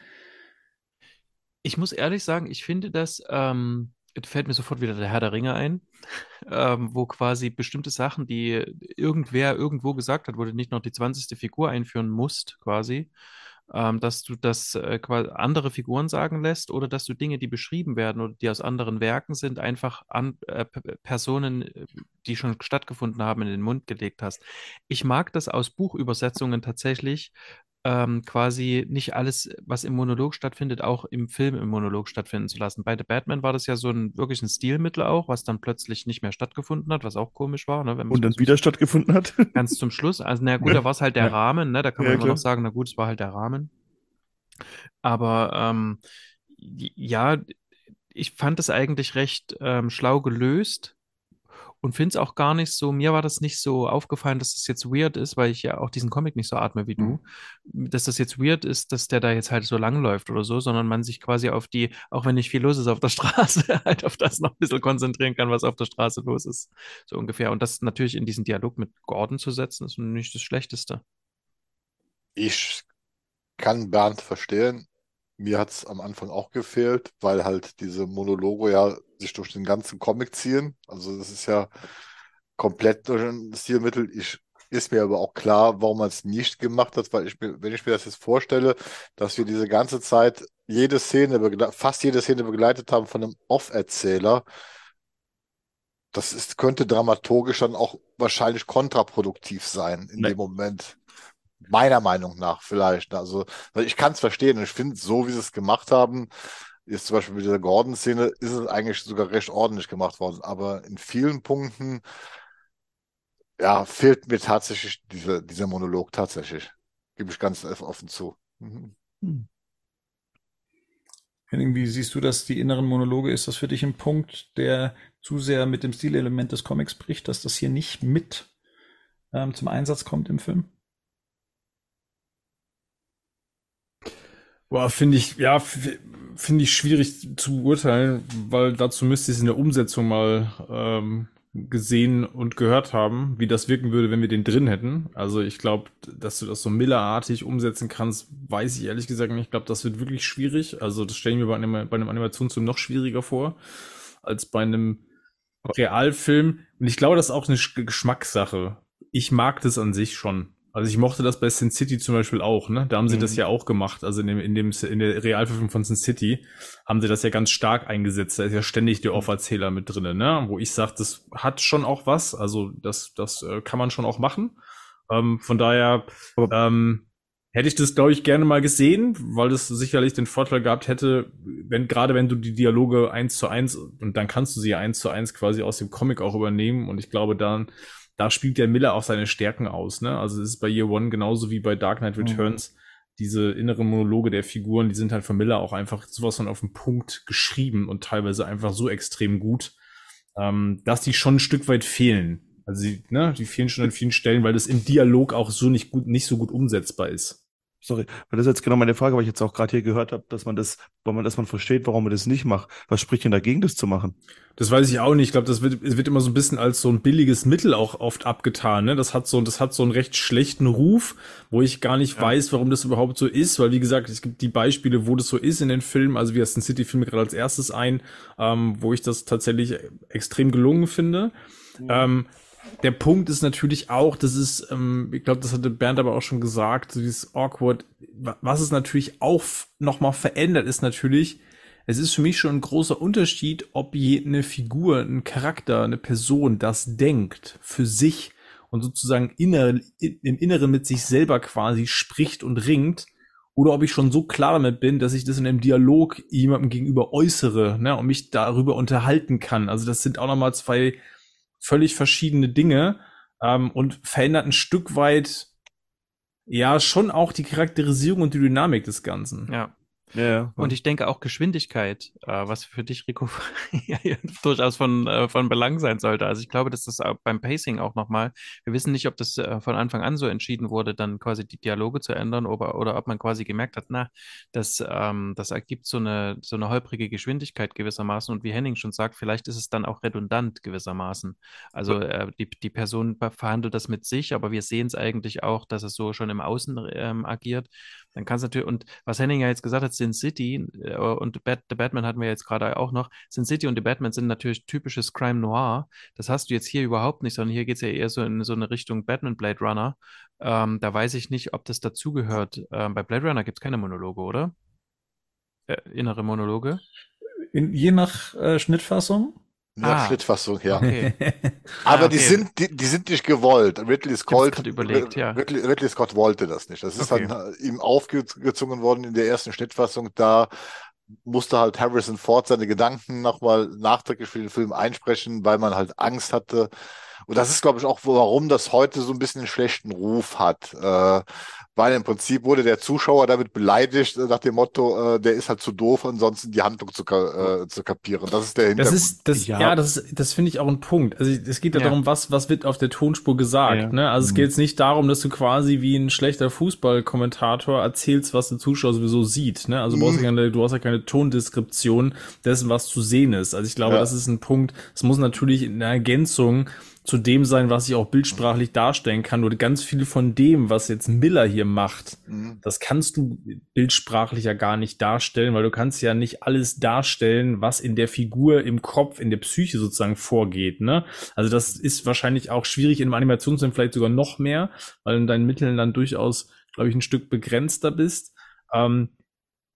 Ich muss ehrlich sagen, ich finde das, ähm, fällt mir sofort wieder der Herr der Ringe ein, ähm, wo quasi bestimmte Sachen, die irgendwer irgendwo gesagt hat, wo du nicht noch die 20. Figur einführen musst, quasi, ähm, dass du das äh, andere Figuren sagen lässt oder dass du Dinge, die beschrieben werden oder die aus anderen Werken sind, einfach an äh, Personen, äh, die schon stattgefunden haben, in den Mund gelegt hast. Ich mag das aus Buchübersetzungen tatsächlich, ähm, quasi nicht alles, was im Monolog stattfindet, auch im Film im Monolog stattfinden zu lassen. Bei The Batman war das ja so ein wirklich ein Stilmittel auch, was dann plötzlich nicht mehr stattgefunden hat, was auch komisch war, ne, Und dann wieder stattgefunden hat. ganz zum Schluss. Also, na gut, da war es halt der Ja. Rahmen, ne? Da kann man Ja, immer klar. noch sagen, na gut, es war halt der Rahmen. Aber ähm, ja, ich fand es eigentlich recht ähm, schlau gelöst und finde es auch gar nicht so, mir war das nicht so aufgefallen, dass das jetzt weird ist, weil ich ja auch diesen Comic nicht so atme wie du, dass das jetzt weird ist, dass der da jetzt halt so lang läuft oder so, sondern man sich quasi auf die, auch wenn nicht viel los ist auf der Straße, halt auf das noch ein bisschen konzentrieren kann, was auf der Straße los ist, so ungefähr. Und das natürlich in diesen Dialog mit Gordon zu setzen, ist nicht das Schlechteste. Ich kann Bernd verstehen. Mir hat es am Anfang auch gefehlt, weil halt diese Monologe ja sich durch den ganzen Comic ziehen. Also das ist ja komplett durch ein Stilmittel. Ich, ist mir aber auch klar, warum man es nicht gemacht hat, weil ich mir, wenn ich mir das jetzt vorstelle, dass wir diese ganze Zeit jede Szene, fast jede Szene begleitet haben von einem Off-Erzähler, das ist, könnte dramaturgisch dann auch wahrscheinlich kontraproduktiv sein in Nee. dem Moment. Meiner Meinung nach vielleicht. Also, weil ich kann es verstehen ich finde, so wie sie es gemacht haben, jetzt zum Beispiel mit dieser Gordon-Szene, ist es eigentlich sogar recht ordentlich gemacht worden. Aber in vielen Punkten, ja, fehlt mir tatsächlich diese, dieser Monolog tatsächlich. Gebe ich ganz offen zu. Mhm. Henning, wie siehst du das, die inneren Monologe? Ist das für dich ein Punkt, der zu sehr mit dem Stilelement des Comics bricht, dass das hier nicht mit ähm, zum Einsatz kommt im Film? Boah, finde ich, ja, finde ich schwierig zu beurteilen, weil dazu müsste ich es in der Umsetzung mal ähm, gesehen und gehört haben, wie das wirken würde, wenn wir den drin hätten. Also ich glaube, dass du das so Miller-artig umsetzen kannst, weiß ich ehrlich gesagt nicht. Ich glaube, das wird wirklich schwierig. Also das stelle ich mir bei einem, bei einem Animationsfilm noch schwieriger vor, als bei einem Realfilm. Und ich glaube, das ist auch eine Sch- Geschmackssache. Ich mag das an sich schon. Also ich mochte das bei Sin City zum Beispiel auch, ne? Da haben sie Mhm. das ja auch gemacht. Also in dem, in dem, in der Realverfilmung von Sin City haben sie das ja ganz stark eingesetzt. Da ist ja ständig der Off-Erzähler mit drinne, ne? Wo ich sage, das hat schon auch was. Also das, das äh, kann man schon auch machen. Ähm, von daher ähm, hätte ich das, glaube ich, gerne mal gesehen, weil das sicherlich den Vorteil gehabt hätte, wenn gerade wenn du die Dialoge eins zu eins und dann kannst du sie ja eins zu eins quasi aus dem Comic auch übernehmen. Und ich glaube, dann da spielt der Miller auch seine Stärken aus. Ne? Also es ist bei Year One genauso wie bei Dark Knight Returns. Diese inneren Monologe der Figuren, die sind halt von Miller auch einfach sowas von auf den Punkt geschrieben und teilweise einfach so extrem gut, ähm, dass die schon ein Stück weit fehlen. Also die, ne, die fehlen schon an vielen Stellen, weil das im Dialog auch so nicht gut, nicht so gut umsetzbar ist. Sorry, weil das ist jetzt genau meine Frage, weil ich jetzt auch gerade hier gehört habe, dass man das, weil man, dass man versteht, warum man das nicht macht. Was spricht denn dagegen, das zu machen? Das weiß ich auch nicht. Ich glaube, das wird, wird immer so ein bisschen als so ein billiges Mittel auch oft abgetan. Ne? Das hat so, das hat so einen recht schlechten Ruf, wo ich gar nicht weiß, warum das überhaupt so ist. Weil wie gesagt, es gibt die Beispiele, wo das so ist in den Filmen. Also wie das City Film gerade als erstes ein, ähm, wo ich das tatsächlich extrem gelungen finde. Ähm, der Punkt ist natürlich auch, das ist, ähm, ich glaube, das hatte Bernd aber auch schon gesagt, so dieses awkward. wa- Was es natürlich auch nochmal verändert, ist natürlich, es ist für mich schon ein großer Unterschied, ob je eine Figur, ein Charakter, eine Person das denkt für sich und sozusagen inner, im Inneren mit sich selber quasi spricht und ringt oder ob ich schon so klar damit bin, dass ich das in einem Dialog jemandem gegenüber äußere, ne, und mich darüber unterhalten kann. Also das sind auch nochmal zwei völlig verschiedene Dinge ähm, und verändert ein Stück weit ja schon auch die Charakterisierung und die Dynamik des Ganzen. Ja. Ja. Und ich denke auch Geschwindigkeit, äh, was für dich, Rico, durchaus von, äh, von Belang sein sollte. Also ich glaube, dass das auch beim Pacing auch nochmal, wir wissen nicht, ob das äh, von Anfang an so entschieden wurde, dann quasi die Dialoge zu ändern oder, oder ob man quasi gemerkt hat, na, das, ähm, das ergibt so eine, so eine holprige Geschwindigkeit gewissermaßen. Und wie Henning schon sagt, vielleicht ist es dann auch redundant gewissermaßen. Also äh, die, die Person verhandelt das mit sich, aber wir sehen es eigentlich auch, dass es so schon im Außen ähm, agiert. Dann kann es natürlich, und was Henning ja jetzt gesagt hat, Sin City äh, und Bat The Batman hatten wir jetzt gerade auch noch. Sin City und The Batman sind natürlich typisches Crime Noir. Das hast du jetzt hier überhaupt nicht, sondern hier geht es ja eher so in so eine Richtung Batman Blade Runner. Ähm, da weiß ich nicht, ob das dazugehört. Ähm, bei Blade Runner gibt es keine Monologe, oder? Äh, innere Monologe? In, je nach äh, Schnittfassung. Ja, Ah. Schnittfassung, ja. Okay. Aber Ah, die okay. sind, die, die sind nicht gewollt. Ridley Scott, überlegt, ja. Ridley, Ridley Scott wollte das nicht. Das ist Okay. dann äh, ihm aufgezwungen worden in der ersten Schnittfassung. Da musste halt Harrison Ford seine Gedanken nochmal nachträglich für den Film einsprechen, weil man halt Angst hatte. Und das ist, glaube ich, auch, warum das heute so ein bisschen einen schlechten Ruf hat. Äh, weil im Prinzip wurde der Zuschauer damit beleidigt, äh, nach dem Motto, äh, der ist halt zu doof, ansonsten die Handlung zu, ka äh, zu kapieren. Das ist der Das Hintergrund. ist, das, ja, Ja. das, das finde ich auch ein Punkt. Also es geht ja, Ja. darum, was, was wird auf der Tonspur gesagt. Ja. Ne? Also es Mhm. geht jetzt nicht darum, dass du quasi wie ein schlechter Fußballkommentator erzählst, was der Zuschauer sowieso sieht. Ne? Also du, brauchst ja keine, du hast ja keine Tondeskription dessen, was zu sehen ist. Also ich glaube, Ja. das ist ein Punkt. Es muss natürlich in der Ergänzung zu dem sein, was ich auch bildsprachlich darstellen kann. Oder ganz viel von dem, was jetzt Miller hier macht, Mhm. das kannst du bildsprachlich ja gar nicht darstellen, weil du kannst ja nicht alles darstellen, was in der Figur im Kopf, in der Psyche sozusagen vorgeht. Ne? Also das ist wahrscheinlich auch schwierig in einem Animationsfilm vielleicht sogar noch mehr, weil du in deinen Mitteln dann durchaus, glaube ich, ein Stück begrenzter bist. Ähm,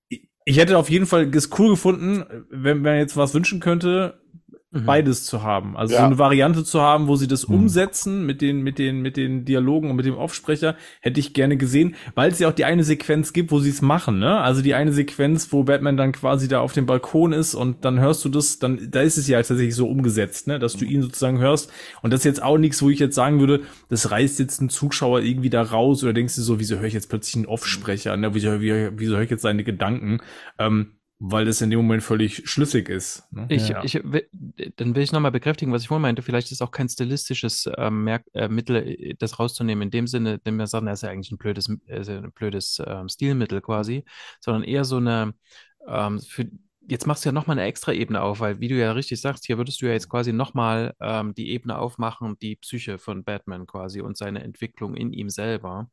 ich- ich hätte auf jeden Fall es cool gefunden, wenn man jetzt was wünschen könnte, Mhm. beides zu haben. Also Ja. so eine Variante zu haben, wo sie das Mhm. umsetzen mit den, mit den, mit den Dialogen und mit dem Offsprecher, hätte ich gerne gesehen, weil es ja auch die eine Sequenz gibt, wo sie es machen, ne? Also die eine Sequenz, wo Batman dann quasi da auf dem Balkon ist und dann hörst du das, dann, da ist es ja tatsächlich so umgesetzt, ne? Dass du ihn sozusagen hörst. Und das ist jetzt auch nichts, wo ich jetzt sagen würde, das reißt jetzt einen Zuschauer irgendwie da raus oder denkst du so, wieso höre ich jetzt plötzlich einen Offsprecher, ne? Wieso, wie, wieso höre ich jetzt seine Gedanken? Ähm, weil das in dem Moment völlig schlüssig ist. Ne? Ich, Ja. ich, will- dann will ich nochmal bekräftigen, was ich vorhin meinte. Vielleicht ist auch kein stilistisches ähm, Merk äh, Mittel, äh, das rauszunehmen, in dem Sinne, dem wir sagen, das ist ja eigentlich ein blödes, äh, ein blödes ähm, Stilmittel quasi, sondern eher so eine, ähm, für, jetzt machst du ja nochmal eine extra Ebene auf, weil, wie du ja richtig sagst, hier würdest du ja jetzt quasi nochmal ähm, die Ebene aufmachen, die Psyche von Batman quasi und seine Entwicklung in ihm selber.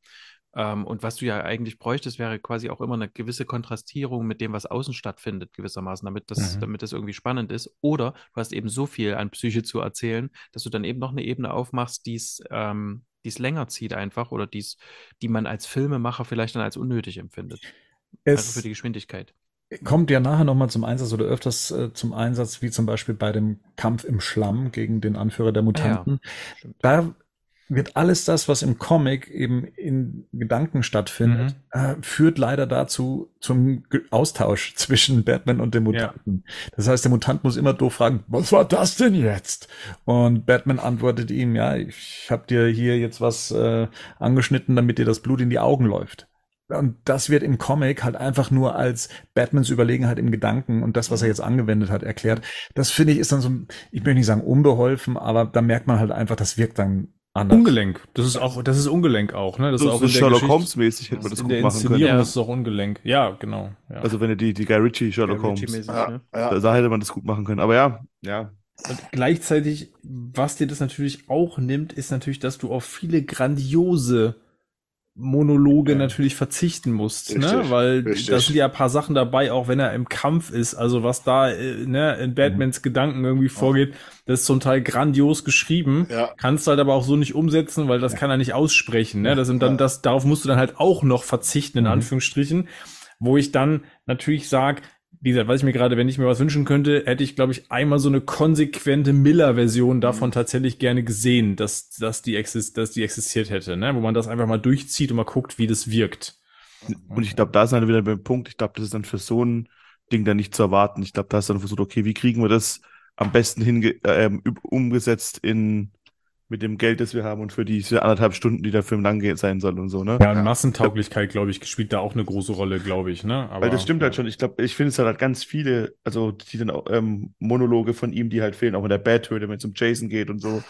Ähm, und was du ja eigentlich bräuchtest, wäre quasi auch immer eine gewisse Kontrastierung mit dem, was außen stattfindet, gewissermaßen, damit das, Mhm. damit das irgendwie spannend ist. Oder du hast eben so viel an Psyche zu erzählen, dass du dann eben noch eine Ebene aufmachst, die es ähm, die's länger zieht einfach oder die's, die man als Filmemacher vielleicht dann als unnötig empfindet. Also Es für die Geschwindigkeit. kommt ja nachher nochmal zum Einsatz oder öfters äh, zum Einsatz, wie zum Beispiel bei dem Kampf im Schlamm gegen den Anführer der Mutanten. Stimmt. Da wird alles das, was im Comic eben in Gedanken stattfindet, äh, führt leider dazu zum Austausch zwischen Batman und dem Mutanten. Das heißt, der Mutant muss immer doof fragen, was war das denn jetzt? Und Batman antwortet ihm, ja, ich habe dir hier jetzt was äh, angeschnitten, damit dir das Blut in die Augen läuft. Und das wird im Comic halt einfach nur als Batmans Überlegenheit im Gedanken und das, was er jetzt angewendet hat, erklärt. Das finde ich ist dann so, ich möchte nicht sagen unbeholfen, aber da merkt man halt einfach, das wirkt dann anders. Ungelenk. Das ist auch, das ist Ungelenk auch, ne? Das So, ist auch so Sherlock Holmes mäßig hätte man das in gut der machen Inszenierung können. Ja. ist es auch ungelenk. Ja, genau. Ja. Also wenn er die, die Guy Ritchie Sherlock Holmes, Ritchie-mäßig, Ja, ne? ja. da, da hätte man das gut machen können. Aber ja, ja. Und gleichzeitig, was dir das natürlich auch nimmt, ist natürlich, dass du auf viele grandiose Monologe Ja. natürlich verzichten musst, ne? Richtig, Weil richtig. da sind ja ein paar Sachen dabei, auch wenn er im Kampf ist, also was da äh, ne, in Batmans Gedanken irgendwie vorgeht, das ist zum Teil grandios geschrieben. Ja. Kannst halt aber auch so nicht umsetzen, weil das kann er nicht aussprechen. Ne? Das sind dann Ja. das, darauf musst du dann halt auch noch verzichten, in Mhm. Anführungsstrichen, wo ich dann natürlich sag, wie gesagt, was ich mir gerade, wenn ich mir was wünschen könnte, hätte ich, glaube ich, einmal so eine konsequente Miller-Version davon tatsächlich gerne gesehen, dass, dass, die exist dass die existiert hätte, ne? wo man das einfach mal durchzieht und mal guckt, wie das wirkt. Und ich glaube, da ist dann wieder beim Punkt, ich glaube, das ist dann für so ein Ding dann nicht zu erwarten. Ich glaube, da ist dann versucht, okay, wie kriegen wir das am besten äh, umgesetzt in mit dem Geld, das wir haben und für diese anderthalb Stunden, die der Film lang sein soll und so, ne? Ja, und Massentauglichkeit, glaube ich, spielt da auch eine große Rolle, glaube ich, ne? Aber, Weil das stimmt halt schon. Ich glaube, ich finde es halt ganz viele, also die dann auch, ähm, Monologe von ihm, die halt fehlen, auch in der Bad-Höhle, wenn es um Jason geht und so.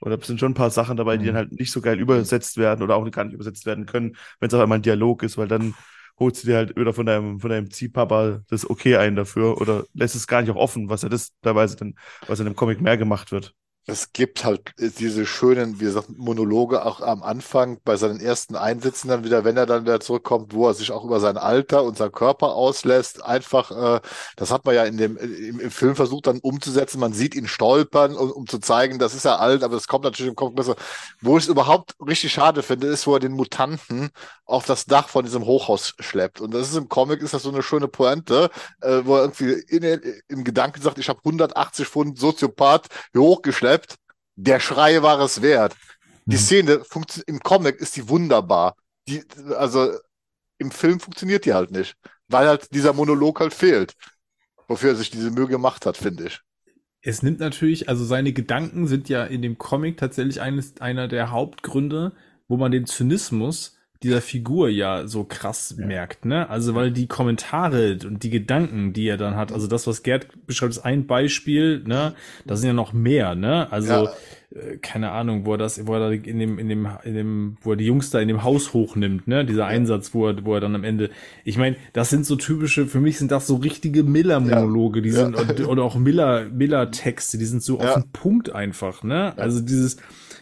Oder es sind schon ein paar Sachen dabei, die dann mhm. halt nicht so geil übersetzt werden oder auch gar nicht übersetzt werden können, wenn es auf einmal ein Dialog ist, weil dann holst du dir halt wieder von deinem, von deinem Ziehpapa das Okay ein dafür oder lässt es gar nicht auch offen, was er das teilweise dann, was in dem Comic mehr gemacht wird es gibt halt diese schönen, wie gesagt, Monologe auch am Anfang bei seinen ersten Einsätzen dann wieder, wenn er dann wieder zurückkommt, wo er sich auch über sein Alter und seinen Körper auslässt. Einfach, äh, das hat man ja in dem im, im, Film versucht dann umzusetzen. Man sieht ihn stolpern, um, um zu zeigen, das ist ja alt, aber das kommt natürlich im Kopf besser. Wo ich es überhaupt richtig schade finde, ist, wo er den Mutanten auf das Dach von diesem Hochhaus schleppt. Und das ist im Comic ist das so eine schöne Pointe, äh, wo er irgendwie in, im Gedanken sagt, ich habe 180 Pfund Soziopath hier hochgeschleppt. Der Schrei war es wert. Die mhm. Szene im Comic ist die wunderbar. Die, also im Film funktioniert die halt nicht, weil halt dieser Monolog halt fehlt, wofür er sich diese Mühe gemacht hat, finde ich. Es nimmt natürlich, also seine Gedanken sind ja in dem Comic tatsächlich eines, einer der Hauptgründe, wo man den Zynismus dieser Figur ja so krass ja. merkt, ne? Also weil die Kommentare und die Gedanken, die er dann hat, also das, was Gerd beschreibt, ist ein Beispiel, ne? Da sind ja noch mehr, ne? Also ja. äh, keine Ahnung, wo er das, wo er da in dem, in dem, in dem, wo er die Jungs da in dem Haus hochnimmt, ne? Dieser Einsatz, wo er, wo er dann am Ende, ich meine, das sind so typische, für mich sind das so richtige Miller-Monologe, die sind oder auch Miller, Miller-Texte, die sind so auf den Punkt einfach, ne? Also dieses,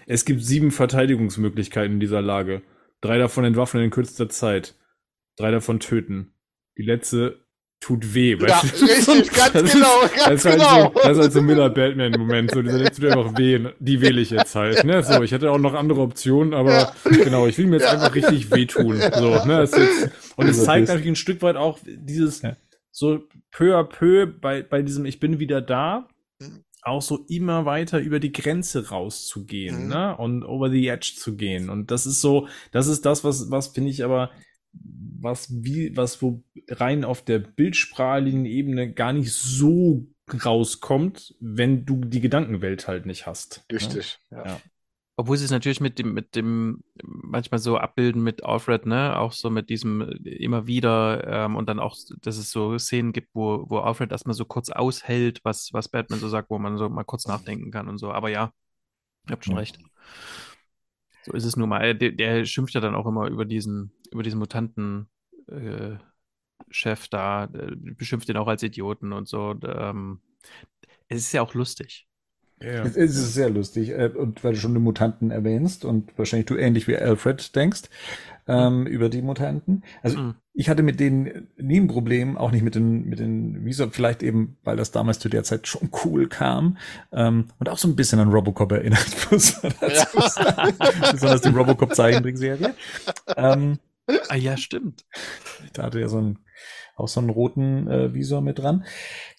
es gibt sieben Verteidigungsmöglichkeiten in dieser Lage. Drei davon entwaffnen in kürzester Zeit. Drei davon töten. Die letzte tut weh. Ja, weißt du? richtig, ganz das genau, ist, ganz das genau. Halt so, das ist halt so Miller Batman-Moment. So, dieser letzte tut einfach weh. Die wähle ich jetzt halt. Ne? So, ich hätte auch noch andere Optionen, aber ja. genau, ich will mir jetzt ja. einfach richtig wehtun. So, ne? Das jetzt, und es zeigt natürlich ein Stück weit auch dieses so peu à peu bei, bei diesem Ich bin wieder da auch so immer weiter über die Grenze rauszugehen, mhm. ne? Und over the edge zu gehen. Und das ist so, das ist das, was, was finde ich aber, was wie, was wo rein auf der bildsprachlichen Ebene gar nicht so rauskommt, wenn du die Gedankenwelt halt nicht hast. Ne? Richtig, ne? ja. ja. Obwohl sie es natürlich mit dem, mit dem manchmal so abbilden mit Alfred, ne, auch so mit diesem äh, immer wieder ähm, und dann auch, dass es so Szenen gibt, wo, wo Alfred erstmal so kurz aushält, was, was Batman so sagt, wo man so mal kurz nachdenken kann und so. Aber ja, ihr habt schon ja. recht. So ist es nun mal. Der, der, schimpft ja dann auch immer über diesen, über diesen Mutanten. Äh, Chef da, beschimpft ihn auch als Idioten und so. Und, ähm, es ist ja auch lustig. Ja. Es ist sehr lustig. Äh, und weil du schon die Mutanten erwähnst und wahrscheinlich du ähnlich wie Alfred denkst ähm, mhm. über die Mutanten. Also mhm. ich hatte mit denen nie ein Problem, auch nicht mit den, mit den Visa, vielleicht eben, weil das damals zu der Zeit schon cool kam ähm, und auch so ein bisschen an Robocop erinnert, muss man dazu ja. sagen. Besonders die Robocop-Zeichentrickserie. Ähm, ah ja, stimmt. Da hatte er so ein auch so einen roten äh, Visor mit dran.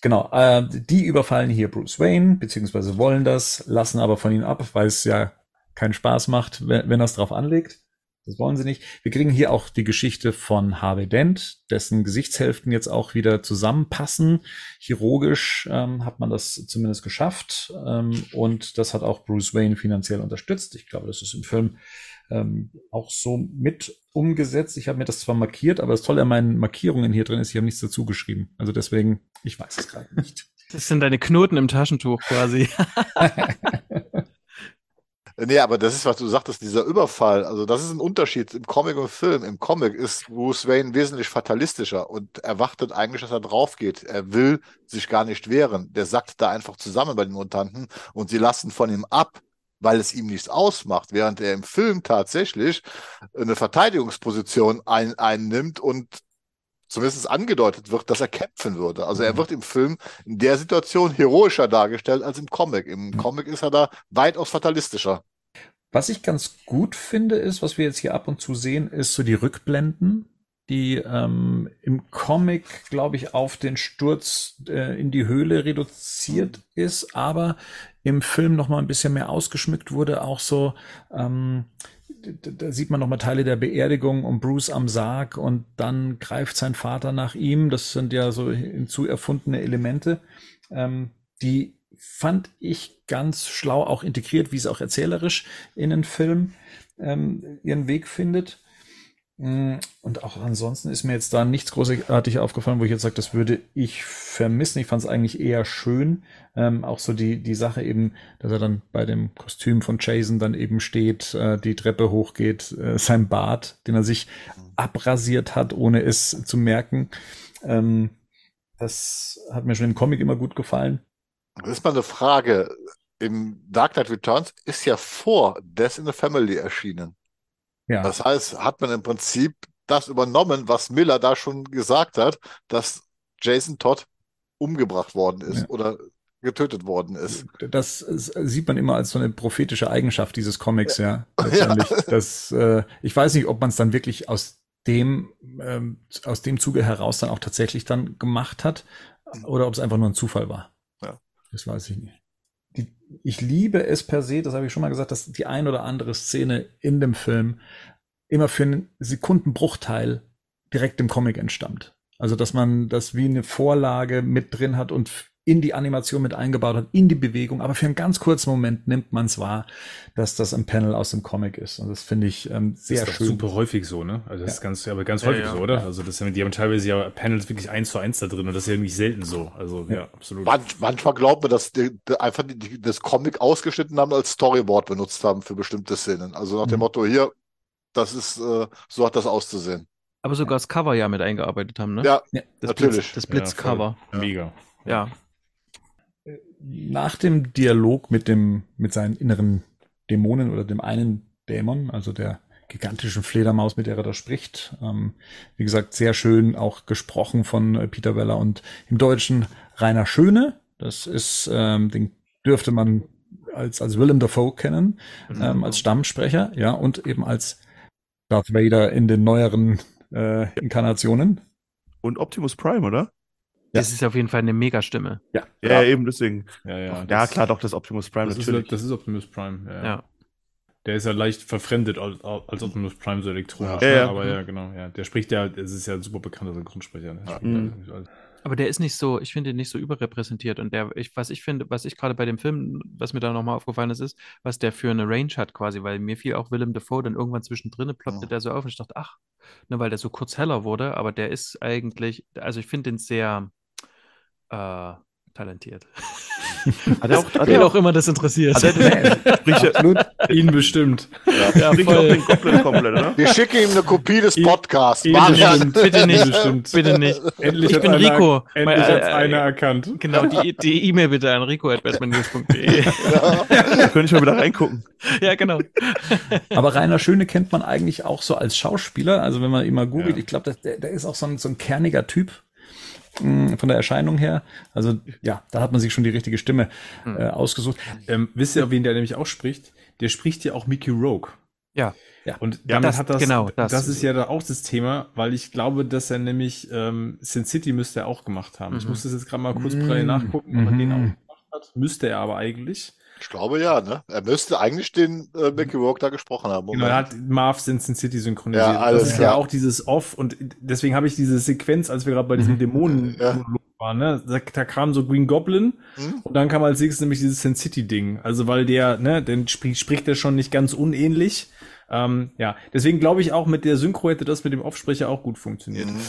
Genau, äh, die überfallen hier Bruce Wayne, beziehungsweise wollen das, lassen aber von ihm ab, weil es ja keinen Spaß macht, wenn, wenn er es drauf anlegt. Das wollen sie nicht. Wir kriegen hier auch die Geschichte von Harvey Dent, dessen Gesichtshälften jetzt auch wieder zusammenpassen. Chirurgisch ähm, hat man das zumindest geschafft. Ähm, und das hat auch Bruce Wayne finanziell unterstützt. Ich glaube, das ist im Film ähm, auch so mit umgesetzt. Ich habe mir das zwar markiert, aber das Tolle an meinen Markierungen hier drin ist, ich habe nichts dazu geschrieben. Also deswegen, ich weiß es gerade nicht. Das sind deine Knoten im Taschentuch quasi. Nee, aber das ist, was du sagtest, dieser Überfall. Also, das ist ein Unterschied im Comic und Film. Im Comic ist Bruce Wayne wesentlich fatalistischer und erwartet eigentlich, dass er drauf geht. Er will sich gar nicht wehren. Der sackt da einfach zusammen bei den Mutanten und sie lassen von ihm ab weil es ihm nichts ausmacht, während er im Film tatsächlich eine Verteidigungsposition ein, einnimmt und zumindest angedeutet wird, dass er kämpfen würde. Also er mhm. wird im Film in der Situation heroischer dargestellt als im Comic. Im mhm. Comic ist er da weitaus fatalistischer. Was ich ganz gut finde, ist, was wir jetzt hier ab und zu sehen, ist so die Rückblenden, die ähm, im Comic, glaube ich, auf den Sturz äh, in die Höhle reduziert ist, aber im Film noch mal ein bisschen mehr ausgeschmückt wurde, auch so ähm, da sieht man nochmal Teile der Beerdigung und Bruce am Sarg und dann greift sein Vater nach ihm. Das sind ja so hinzu erfundene Elemente, ähm, die fand ich ganz schlau auch integriert, wie es auch erzählerisch in den Film ähm, ihren Weg findet. Mm, und auch ansonsten ist mir jetzt da nichts großartig aufgefallen, wo ich jetzt sage, das würde ich vermissen. Ich fand es eigentlich eher schön. Ähm, auch so die, die Sache eben, dass er dann bei dem Kostüm von Jason dann eben steht, äh, die Treppe hochgeht, äh, sein Bart, den er sich abrasiert hat, ohne es zu merken. Ähm, das hat mir schon im Comic immer gut gefallen. Das ist mal eine Frage. Im Dark Knight Returns ist ja vor Death in the Family erschienen. Ja. Das heißt, hat man im Prinzip das übernommen, was Miller da schon gesagt hat, dass Jason Todd umgebracht worden ist Ja. oder getötet worden ist. Das sieht man immer als so eine prophetische Eigenschaft dieses Comics, ja. Letztendlich. Das, äh, ich weiß nicht, ob man es dann wirklich aus dem, ähm, aus dem Zuge heraus dann auch tatsächlich dann gemacht hat oder ob es einfach nur ein Zufall war. Ja. Das weiß ich nicht. Die, ich liebe es per se, das habe ich schon mal gesagt, dass die ein oder andere Szene in dem Film immer für einen Sekundenbruchteil direkt im Comic entstammt. Also, dass man das wie eine Vorlage mit drin hat und in die Animation mit eingebaut hat, in die Bewegung, aber für einen ganz kurzen Moment nimmt man es wahr, dass das ein Panel aus dem Comic ist. Und das finde ich ähm, sehr ist doch schön. super häufig so, ne? Also das ist ganz, aber ganz Ja, häufig ja. so, oder? Also das sind, die haben teilweise ja Panels wirklich eins zu eins da drin und das ist ja nicht selten so. Also ja, absolut. Man, manchmal glaubt man, dass die, die einfach die, die, das Comic ausgeschnitten haben, als Storyboard benutzt haben für bestimmte Szenen. Also nach dem Mhm. Motto, hier, das ist, äh, so hat das auszusehen. Aber sogar das Cover ja mit eingearbeitet haben, ne? Ja, das natürlich. Blitz, das Ja, Blitzcover. Mega. Ja. Nach dem Dialog mit dem, mit seinen inneren Dämonen oder dem einen Dämon, also der gigantischen Fledermaus, mit der er da spricht. Ähm, wie gesagt, sehr schön auch gesprochen von äh, Peter Weller und im Deutschen Rainer Schöne. Das ist, ähm, den dürfte man als, als Willem Dafoe kennen, ähm, als Stammsprecher, ja, und eben als Darth Vader in den neueren äh, Inkarnationen. Und Optimus Prime, oder? Das ist auf jeden Fall eine Mega-Stimme. Ja, ja, eben deswegen. Ja, ja. Ja, das- klar, doch, das Optimus Prime Das natürlich. ist, das ist Optimus Prime. Ja. Ja. Der ist ja leicht verfremdet als, als Optimus Prime so elektronisch. Ja, ne? ja. Aber ja, genau. Ja. Der spricht ja, das ist ja ein super bekannter Synchronsprecher. Ne? Mhm. ja alles. Aber der ist nicht so, ich finde ihn nicht so überrepräsentiert. Und der, ich, was ich finde, was ich gerade bei dem Film, was mir da nochmal aufgefallen ist, ist, was der für eine Range hat quasi, weil mir fiel auch Willem Dafoe dann irgendwann zwischendrin, ploppte Ja. der so auf und ich dachte, ach, ne, weil der so kurz heller wurde, aber der ist eigentlich, also ich finde den sehr äh, talentiert. Hat er auch, hat Wen er auch auch, immer das interessiert. hat er, Absolut. Ihn bestimmt. ja, auch voll. den Goblin komplett, oder? Wir schicken ihm eine Kopie des Ihn- Podcasts. ihn bestimmt. Bitte nicht. Bestimmt. Bitte nicht. Endlich Ich hat bin einer, Rico. Endlich hat äh, einer erkannt. Genau, die E-Mail bitte an rico.batmannews.de. Da könnte ich mal wieder reingucken. ja, genau. Aber Rainer Schöne kennt man eigentlich auch so als Schauspieler. Also wenn man ihn mal googelt, Ja. ich glaube, der, der ist auch so ein, so ein kerniger Typ von der Erscheinung her. Also ja, da hat man sich schon die richtige Stimme äh, ausgesucht. Ähm, wisst ihr, wen der nämlich auch spricht? Der spricht ja auch Mickey Rogue. Ja. Und damit das- hat das, genau, das, das. ist ja da auch das Thema, weil ich glaube, dass er nämlich ähm, Sin City müsste er auch gemacht haben. Ich Mhm. muss das jetzt gerade mal kurz Mhm. parallel nachgucken, ob er den auch Mhm. gemacht hat. Müsste er aber eigentlich. Ich glaube ja, ne? Er müsste eigentlich den äh, Mickey Rourke da gesprochen haben. Genau, er hat Marv in Sin City synchronisiert. Ja, alles das ist klar. ja auch dieses Off und deswegen habe ich diese Sequenz, als wir gerade bei diesem Dämonen Ja. waren, ne? Da, da kam so Green Goblin Hm? und dann kam als nächstes nämlich dieses Sin City Ding. Also weil der, ne, den spricht, spricht er schon nicht ganz unähnlich. Ähm, ja, deswegen glaube ich auch mit der Synchro hätte das mit dem Offsprecher auch gut funktioniert. Mhm.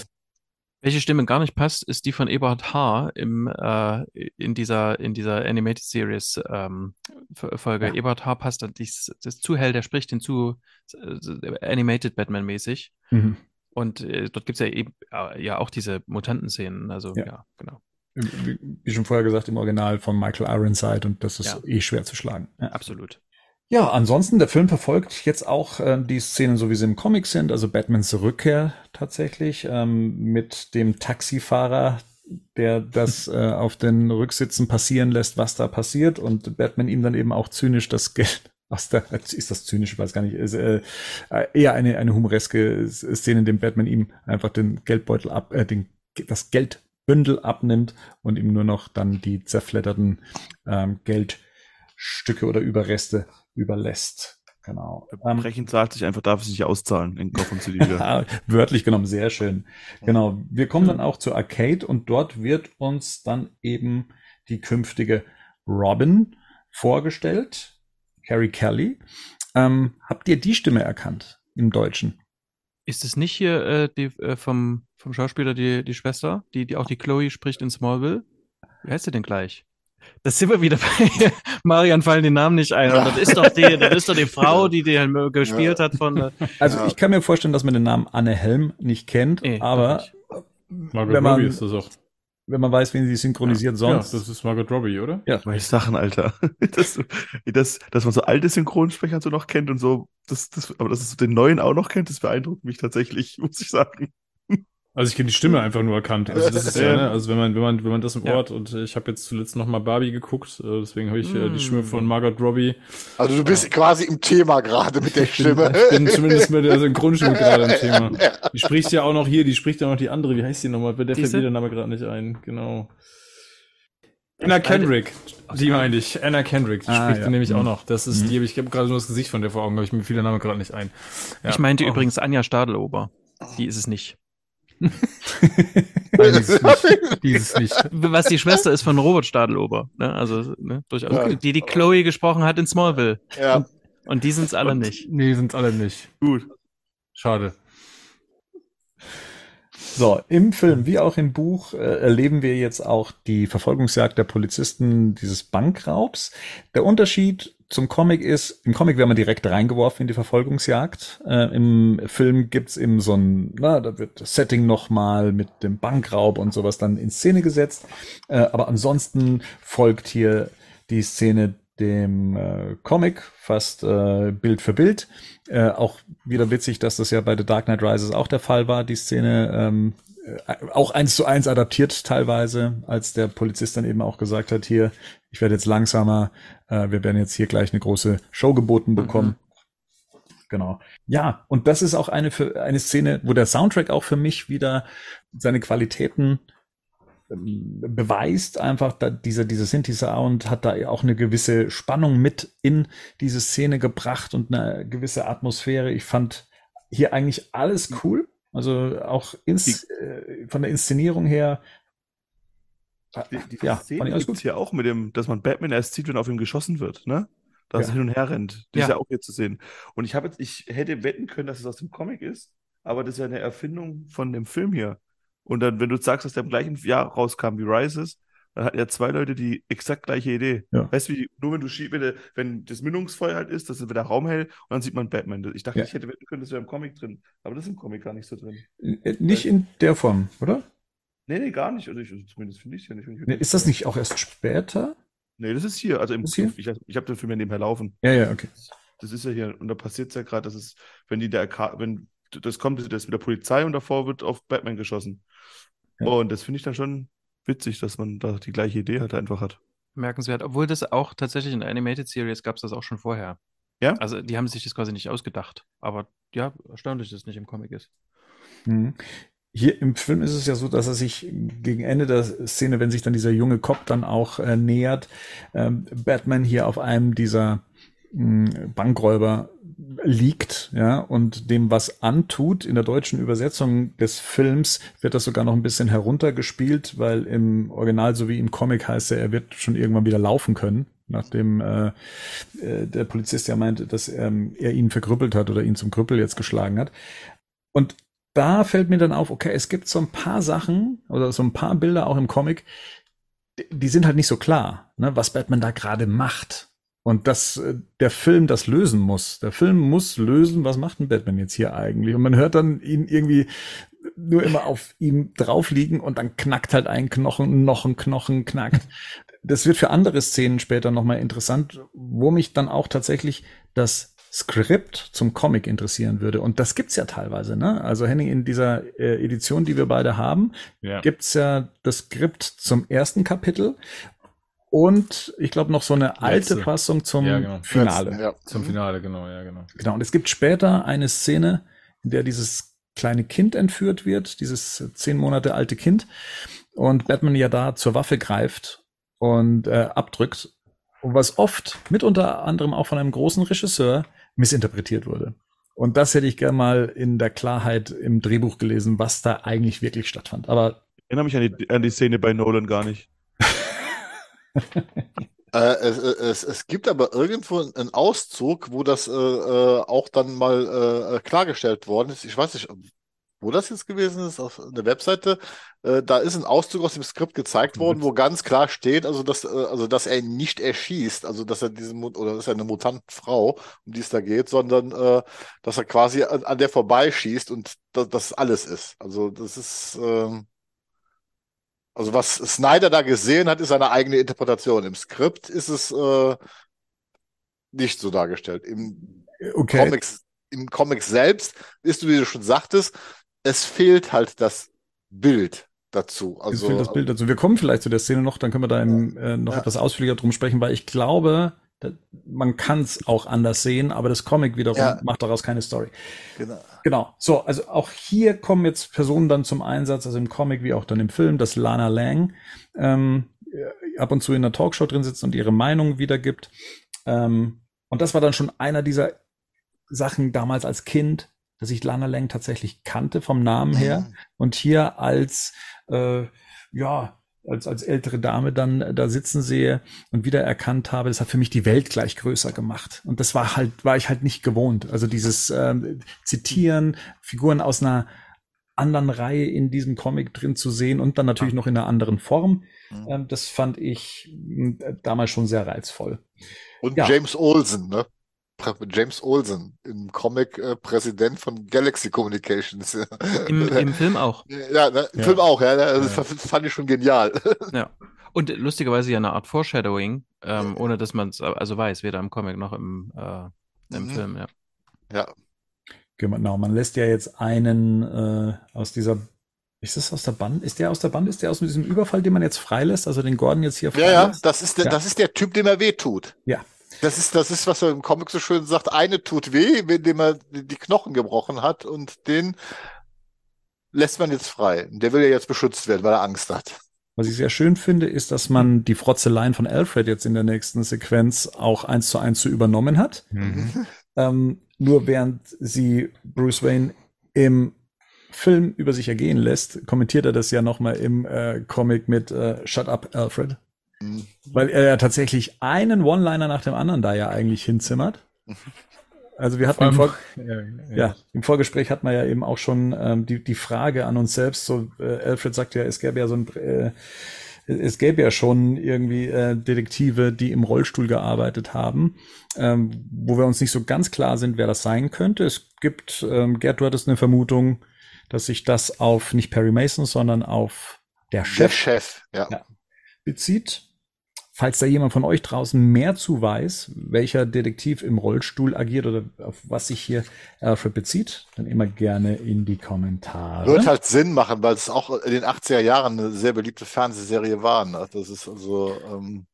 Welche Stimme gar nicht passt, ist die von Eberhard H. Im, äh, in dieser, in dieser Animated Series ähm, Folge. Ja. Eberhard H. passt, das ist zu hell, der spricht den zu äh, Animated Batman mäßig. Mhm. Und äh, dort gibt's ja eben äh, ja auch diese Mutantenszenen. Also Ja. ja, genau. Wie, schon vorher gesagt, im Original von Michael Ironside und das ist Ja. eh schwer zu schlagen. Absolut. Ja, ansonsten, der Film verfolgt jetzt auch äh, die Szenen, so wie sie im Comic sind, also Batmans Rückkehr tatsächlich, ähm, mit dem Taxifahrer, der das äh, auf den Rücksitzen passieren lässt, was da passiert. Und Batman ihm dann eben auch zynisch das Geld aus der, ist das zynisch, ich weiß gar nicht, ist äh, äh, eher eine, eine humoreske Szene, in dem Batman ihm einfach den Geldbeutel ab, äh, den, das Geldbündel abnimmt und ihm nur noch dann die zerfledderten ähm, Geldstücke oder Überreste überlässt. Genau. Ähm, Brechen zahlt sich einfach, darf es sich auszahlen in Gotham City wieder. Wörtlich genommen, sehr schön. Genau. Wir kommen dann auch zur Arcade und dort wird uns dann eben die künftige Robin vorgestellt. Carrie Kelly. Ähm, habt ihr die Stimme erkannt im Deutschen? Ist es nicht hier äh, die, äh, vom, vom Schauspieler die, die Schwester, die, die auch die Chloe spricht in Smallville? Wie heißt sie denn gleich? Das sind wir wieder bei Marian fallen die Namen nicht ein. Und das ist doch die, das ist doch die Frau, die die gespielt ja. hat von. Äh, also ich kann mir vorstellen, dass man den Namen Anne Helm nicht kennt, nee, aber nicht. Margot Robbie ist das auch. Wenn man weiß, wen sie synchronisiert ja. sonst. Ja, das ist Margot Robbie, oder? Ja. Meine Sachen, Alter. Das, das, dass man so alte Synchronsprecher so noch kennt und so, das, das, aber dass es den neuen auch noch kennt, das beeindruckt mich tatsächlich, muss ich sagen. Also ich kenne die Stimme einfach nur erkannt. Also das ist ja, ne? also wenn man, wenn man, wenn man das im Ort ja. und ich habe jetzt zuletzt noch mal Barbie geguckt, äh, deswegen habe ich äh, die Stimme von mm. Margot Robbie. Also du bist ja. quasi im Thema gerade mit der Stimme. Ich bin, ich bin zumindest mit der Synchronstimme gerade im Thema. Die spricht ja auch noch hier, die spricht ja noch die andere, wie heißt die nochmal? Der fällt mir der Name gerade nicht ein, genau. Anna Kendrick, die meine ich. Anna Kendrick, die ah, spricht ja. nämlich mhm. auch noch. Das ist mhm. die, ich habe gerade nur das Gesicht von der vor Augen, aber ich mir fiel der Name gerade nicht ein. Ja. Ich meinte oh. übrigens Anja Stadelober. Die ist es nicht. Nein, dieses nicht. dieses nicht. Was die Schwester ist von Robert Stadelober. Ne? Also ne, durchaus. Ja. Die die Chloe gesprochen hat in Smallville. Ja. Und, und die sind es alle und, nicht. Nee, sind es alle nicht. Gut. Schade. So, im Film wie auch im Buch äh, erleben wir jetzt auch die Verfolgungsjagd der Polizisten dieses Bankraubs. Der Unterschied zum Comic ist, im Comic werden wir direkt reingeworfen in die Verfolgungsjagd. Äh, Im Film gibt's eben so ein, na, da wird das Setting nochmal mit dem Bankraub und sowas dann in Szene gesetzt. Äh, aber ansonsten folgt hier die Szene dem äh, Comic, fast äh, Bild für Bild. Äh, auch wieder witzig, dass das ja bei The Dark Knight Rises auch der Fall war, die Szene. Ähm, äh, auch eins zu eins adaptiert teilweise, als der Polizist dann eben auch gesagt hat, hier, ich werde jetzt langsamer, äh, wir werden jetzt hier gleich eine große Show geboten mhm. bekommen. Mhm. Genau. Ja, und das ist auch eine, für, eine Szene, wo der Soundtrack auch für mich wieder seine Qualitäten beweist einfach, da dieser, dieser Sinti-Sound hat da auch eine gewisse Spannung mit in diese Szene gebracht und eine gewisse Atmosphäre. Ich fand hier eigentlich alles cool. Also auch ins, äh, von der Inszenierung her. Die, die ja, Szene ich alles hier auch mit dem, dass man Batman erst sieht, wenn auf ihm geschossen wird, ne? Dass ja. er hin und her rennt. Das ja. ist ja auch hier zu sehen. Und ich habe jetzt, ich hätte wetten können, dass es aus dem Comic ist, aber das ist ja eine Erfindung von dem Film hier. Und dann, wenn du sagst, dass der im gleichen Jahr rauskam wie Rises, dann hatten ja zwei Leute die exakt gleiche Idee. Ja. Weißt du, wie, nur wenn du wenn, wenn das Mündungsfeuer halt ist, dass ist wieder Raum hell und dann sieht man Batman. Ich dachte, ja. ich hätte wetten können, das wäre im Comic drin. Aber das ist im Comic gar nicht so drin. Äh, nicht in der Form, oder? Nee, nee, gar nicht. Also ich, also zumindest finde ich es ja nicht. Nee, ist das nicht auch erst später? Nee, das ist hier. Also im hier? ich, ich habe den Film ja nebenher laufen. Ja, ja, okay. Das ist ja hier. Und da passiert es ja gerade, dass es, wenn die der, wenn das kommt, das mit der Polizei und davor wird auf Batman geschossen. Ja. Und das finde ich dann schon witzig, dass man da die gleiche Idee halt einfach hat. Merkenswert. Obwohl das auch tatsächlich in der Animated Series gab es das auch schon vorher. Ja? Also die haben sich das quasi nicht ausgedacht. Aber ja, erstaunlich, dass es nicht im Comic ist. Mhm. Hier im Film ist es ja so, dass er sich gegen Ende der Szene, wenn sich dann dieser junge Cop dann auch äh, nähert, ähm, Batman hier auf einem dieser Bankräuber liegt, ja, und dem was antut. In der deutschen Übersetzung des Films wird das sogar noch ein bisschen heruntergespielt, weil im Original so wie im Comic heißt er, er wird schon irgendwann wieder laufen können, nachdem äh, äh, der Polizist ja meinte, dass ähm, er ihn verkrüppelt hat oder ihn zum Krüppel jetzt geschlagen hat. Und da fällt mir dann auf, okay, es gibt so ein paar Sachen oder so ein paar Bilder auch im Comic, die sind halt nicht so klar, ne, was Batman da gerade macht. Und dass äh, der Film das lösen muss. Der Film muss lösen, was macht ein Batman jetzt hier eigentlich? Und man hört dann ihn irgendwie nur immer auf ihm drauf liegen und dann knackt halt ein Knochen, noch ein Knochen knackt. Das wird für andere Szenen später nochmal interessant, wo mich dann auch tatsächlich das Skript zum Comic interessieren würde. Und das gibt's ja teilweise, ne? Also Henning, in dieser äh, Edition, die wir beide haben, ja. gibt's ja das Skript zum ersten Kapitel und ich glaube noch so eine alte Letzte. Fassung zum ja, genau. Finale. Letzte, ja. Zum Finale, genau, ja, genau. Genau, und es gibt später eine Szene, in der dieses kleine Kind entführt wird, dieses zehn Monate alte Kind, und Batman ja da zur Waffe greift und äh, abdrückt. Und was oft, mit unter anderem auch von einem großen Regisseur, missinterpretiert wurde. Und das hätte ich gerne mal in der Klarheit im Drehbuch gelesen, was da eigentlich wirklich stattfand. Aber Ich erinnere mich an die, an die Szene bei Nolan gar nicht. Äh, es, es, es gibt aber irgendwo einen Auszug, wo das äh, äh, auch dann mal äh, klargestellt worden ist. Ich weiß nicht, wo das jetzt gewesen ist, auf der Webseite. Äh, da ist ein Auszug aus dem Skript gezeigt worden, wo ganz klar steht, also dass, äh, also dass er ihn nicht erschießt, also dass er diesen oder dass er eine Mutantenfrau, um die es da geht, sondern äh, dass er quasi an, an der vorbeischießt und da, das alles ist. Also das ist ähm, also was Snyder da gesehen hat, ist seine eigene Interpretation. Im Skript ist es äh, nicht so dargestellt. Im okay. Comics, im Comics selbst ist, wie du schon sagtest, es fehlt halt das Bild dazu. Es Also fehlt das Bild dazu. Wir kommen vielleicht zu der Szene noch, dann können wir da im, äh, noch Ja. etwas ausführlicher drum sprechen, weil ich glaube, man kann es auch anders sehen, aber das Comic wiederum Ja. macht daraus keine Story. genau. Genau. So, also auch hier kommen jetzt Personen dann zum Einsatz, also im Comic wie auch dann im Film, dass Lana Lang ähm, äh, ab und zu in einer Talkshow drin sitzt und ihre Meinung wiedergibt. Ähm, und das war dann schon einer dieser Sachen damals als Kind, dass ich Lana Lang tatsächlich kannte vom Namen her und hier als äh, ja als als ältere Dame dann da sitzen sehe und wieder erkannt habe, das hat für mich die Welt gleich größer gemacht und das war halt war ich halt nicht gewohnt. Also dieses ähm, Zitieren Figuren aus einer anderen Reihe in diesem Comic drin zu sehen und dann natürlich noch in einer anderen Form, Mhm. ähm, das fand ich mh, damals schon sehr reizvoll. Und Ja. James Olsen, ne? James Olsen im Comic äh, Präsident von Galaxy Communications. Im, Im Film auch. ja, ne, im Ja. Film auch, ja. ne, Das Ja. fand ich schon genial. Ja. Und lustigerweise ja eine Art Foreshadowing, ähm, ohne dass man es also weiß, weder im Comic noch im, äh, im Mhm. Film, ja. Ja, Genau, man lässt ja jetzt einen äh, aus dieser ist das aus der Band? Ist der aus der Band? Ist der aus diesem Überfall, den man jetzt freilässt? Also den Gordon jetzt hier ja, ja. freilässt? Das ist der, Ja. das ist der Typ, dem er wehtut. Ja. Das ist, das ist, was er im Comic so schön sagt. Eine tut weh, indem er die Knochen gebrochen hat und den lässt man jetzt frei. Der will ja jetzt beschützt werden, weil er Angst hat. Was ich sehr schön finde, ist, dass man die Frotzeleien von Alfred jetzt in der nächsten Sequenz auch eins zu eins so übernommen hat. Ähm, nur während sie Bruce Wayne im Film über sich ergehen lässt, kommentiert er das ja nochmal im äh, Comic mit äh, Shut up, Alfred. Mhm. Weil er ja tatsächlich einen One-Liner nach dem anderen da ja eigentlich hinzimmert. Also wir hatten im, Vor ja, ja, im Vorgespräch hat man ja eben auch schon ähm, die, die Frage an uns selbst. So, äh, Alfred sagt ja, es gäbe ja so ein, äh, es gäbe ja schon irgendwie äh, Detektive, die im Rollstuhl gearbeitet haben, ähm, wo wir uns nicht so ganz klar sind, wer das sein könnte. Es gibt, ähm, Gerd, du hattest eine Vermutung, dass sich das auf nicht Perry Mason, sondern auf der Der Chef Chef, ja. Ja. Bezieht. Falls da jemand von euch draußen mehr zu weiß, welcher Detektiv im Rollstuhl agiert oder auf was sich hier Alfred bezieht, dann immer gerne in die Kommentare. Wird halt Sinn machen, weil es auch in den 80er Jahren eine sehr beliebte Fernsehserie war. Ne? Das ist also, ähm,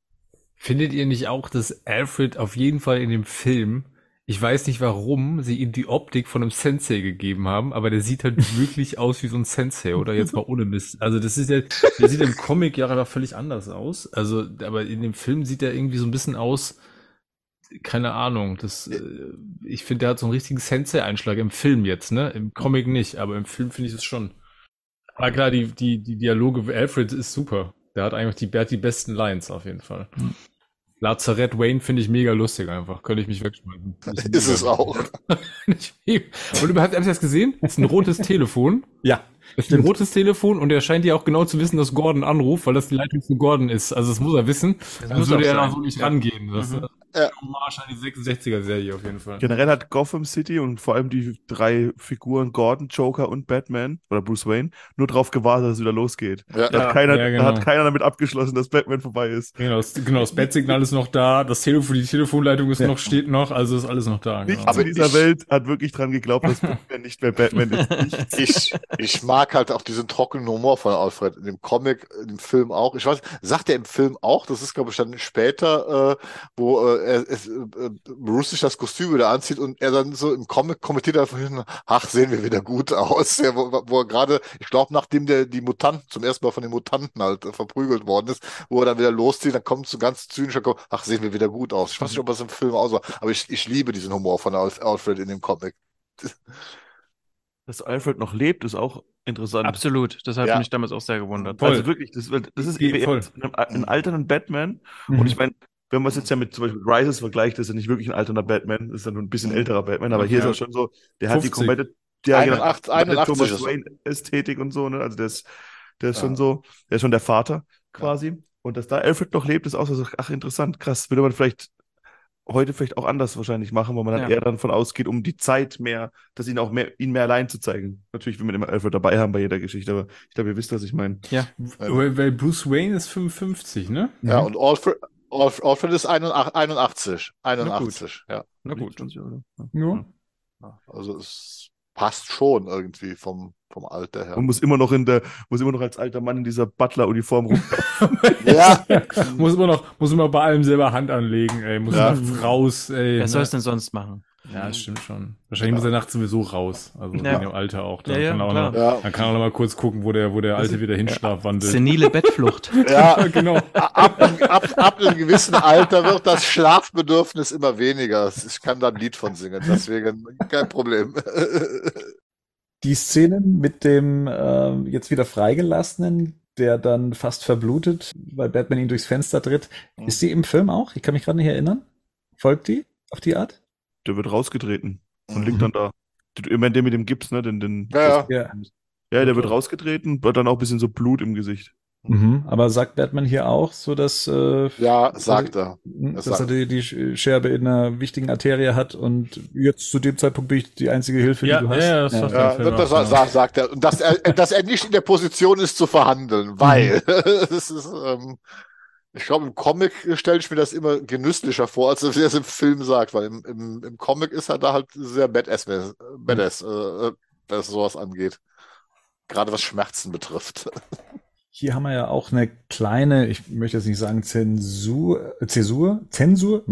Findet ihr nicht auch, dass Alfred auf jeden Fall in dem Film, ich weiß nicht warum, sie ihm die Optik von einem Sensei gegeben haben, aber der sieht halt wirklich aus wie so ein Sensei, oder jetzt mal ohne Mist. Also das ist ja, der sieht im Comic ja einfach völlig anders aus. Also, aber in dem Film sieht er irgendwie so ein bisschen aus, keine Ahnung, das, äh, ich finde, der hat so einen richtigen Sensei-Einschlag im Film jetzt, ne? Im Comic nicht, aber im Film finde ich es schon. Aber klar, die, die, die Dialoge, Alfred ist super. Der hat eigentlich die, der hat die besten Lines auf jeden Fall. Lazarett Wayne finde ich mega lustig einfach. Könnte ich mich wegschmeißen. ist es auch. und überhaupt, habt ihr das gesehen? Das ist ein rotes Telefon. ja, Das ist ein rotes Telefon und er scheint ja auch genau zu wissen, dass Gordon anruft, weil das die Leitung zu Gordon ist. Also das muss er wissen. Das Dann muss würde er da so nicht Ja. rangehen. Das Mhm. Ja. an die 66er-Serie auf jeden Fall. Generell hat Gotham City und vor allem die drei Figuren Gordon, Joker und Batman oder Bruce Wayne nur darauf gewartet, dass es wieder losgeht. Ja. Da, Ja, hat keiner, ja, da genau. hat keiner damit abgeschlossen, dass Batman vorbei ist. Genau, das, genau, das Bettsignal ist noch da, das Telefon, die Telefonleitung ist noch, steht noch, also ist alles noch da. Nichts Genau. Aber in dieser ich- Welt hat wirklich dran geglaubt, dass Batman nicht mehr Batman ist. Nichts. Ich, ich mag halt auch diesen trockenen Humor von Alfred. In dem Comic, dem Film auch. Ich weiß, sagt er im Film auch, das ist, glaube ich, dann später, äh, wo äh, er, es, äh, Bruce sich das Kostüm wieder anzieht und er dann so im Comic kommentiert einfach hin, ach, sehen wir wieder gut aus. Ja, wo, wo er gerade, ich glaube, nachdem der die Mutanten zum ersten Mal von den Mutanten halt äh, verprügelt worden ist, wo er dann wieder loszieht, dann kommt so ganz zynischer, ach, sehen wir wieder gut aus. Ich weiß nicht, ob das im Film aus war, aber ich, ich liebe diesen Humor von Alf- Alfred in dem Comic. Dass Alfred noch lebt, ist auch interessant. Absolut. Das hat Ja. mich damals auch sehr gewundert. Voll. Also wirklich, das, das ist eben voll. ein, ein alternden Batman. Mhm. Und ich meine, wenn man es jetzt ja mit zum Beispiel Rises vergleicht, das ist ja nicht wirklich ein alternder Batman, das ist ja nur ein bisschen älterer Batman, aber hier Ja. ist er schon so, der hat die 50. komplette, ja, genau, 81 komplette 81 Thomas ist er. Wayne Ästhetik und so, ne? Also der ist, der ist Ja. schon so, der ist schon der Vater quasi. Und dass da Alfred noch lebt, ist auch so, ach interessant, krass, würde man vielleicht heute vielleicht auch anders wahrscheinlich machen, weil man dann Ja. eher davon ausgeht, um die Zeit mehr, dass ihn auch mehr, ihn mehr allein zu zeigen. Natürlich will man immer Alfred dabei haben bei jeder Geschichte, aber ich glaube, ihr wisst, was ich meine. Weil, weil Bruce Wayne ist 55, ne? Ja, und Alfred, Alfred, Alfred ist 81. 81. Na 81, ja. Na gut. Ja. Also es passt schon irgendwie vom, vom Alter her. Und muss immer noch in der, muss immer noch als alter Mann in dieser Butler-Uniform rum. Ja, muss immer noch, muss immer bei allem selber Hand anlegen, ey. Muss Ja. raus, ey. Wer soll ne? es denn sonst machen? Ja, das stimmt schon. Wahrscheinlich muss er nachts sowieso raus. Also Ja. in dem Alter auch. Dann, Ja, ja, kann, er auch noch, ja, dann kann er noch mal kurz gucken, wo der, wo der Alte wieder hinschlafwandelt. Senile Bettflucht. ja. genau. Ab, ab, ab einem gewissen Alter wird das Schlafbedürfnis immer weniger. Ich kann da ein Lied von singen, deswegen kein Problem. Die Szenen mit dem ähm, jetzt wieder freigelassenen, der dann fast verblutet, weil Batman ihn durchs Fenster tritt, Mhm. ist die im Film auch? Ich kann mich gerade nicht erinnern. Folgt die auf die Art? Der wird rausgetreten und Mhm. liegt dann da. Ich meine, der mit dem Gips, ne? Den, den, Ja, ja. Ja. ja, der wird rausgetreten, wird dann auch ein bisschen so Blut im Gesicht. Mhm. Aber sagt Batman hier auch so, dass, äh, Ja, sagt er. dass Das er sagt- die, die Scherbe in einer wichtigen Arterie hat und jetzt zu dem Zeitpunkt bin ich die einzige Hilfe, Ja, die du ja, hast. ja, das sagt Ja, der Film das auch, sa- sagt er. Und dass er, dass er nicht in der Position ist zu verhandeln, weil es ist, ähm, ich glaube, im Comic stelle ich mir das immer genüsslicher vor, als er es im Film sagt, weil im, im, im Comic ist er da halt sehr badass, badass äh, was sowas angeht. Gerade was Schmerzen betrifft. Hier haben wir ja auch eine kleine, ich möchte jetzt nicht sagen Zensur, äh, Zäsur, Zensur.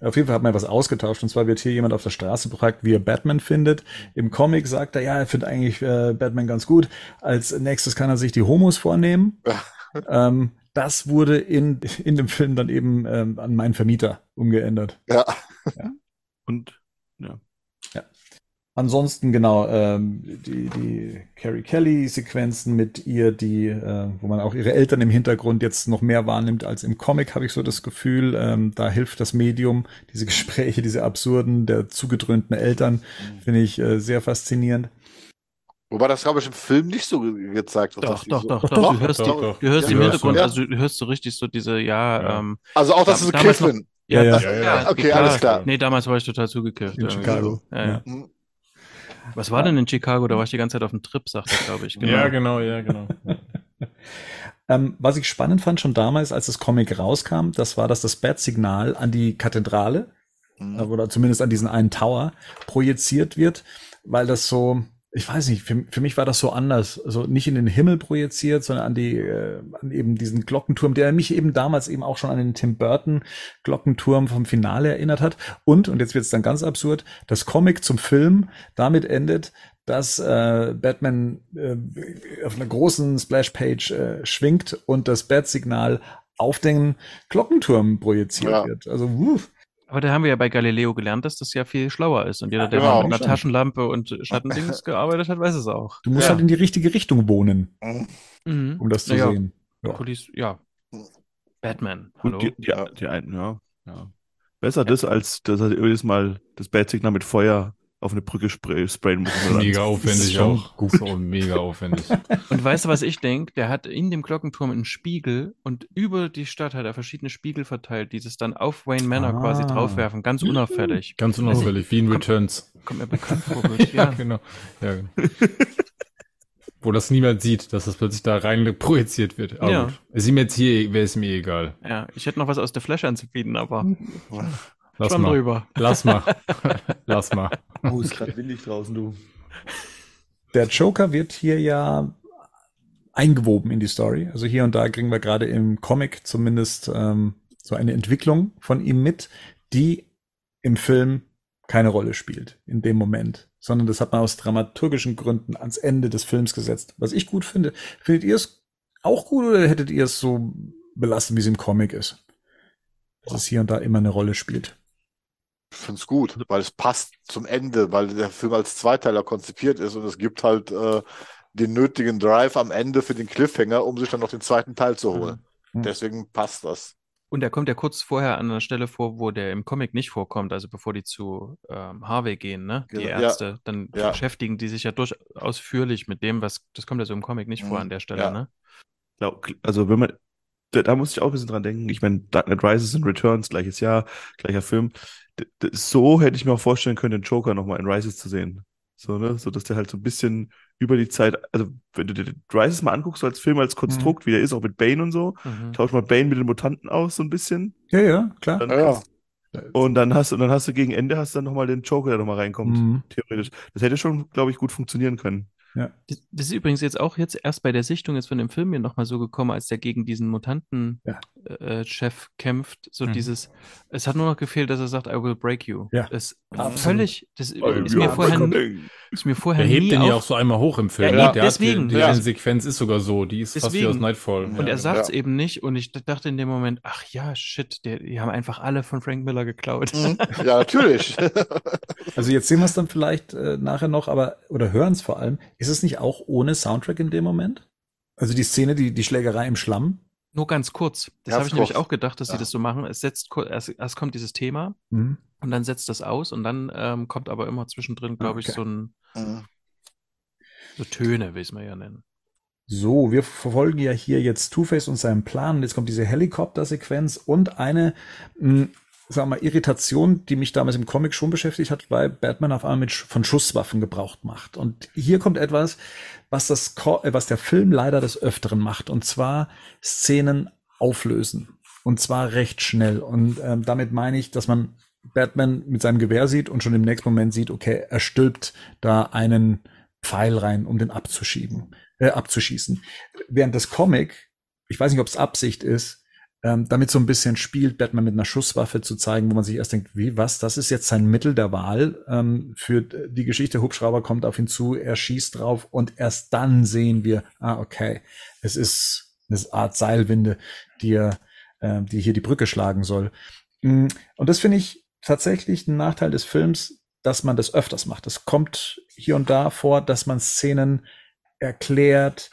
Auf jeden Fall hat man was ausgetauscht. Und zwar wird hier jemand auf der Straße befragt, wie er Batman findet. Im Comic sagt er, ja, er findet eigentlich äh, Batman ganz gut. Als nächstes kann er sich die Homos vornehmen. ähm, das wurde in, in dem Film dann eben ähm, an meinen Vermieter umgeändert. Ja. Und ja. Ansonsten genau ähm, die die Carrie Kelly Sequenzen mit ihr, die äh, wo man auch ihre Eltern im Hintergrund jetzt noch mehr wahrnimmt als im Comic, habe ich so das Gefühl. Ähm, da hilft das Medium, diese Gespräche, diese absurden der zugedröhnten Eltern, finde ich äh, sehr faszinierend. Wobei das, glaube ich, im Film nicht so ge gezeigt wird. Doch, doch, so, doch, doch, Doch, Du hörst, doch, die, doch. du hörst Ja, im Hintergrund, hörst also du hörst so richtig so diese, ja, Ja. ähm, Also auch, dass Da- es damals noch- kiffen. Ja, ja. das- Ja, ja. Okay, alles klar. Nee, damals war ich total zugekifft. In. Chicago. Ja, ja. Mhm. Was war denn in Chicago? Da war ich die ganze Zeit auf dem Trip, sagt er, glaube ich. Ja, genau, ja, genau. Ähm, was ich spannend fand schon damals, als das Comic rauskam, das war, dass das Bat-Signal an die Kathedrale Mhm. äh, oder zumindest an diesen einen Tower projiziert wird, weil das so, ich weiß nicht, für, für mich war das so anders, also nicht in den Himmel projiziert, sondern an die, äh, an eben diesen Glockenturm, der mich eben damals eben auch schon an den Tim Burton Glockenturm vom Finale erinnert hat. Und, und jetzt wird es dann ganz absurd, das Comic zum Film damit endet, dass äh, Batman äh, auf einer großen Splashpage äh, schwingt und das Bat-Signal auf den Glockenturm projiziert Ja. wird. Also, wuff. Aber da haben wir ja bei Galileo gelernt, dass das ja viel schlauer ist. Und jeder, der Genau. mal mit einer Schon. Taschenlampe und Schattendings gearbeitet hat, weiß es auch. du musst Ja. halt in die richtige Richtung wohnen, Mhm. um das zu Naja, sehen. Ja. Kulis, ja. Batman, hallo. Gut, die, die, die einen, ja. ja. Besser das, als dass er jedes Mal das Bat-Signal mit Feuer auf eine Brücke spray, sprayen muss. Mega aufwendig auch. Gut. So mega aufwendig. Und weißt du, was ich denke? Der hat in dem Glockenturm einen Spiegel und über die Stadt hat er verschiedene Spiegel verteilt, die das dann auf Wayne Manor Ah. quasi draufwerfen, ganz unauffällig. Ganz unauffällig, wie in Returns. Kommt mir bekannt vor, Gott, ja. genau. Ja. genau. Wo das niemand sieht, dass das plötzlich da rein projiziert wird. Aber Ja. gut. Ist ihm jetzt hier, wäre es mir egal. ja. Ich hätte noch was aus der Flash anzubieten, aber Lass schon mal. drüber. Lass mal. Lass mal. Oh, ist gerade windig draußen, du. Der Joker wird hier ja eingewoben in die Story. Also hier und da kriegen wir gerade im Comic zumindest ähm, so eine Entwicklung von ihm mit, die im Film keine Rolle spielt in dem Moment, sondern das hat man aus dramaturgischen Gründen ans Ende des Films gesetzt. Was ich gut finde. Findet ihr es auch gut oder hättet ihr es so belassen, wie es im Comic ist? Dass es hier und da immer eine Rolle spielt. Ich finde es gut, weil es passt zum Ende, weil der Film als Zweiteiler konzipiert ist und es gibt halt äh, den nötigen Drive am Ende für den Cliffhanger, um sich dann noch den zweiten Teil zu holen. Mhm. Deswegen passt das. Und er kommt ja kurz vorher an einer Stelle vor, wo der im Comic nicht vorkommt, also bevor die zu ähm, Harvey gehen, ne? Die Ja. Ärzte. Dann Ja. beschäftigen die sich ja durchaus führlich mit dem, was, das kommt ja so im Comic nicht vor Mhm. an der Stelle, Ja. ne? Also wenn man, da, da muss ich auch ein bisschen dran denken. Ich meine, Dark Knight Rises und Returns, gleiches Jahr, gleicher Film. So hätte ich mir auch vorstellen können, den Joker nochmal in Rises zu sehen. So, ne? So, dass der halt so ein bisschen über die Zeit, also wenn du dir den Rises mal anguckst, so als Film, als Konstrukt, wie der ist, auch mit Bane und so, Mhm. tausch mal Bane mit den Mutanten aus, so ein bisschen. Ja, ja, klar. Dann Ja, ja. Und dann hast du, dann hast du gegen Ende hast du dann nochmal den Joker, der nochmal reinkommt. Mhm. Theoretisch. Das hätte schon, glaube ich, gut funktionieren können. Das, das ist übrigens jetzt auch jetzt erst bei der Sichtung jetzt von dem Film mir nochmal so gekommen, als der gegen diesen Ja. Mutanten-Chef kämpft. So Mhm. dieses, es hat nur noch gefehlt, dass er sagt, I will break you. Ja. Das Absolut. völlig, das ist mir vorher, ist mir vorher Er hebt nie den ja auch so einmal hoch im Film. Ja, eben, Der hat deswegen. Die, die Ja. eine Sequenz ist sogar so, die ist fast wie aus Deswegen. Nightfall. Und Ja, er sagt es ja. eben nicht und ich dachte in dem Moment, ach ja, shit, der, die haben einfach alle von Frank Miller geklaut. Mhm. ja natürlich. Also jetzt sehen wir es dann vielleicht äh, nachher noch, aber oder hören es vor allem. Ist es nicht auch ohne Soundtrack in dem Moment? Also die Szene, die, die Schlägerei im Schlamm. Nur ganz kurz. Das habe ich nämlich kurz. auch gedacht, dass sie Ja. das so machen. Es setzt erst, erst kommt dieses Thema Mhm. und dann setzt das aus und dann ähm, kommt aber immer zwischendrin, glaube ich, Okay. so ein Mhm. so Töne, will ich es mal ja nennen. So, wir verfolgen ja hier jetzt Two-Face und seinen Plan. Jetzt kommt diese Helikopter-Sequenz und eine, mh, wir mal, Irritation, die mich damals im Comic schon beschäftigt hat, weil Batman auf einmal mit, von Schusswaffen gebraucht macht. Und hier kommt etwas, was das, äh, was der Film leider des Öfteren macht. Und zwar Szenen auflösen. Und zwar recht schnell. Und ähm, damit meine ich, dass man Batman mit seinem Gewehr sieht und schon im nächsten Moment sieht, okay, er stülpt da einen Pfeil rein, um den abzuschieben, äh, abzuschießen. Während das Comic, ich weiß nicht, ob es Absicht ist, ähm, damit so ein bisschen spielt, Batman mit einer Schusswaffe zu zeigen, wo man sich erst denkt, wie, was, das ist jetzt sein Mittel der Wahl ähm, für die Geschichte. Hubschrauber kommt auf ihn zu, er schießt drauf und erst dann sehen wir, ah, okay, es ist eine Art Seilwinde, die äh, die hier die Brücke schlagen soll. Mm, Und das finde ich tatsächlich ein Nachteil des Films, dass man das öfters macht. Es kommt hier und da vor, dass man Szenen erklärt,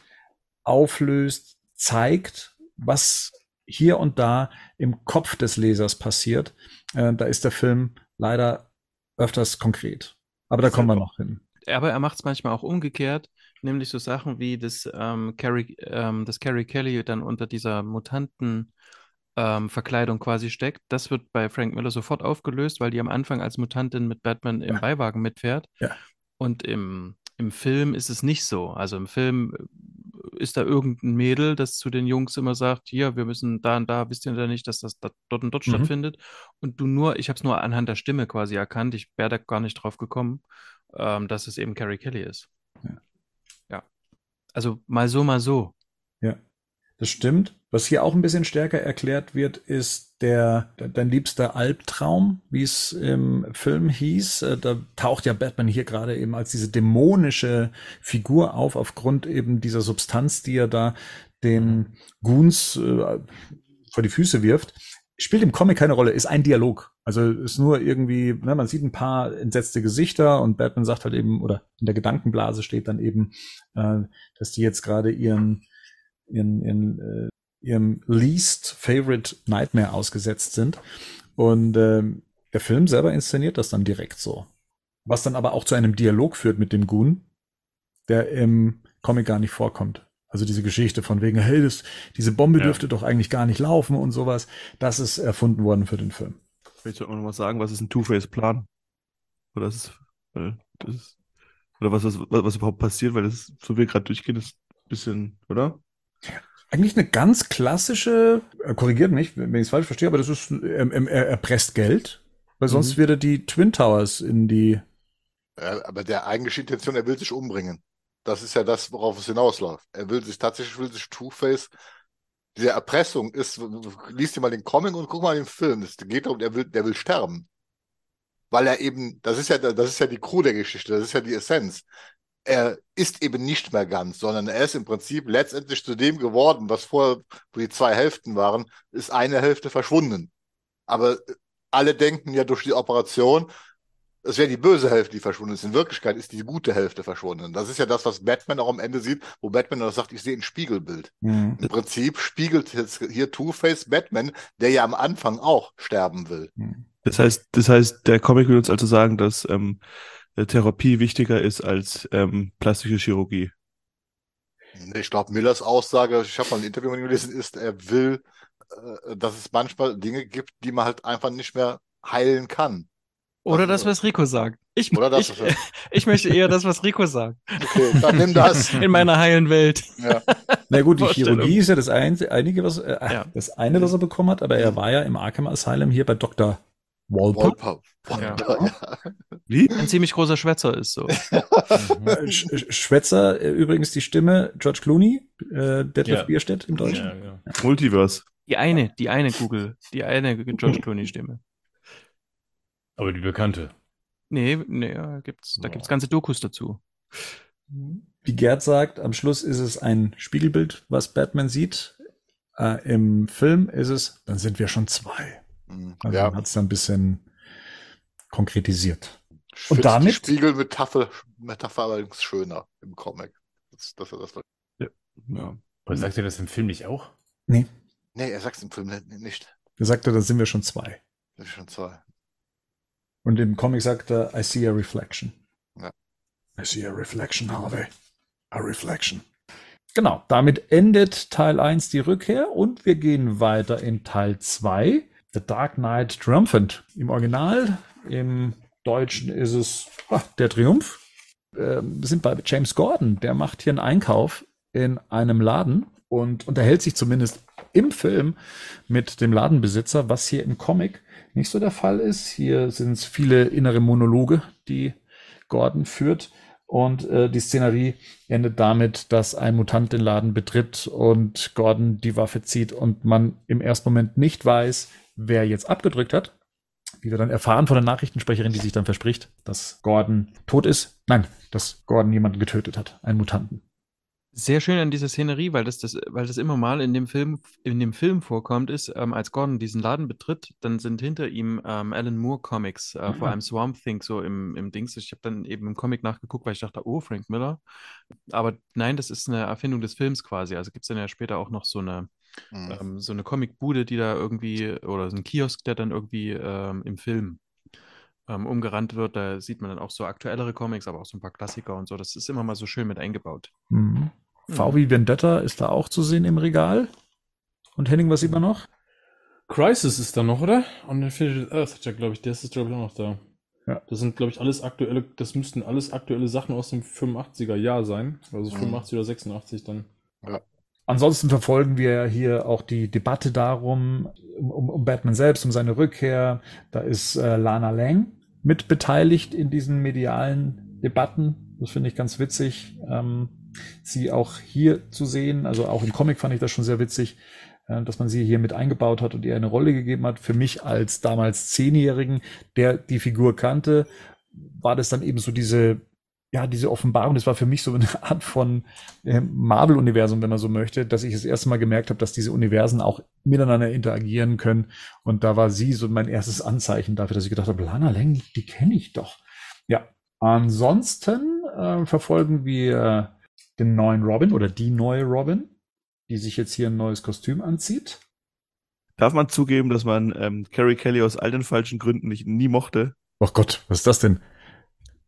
auflöst, zeigt, was hier und da im Kopf des Lesers passiert. Äh, da ist der Film leider öfters konkret. Aber da kommen wir noch hin. Aber er macht es manchmal auch umgekehrt, nämlich so Sachen wie das ähm, Carrie, ähm, dass Carrie Kelly dann unter dieser Mutanten ähm, Verkleidung quasi steckt. Das wird bei Frank Miller sofort aufgelöst, weil die am Anfang als Mutantin mit Batman im Ja. Beiwagen mitfährt. Ja. Und im, im Film ist es nicht so. Also im Film ist da irgendein Mädel, das zu den Jungs immer sagt, hier, wir müssen da und da, wisst ihr da nicht, dass das da, dort und dort Mhm. stattfindet. Und du nur, ich habe es nur anhand der Stimme quasi erkannt, ich wäre da gar nicht drauf gekommen, ähm, dass es eben Carrie Kelly ist. Ja. Ja. Also mal so, mal so. Ja, das stimmt. Was hier auch ein bisschen stärker erklärt wird, ist der, de- dein liebster Albtraum, wie es im Film hieß. Äh, Da taucht ja Batman hier gerade eben als diese dämonische Figur auf, aufgrund eben dieser Substanz, die er da den Goons äh, vor die Füße wirft. Spielt im Comic keine Rolle, ist ein Dialog. Also ist nur irgendwie, ne, man sieht ein paar entsetzte Gesichter und Batman sagt halt eben, oder in der Gedankenblase steht dann eben, äh, dass die jetzt gerade ihren ihren, ihren, äh, ihrem least favorite Nightmare ausgesetzt sind. Und ähm, der Film selber inszeniert das dann direkt so. Was dann aber auch zu einem Dialog führt mit dem Goon, der im Comic gar nicht vorkommt. Also diese Geschichte von wegen, hey, das, diese Bombe Ja. dürfte doch eigentlich gar nicht laufen und sowas, das ist erfunden worden für den Film. Vielleicht sollte man noch mal sagen, was ist ein Two-Face-Plan? Oder ist, weil das ist, oder was, was, was überhaupt passiert, weil das, so wie wir gerade durchgehen, ist ein bisschen, oder? Eigentlich eine ganz klassische, äh, korrigiert mich, wenn ich es falsch verstehe, aber das ist, ähm, ähm, er, er presst Geld, weil sonst Mhm. würde die Twin Towers in die Ja, aber der eigentliche Intention, er will sich umbringen. Das ist ja das, worauf es hinausläuft. Er will sich tatsächlich, will sich Two-Face diese Erpressung ist, liest dir mal den Comic und guck mal den Film. Es geht darum, der will, der will sterben. Weil er eben, das ist ja, das ist ja die Crew der Geschichte, das ist ja die Essenz. Er ist eben nicht mehr ganz, sondern er ist im Prinzip letztendlich zu dem geworden, was vorher, wo die zwei Hälften waren, ist eine Hälfte verschwunden. Aber alle denken ja durch die Operation, es wäre die böse Hälfte, die verschwunden ist. In Wirklichkeit ist die gute Hälfte verschwunden. Das ist ja das, was Batman auch am Ende sieht, wo Batman dann sagt, ich sehe ein Spiegelbild. Mhm. Im Prinzip spiegelt jetzt hier Two-Face Batman, der ja am Anfang auch sterben will. Das heißt, das heißt, der Comic will uns also sagen, dass ähm, Therapie wichtiger ist als ähm, plastische Chirurgie. Ich glaube, Millers Aussage, ich habe mal ein Interview mit ihm gelesen, ist, er will, äh, dass es manchmal Dinge gibt, die man halt einfach nicht mehr heilen kann. Oder Also- das, was Rico sagt. Ich, Oder das, ich, was er- ich möchte eher das, was Rico sagt. Okay, dann nimm das. In meiner heilen Welt. Ja. Na gut, die. Chirurgie ist ja das, ein, einige, was, äh, Ja. das eine, was er bekommen hat, aber er war ja im Arkham Asylum hier bei Dr. Walpole. Wolper. Ja. Ja. Wie? Ein ziemlich großer Schwätzer ist so. Äh, Sch- Sch- Schwätzer, äh, übrigens die Stimme George Clooney, äh, Detlef Ja. Bierstedt im Deutschen. Ja, ja. Multiverse. Die eine, die eine Google, die eine George Clooney-Stimme. Aber die bekannte. Nee, nee, da gibt's, da gibt's ganze Dokus dazu. Wie Gerd sagt, am Schluss ist es ein Spiegelbild, was Batman sieht. Äh, Im Film ist es, dann sind wir schon zwei. Mhm. Also ja. man hat es dann ein bisschen konkretisiert. Ich Und damit- Die Spiegelmetapher Metapher allerdings schöner im Comic. Das, das, das, Ja. Aber sagt er das im Film nicht auch? Nee, nee, er sagt es im Film nicht. er sagte, da sind wir schon zwei. Das ist schon zwei. Und im Comic sagt er, I see a reflection. Ja. I see a reflection, Harvey. A reflection. Genau, damit endet Teil 1 die Rückkehr und wir gehen weiter in Teil 2. The Dark Knight Triumphant. Im Original, im Deutschen ist es ah, der Triumph. Ähm, wir sind bei James Gordon, der macht hier einen Einkauf in einem Laden und unterhält sich zumindest im Film mit dem Ladenbesitzer, was hier im Comic nicht so der Fall ist. Hier sind es viele innere Monologe, die Gordon führt. Und äh, die Szenerie endet damit, dass ein Mutant den Laden betritt und Gordon die Waffe zieht und man im ersten Moment nicht weiß, wer jetzt abgedrückt hat. Wie wir dann erfahren von der Nachrichtensprecherin, die sich dann verspricht, dass Gordon tot ist. Nein, dass Gordon jemanden getötet hat, einen Mutanten. Sehr schön an dieser Szenerie, weil das, das, weil das immer mal in dem Film, in dem Film vorkommt, ist, ähm, als Gordon diesen Laden betritt, dann sind hinter ihm ähm, Alan Moore Comics, äh, vor allem Swamp Thing so im, im Dings. Ich habe dann eben im Comic nachgeguckt, weil ich dachte, oh, Frank Miller. Aber nein, das ist eine Erfindung des Films quasi. Also gibt es dann ja später auch noch so eine, Mhm. ähm, so eine Comicbude, die da irgendwie, oder so ein Kiosk, der dann irgendwie ähm, im Film ähm, umgerannt wird. Da sieht man dann auch so aktuellere Comics, aber auch so ein paar Klassiker und so. Das ist immer mal so schön mit eingebaut. Mhm. V wie Vendetta ist da auch zu sehen im Regal. Und Henning, was sieht man noch? Crisis ist da noch, oder? Und Infinite Earth hat ja, glaube ich, der ist, glaube ich, auch noch da. Ja. Das sind, glaube ich, alles aktuelle, das müssten alles aktuelle Sachen aus dem 85er Jahr sein. Also Mhm. 85 oder 86 dann. Ansonsten verfolgen wir hier auch die Debatte darum, um, um, Batman selbst, um seine Rückkehr. Da ist äh, Lana Lang mit beteiligt in diesen medialen Debatten. Das finde ich ganz witzig, ähm, sie auch hier zu sehen. Also auch im Comic fand ich das schon sehr witzig, äh, dass man sie hier mit eingebaut hat und ihr eine Rolle gegeben hat. Für mich als damals Zehnjährigen, der die Figur kannte, war das dann eben so diese ja, diese Offenbarung, das war für mich so eine Art von äh, Marvel-Universum, wenn man so möchte, dass ich das erste Mal gemerkt habe, dass diese Universen auch miteinander interagieren können. Und da war sie so mein erstes Anzeichen dafür, dass ich gedacht habe, Lana Lang, die kenne ich doch. Ja, ansonsten äh, verfolgen wir den neuen Robin oder die neue Robin, die sich jetzt hier ein neues Kostüm anzieht. Darf man zugeben, dass man ähm, Carrie Kelly aus all den falschen Gründen nicht nie mochte? Oh Gott, was ist das denn?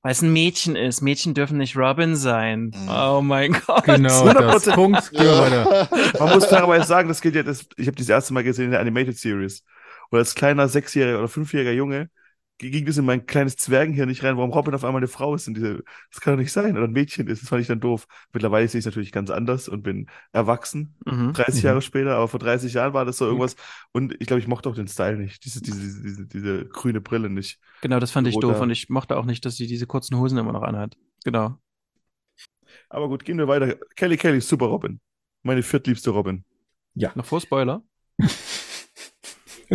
Weil es ein Mädchen ist. Mädchen dürfen nicht Robin sein. Mhm. Oh mein Gott. Genau, das 100%. Punkt. Gehen wir weiter. Man muss fairerweise sagen, das gilt ja, das, ich habe das erste Mal gesehen in der Animated Series. Und als kleiner sechsjähriger oder fünfjähriger Junge ging das in mein kleines Zwergenhirn nicht rein, warum Robin auf einmal eine Frau ist. Und diese, das kann doch nicht sein. Oder ein Mädchen ist. Das fand ich dann doof. Mittlerweile sehe ich es natürlich ganz anders und bin erwachsen. Mhm. 30 Mhm. Jahre später, aber vor 30 Jahren war das so irgendwas. Und ich glaube, ich mochte auch den Style nicht. Diese, diese, diese, diese, diese grüne Brille nicht. Genau, das fand ich Oder- doof und ich mochte auch nicht, dass sie diese kurzen Hosen immer noch anhat. Genau. Aber gut, gehen wir weiter. Kelly Kelly, super Robin. Meine viertliebste Robin. Ja. Noch vor Spoiler?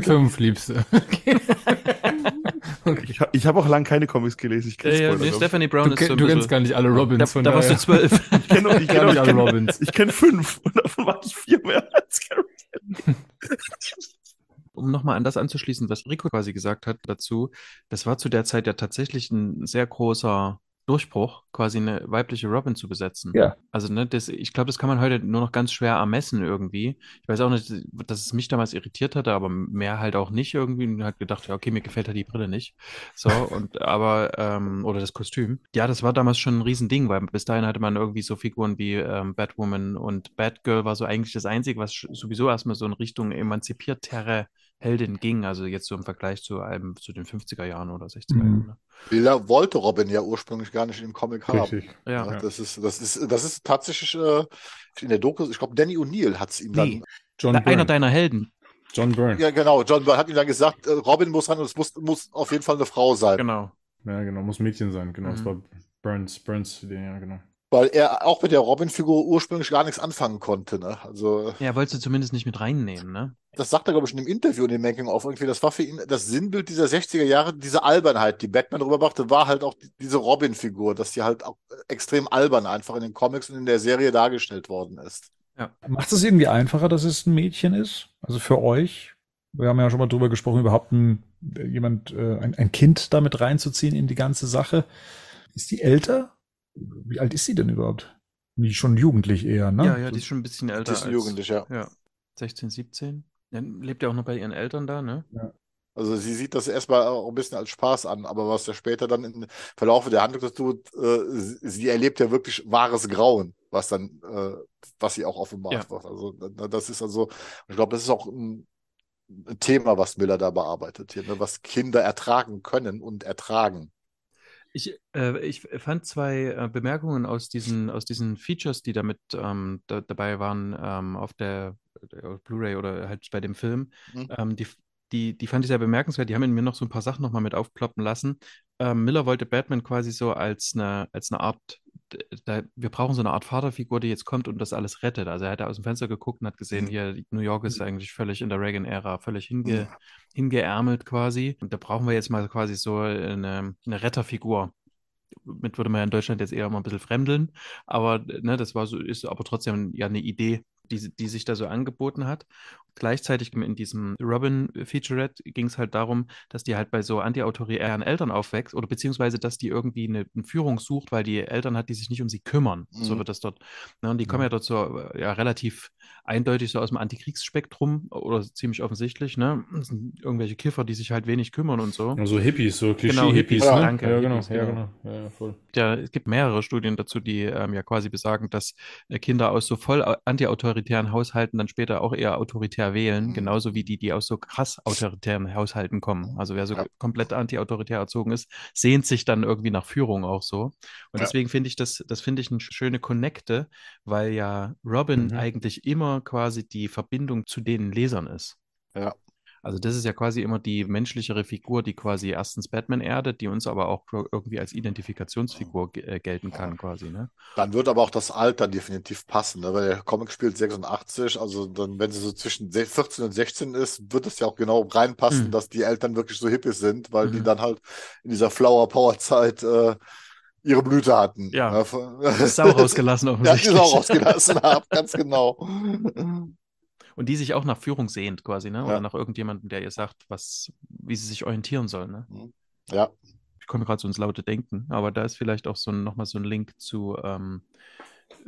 Fünf liebste. Okay. Ich, hab- ich habe auch lange keine Comics gelesen. Ich Ja, kenn ja, ich. Stephanie Brown Du, ist so du kennst gar nicht alle Robins. da, von da warst du zwölf. Ich kenne ich kenn, Gar nicht ich alle Robins. ich kenn fünf und davon mag ich vier mehr als Carrie. um nochmal an das anzuschließen, was Rico quasi gesagt hat dazu, das war zu der Zeit ja tatsächlich ein sehr großer Durchbruch, quasi eine weibliche Robin zu besetzen. Ja. Also, ne, das, ich glaube, das kann man heute nur noch ganz schwer ermessen irgendwie. Ich weiß auch nicht, dass es mich damals irritiert hatte, aber mehr halt auch nicht irgendwie. Und hat gedacht, ja, okay, mir gefällt halt die Brille nicht. So, und aber, ähm, oder das Kostüm. Ja, das war damals schon ein Riesending, weil bis dahin hatte man irgendwie so Figuren wie ähm, Batwoman und Batgirl war so eigentlich das Einzige, was sowieso erstmal so in Richtung emanzipiertere Heldin ging. Also jetzt so im Vergleich zu einem, zu den 50er Jahren oder 60er Jahren. Mhm. Ne? Miller wollte Robin ja ursprünglich gar nicht im Comic haben. Richtig. Ja. Ja, das ist, das ist, das ist tatsächlich äh, in der Doku, ich glaube, Danny O'Neill hat es ihm dann. Nee. John Einer Byrne. deiner Helden. John Byrne. Ja, genau. John Byrne hat ihm dann gesagt, äh, Robin muss ran und es muss, muss auf jeden Fall eine Frau sein. Genau. Ja, genau, muss Mädchen sein. Genau, es Mhm. war Burns, Burns, ja, genau. Weil er auch mit der Robin-Figur ursprünglich gar nichts anfangen konnte. Ne? Also, Ja, wolltest du zumindest nicht mit reinnehmen, ne? das sagt er, glaube ich, in dem Interview in dem Making of irgendwie. Das war für ihn das Sinnbild dieser 60er Jahre, diese Albernheit, die Batman rüberbrachte, war halt auch die, diese Robin-Figur, dass die halt auch extrem albern einfach in den Comics und in der Serie dargestellt worden ist. Macht es irgendwie einfacher, dass es ein Mädchen ist? Also für euch? Wir haben ja schon mal drüber gesprochen, überhaupt ein, jemand, äh, ein, ein Kind damit reinzuziehen in die ganze Sache. Ist die älter? Wie alt ist sie denn überhaupt? Die schon jugendlich eher, ne? Ja, ja, die ist schon ein bisschen älter. Die ist als, jugendlich, ja. Ja. 16, 17. Dann lebt ja auch noch bei ihren Eltern da, ne? Also sie sieht das erstmal auch ein bisschen als Spaß an, aber was ja später dann im Verlauf der Handlung das tut, äh, sie, erlebt ja wirklich wahres Grauen, was dann, äh, was sie auch offenbart Ja. wird. Also da- das ist also, ich glaube, das ist auch ein, ein Thema, was Miller da bearbeitet hier, ne? was Kinder ertragen können und ertragen. Ich, äh, ich fand zwei äh, Bemerkungen aus diesen, aus diesen Features, die damit ähm, da, dabei waren, ähm, auf der, der Blu-ray oder halt bei dem Film. Mhm. Ähm, die, die, die fand ich sehr bemerkenswert. Die haben in mir noch so ein paar Sachen nochmal mit aufploppen lassen. Ähm, Miller wollte Batman quasi so als eine, als eine Art, da, wir brauchen so eine Art Vaterfigur, die jetzt kommt und das alles rettet. Also er hat aus dem Fenster geguckt und hat gesehen, Mhm. hier, New York ist eigentlich völlig in der Reagan-Ära, völlig hinge, hingeärmelt quasi. Und da brauchen wir jetzt mal quasi so eine, eine Retterfigur. Mit würde man ja in Deutschland jetzt eher mal ein bisschen fremdeln, aber ne, das war so, ist aber trotzdem ja eine Idee, die, die sich da so angeboten hat. Gleichzeitig in diesem Robin-Featurette ging es halt darum, dass die halt bei so antiautoritären Eltern aufwächst oder beziehungsweise, dass die irgendwie eine, eine Führung sucht, weil die Eltern hat, die sich nicht um sie kümmern. So Mhm. wird das dort. Ne, und die kommen ja dort so ja, relativ eindeutig so aus dem Antikriegsspektrum oder ziemlich offensichtlich. Ne? Das sind irgendwelche Kiffer, die sich halt wenig kümmern und so. Also Hippies, so Genau, Klischee-Hippies, Hippies, ne? danke, Ja, genau, Hippies, ja, genau. genau. Ja, ja, voll. Ja, es gibt mehrere Studien dazu, die ähm, ja quasi besagen, dass äh, Kinder aus so voll au- antiautoritären Haushalten dann später auch eher autoritär wählen, Mhm. genauso wie die, die aus so krass autoritären Haushalten kommen. Also wer so Ja. komplett antiautoritär erzogen ist, sehnt sich dann irgendwie nach Führung auch so. Und Ja. deswegen finde ich das, das finde ich eine schöne Connecte, weil ja Robin Mhm. eigentlich immer quasi die Verbindung zu den Lesern ist. Ja. Also das ist ja quasi immer die menschlichere Figur, die quasi erstens Batman erdet, die uns aber auch irgendwie als Identifikationsfigur äh, gelten kann, quasi, ne? Dann wird aber auch das Alter definitiv passen, ne? weil der Comic spielt 86, also dann, wenn sie so zwischen se- 14 und 16 ist, wird es ja auch genau reinpassen, Mhm. dass die Eltern wirklich so hippies sind, weil die Mhm. dann halt in dieser Flower Power Zeit äh, ihre Blüte hatten. Ja. Ne? Die Sau rausgelassen Ja, die offensichtlich. Sau rausgelassen haben, ganz genau. Und die sich auch nach Führung sehnt, quasi, ne? Oder Ja. nach irgendjemandem, der ihr sagt, was, wie sie sich orientieren soll, ne? Ja, Ich komme gerade so ins laute Denken, aber da ist vielleicht auch so ein, nochmal so ein Link zu, ähm,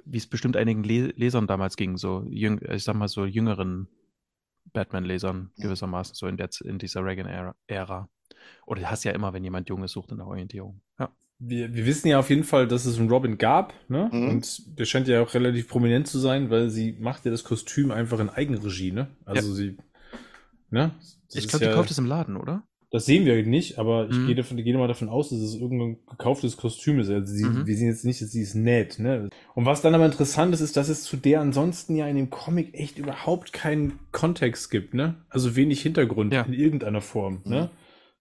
wie es bestimmt einigen Le Lesern damals ging, so jüng, ich sag mal so jüngeren Batman-Lesern Mhm. gewissermaßen, so in der in dieser Reagan-Ära. Oder du hast ja immer, wenn jemand Junges sucht, eine Orientierung. Ja. Wir, wir wissen ja auf jeden Fall, dass es einen Robin gab, ne? Mhm. Und der scheint ja auch relativ prominent zu sein, weil sie macht ja das Kostüm einfach in Eigenregie, ne? Also sie, ne? Das Ich glaube, ja, die kauft es im Laden, oder? Das sehen wir nicht, aber ich Mhm. gehe, davon, gehe mal davon aus, dass es irgendein gekauftes Kostüm ist. Also sie, Mhm. wir sehen jetzt nicht, dass sie es näht. Ne? Und was dann aber interessant ist, ist, dass es zu der ansonsten ja in dem Comic echt überhaupt keinen Kontext gibt. Ne? Also wenig Hintergrund Ja. in irgendeiner Form. Ne?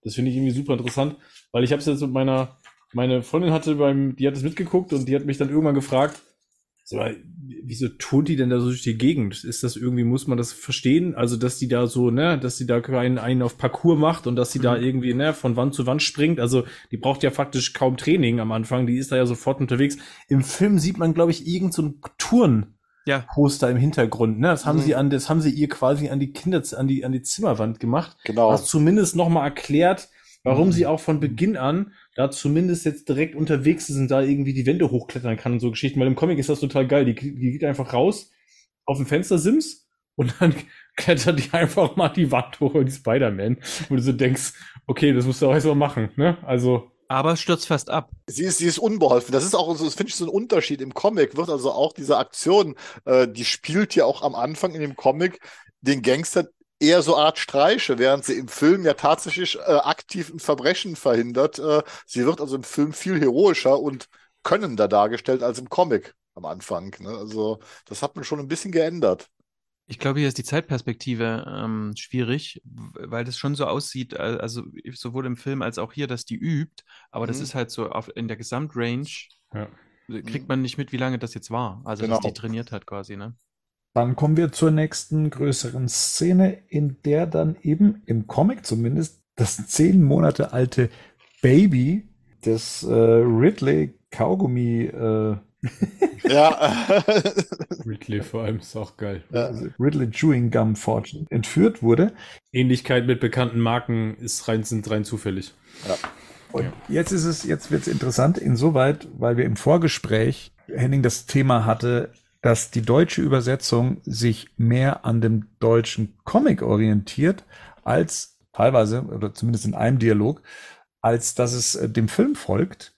Das finde ich irgendwie super interessant, weil ich habe es jetzt mit meiner, meine Freundin hatte beim, die hat es mitgeguckt und die hat mich dann irgendwann gefragt, wieso tut die denn da so durch die Gegend? Ist das irgendwie, muss man das verstehen? Also, dass die da so, ne, dass sie da einen, einen auf Parcours macht und dass sie mhm. da irgendwie, ne, von Wand zu Wand springt. Also, die braucht ja faktisch kaum Training am Anfang. Die ist da ja sofort unterwegs. Im Film sieht man, glaube ich, irgend so ein Turn. Ja. Poster im Hintergrund, ne? Das haben mhm. sie an, das haben sie ihr quasi an die Kinder, an die, an die Zimmerwand gemacht. Genau. Was zumindest nochmal erklärt, warum mhm. sie auch von Beginn an da zumindest jetzt direkt unterwegs ist und da irgendwie die Wände hochklettern kann und so Geschichten. Weil im Comic ist das total geil. Die, die geht einfach raus auf dem Fenster Sims und dann klettert die einfach mal die Wand hoch und die Spider-Man. Wo du so denkst, okay, das musst du auch erstmal machen, ne? Also. Aber stürzt fast ab. Sie ist, sie ist unbeholfen. Das ist auch so, das finde ich so ein Unterschied. Im Comic wird also auch diese Aktion, äh, die spielt ja auch am Anfang in dem Comic den Gangster eher so Art Streiche, während sie im Film ja tatsächlich äh, aktiv ein Verbrechen verhindert. Äh, sie wird also im Film viel heroischer und könnender dargestellt als im Comic am Anfang. Ne? Also das hat man schon ein bisschen geändert. Ich glaube, hier ist die Zeitperspektive ähm, schwierig, weil das schon so aussieht, also sowohl im Film als auch hier, dass die übt, aber mhm. das ist halt so auf, in der Gesamtrange ja. kriegt man nicht mit, wie lange das jetzt war. Also, genau. dass die trainiert hat quasi, ne? Dann kommen wir zur nächsten größeren Szene, in der dann eben im Comic zumindest das zehn Monate alte Baby des äh, Ridley Kaugummi äh, ja. Ridley vor allem ist auch geil. Also Ridley Chewing Gum Fortune entführt wurde. Ähnlichkeit mit bekannten Marken ist rein, sind rein zufällig. Ja. Und jetzt ist es, jetzt wird es interessant, insoweit, weil wir im Vorgespräch Henning das Thema hatte, dass die deutsche Übersetzung sich mehr an dem deutschen Comic orientiert, als teilweise, oder zumindest in einem Dialog, als dass es äh, dem Film folgt,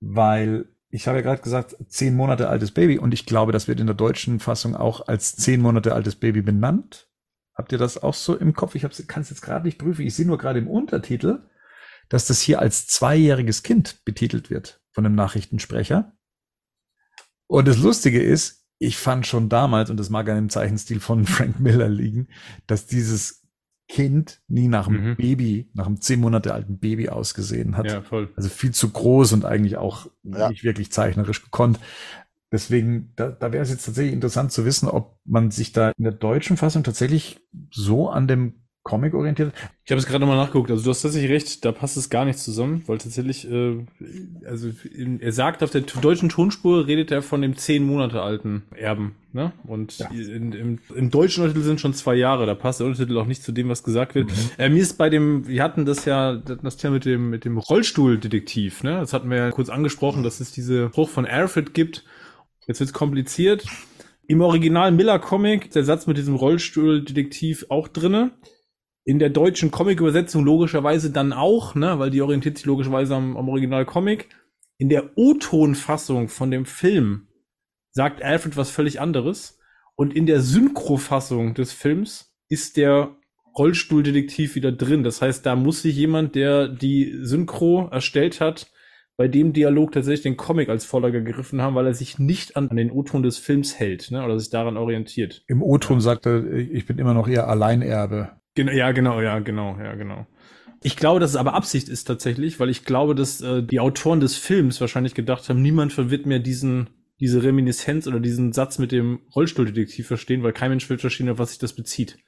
weil ich habe ja gerade gesagt, zehn Monate altes Baby und ich glaube, das wird in der deutschen Fassung auch als zehn Monate altes Baby benannt. Habt ihr das auch so im Kopf? Ich kann es jetzt gerade nicht prüfen. Ich sehe nur gerade im Untertitel, dass das hier als zweijähriges Kind betitelt wird von einem Nachrichtensprecher. Und das Lustige ist, ich fand schon damals, und das mag an dem Zeichenstil von Frank Miller liegen, dass dieses Kind nie nach einem mhm. Baby, nach einem zehn Monate alten Baby ausgesehen hat. Ja, voll. Also viel zu groß und eigentlich auch ja. nicht wirklich zeichnerisch gekonnt. Deswegen, da, da wäre es jetzt tatsächlich interessant zu wissen, ob man sich da in der deutschen Fassung tatsächlich so an dem Comic orientiert. Ich habe es gerade nochmal nachgeguckt. Also du hast tatsächlich recht, da passt es gar nicht zusammen, weil tatsächlich, äh, also in, er sagt auf der deutschen Tonspur redet er von dem zehn Monate alten Erben, ne? Und ja. in, im, im, deutschen Untertitel sind schon zwei Jahre. Da passt der Untertitel auch nicht zu dem, was gesagt wird. Mhm. Äh, mir ist bei dem, wir hatten das ja, das Thema mit dem mit dem Rollstuhldetektiv, ne? Das hatten wir ja kurz angesprochen, dass es diese Bruch von Alfred gibt. Jetzt wird's kompliziert. Im Original Miller Comic, der Satz mit diesem Rollstuhldetektiv auch drinne. In der deutschen Comic-Übersetzung logischerweise dann auch, ne, weil die orientiert sich logischerweise am, am Original-Comic. In der O-Ton-Fassung von dem Film sagt Alfred was völlig anderes. Und in der Synchro-Fassung des Films ist der Rollstuhldetektiv wieder drin. Das heißt, da muss sich jemand, der die Synchro erstellt hat, bei dem Dialog tatsächlich den Comic als Vorlage gegriffen haben, weil er sich nicht an, an den O-Ton des Films hält, ne, oder sich daran orientiert. Im O-Ton ja. sagt er, ich bin immer noch eher Alleinerbe. Genau, ja, genau, ja, genau, ja, genau. Ich glaube, dass es aber Absicht ist tatsächlich, weil ich glaube, dass äh, die Autoren des Films wahrscheinlich gedacht haben, niemand wird mehr diesen diese Reminiszenz oder diesen Satz mit dem Rollstuhldetektiv verstehen, weil kein Mensch will verstehen, auf was sich das bezieht.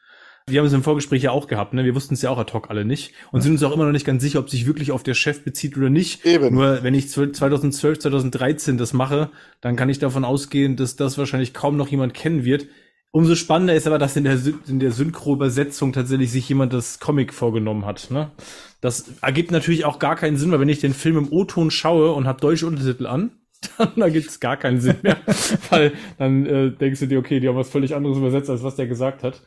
Wir haben es im Vorgespräch ja auch gehabt, ne? Wir wussten es ja auch ad hoc alle nicht und sind uns auch immer noch nicht ganz sicher, ob sich wirklich auf der Chef bezieht oder nicht. Eben. Nur wenn ich 2012, 2013 das mache, dann kann ich davon ausgehen, dass das wahrscheinlich kaum noch jemand kennen wird. Umso spannender ist aber, dass in der, in der Synchro-Übersetzung tatsächlich sich jemand das Comic vorgenommen hat. Ne? Das ergibt natürlich auch gar keinen Sinn, weil wenn ich den Film im O-Ton schaue und habe deutsche Untertitel an, dann ergibt es gar keinen Sinn mehr. weil dann äh, denkst du dir, okay, die haben was völlig anderes übersetzt, als was der gesagt hat.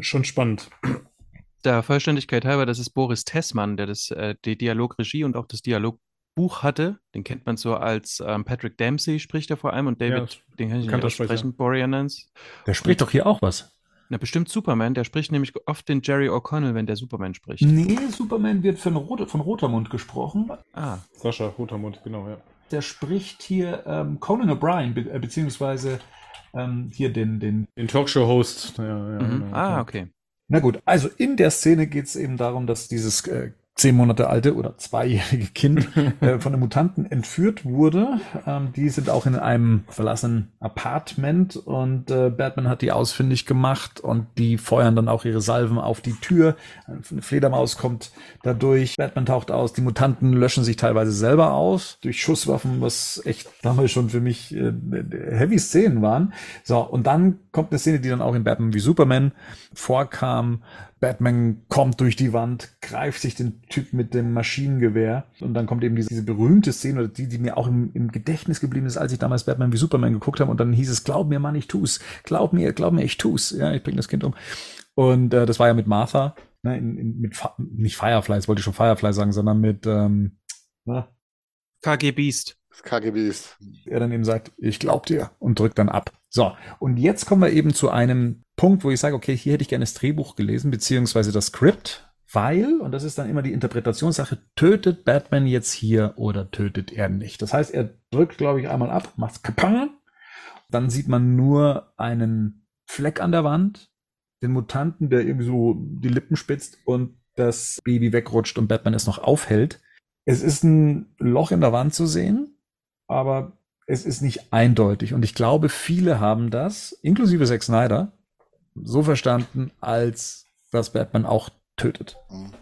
Schon spannend. Der Vollständigkeit halber, das ist Boris Tessmann, der das, äh, die Dialogregie und auch das Dialog Buch hatte. Den kennt man so als ähm, Patrick Dempsey spricht er vor allem und David, ja, den kann ich nicht sprechen, Boreanaz. Der spricht doch hier auch was. Na, bestimmt Superman. Der spricht nämlich oft den Jerry O'Connell, wenn der Superman spricht. Nee, Superman wird von, Rot von Rotermund gesprochen. Ah. Sascha Rotermund, genau, ja. Der spricht hier ähm, Conan O'Brien, be äh, beziehungsweise ähm, hier den, den, den Talkshow-Host. Ja, ja, mhm. genau, ah, okay. Na gut, also in der Szene geht es eben darum, dass dieses äh, zehn Monate alte oder zweijährige Kind äh, von den Mutanten entführt wurde. Ähm, die sind auch in einem verlassenen Apartment und äh, Batman hat die ausfindig gemacht und die feuern dann auch ihre Salven auf die Tür. Eine Fledermaus kommt dadurch. Batman taucht aus. Die Mutanten löschen sich teilweise selber aus durch Schusswaffen, was echt damals schon für mich äh, heavy Szenen waren. So, und dann kommt eine Szene, die dann auch in Batman wie Superman vorkam. Batman kommt durch die Wand, greift sich den Typ mit dem Maschinengewehr und dann kommt eben diese, diese berühmte Szene, oder die, die mir auch im, im, Gedächtnis geblieben ist, als ich damals Batman wie Superman geguckt habe und dann hieß es, glaub mir, Mann, ich tu's. Glaub mir, glaub mir, ich tu's. Ja, ich bring das Kind um. Und äh, das war ja mit Martha, ne, in, in, mit nicht Fireflies, wollte ich schon Firefly sagen, sondern mit ähm? KG Beast. KG Beast. Er dann eben sagt, ich glaub dir und drückt dann ab. So, und jetzt kommen wir eben zu einem Punkt, wo ich sage, okay, hier hätte ich gerne das Drehbuch gelesen, beziehungsweise das Skript, weil, und das ist dann immer die Interpretationssache, tötet Batman jetzt hier oder tötet er nicht. Das heißt, er drückt, glaube ich, einmal ab, macht kapang, dann sieht man nur einen Fleck an der Wand, den Mutanten, der irgendwie so die Lippen spitzt und das Baby wegrutscht und Batman es noch aufhält. Es ist ein Loch in der Wand zu sehen, aber es ist nicht eindeutig. Und ich glaube, viele haben das, inklusive Zack Snyder, so verstanden, als dass Batman auch tötet. Mhm.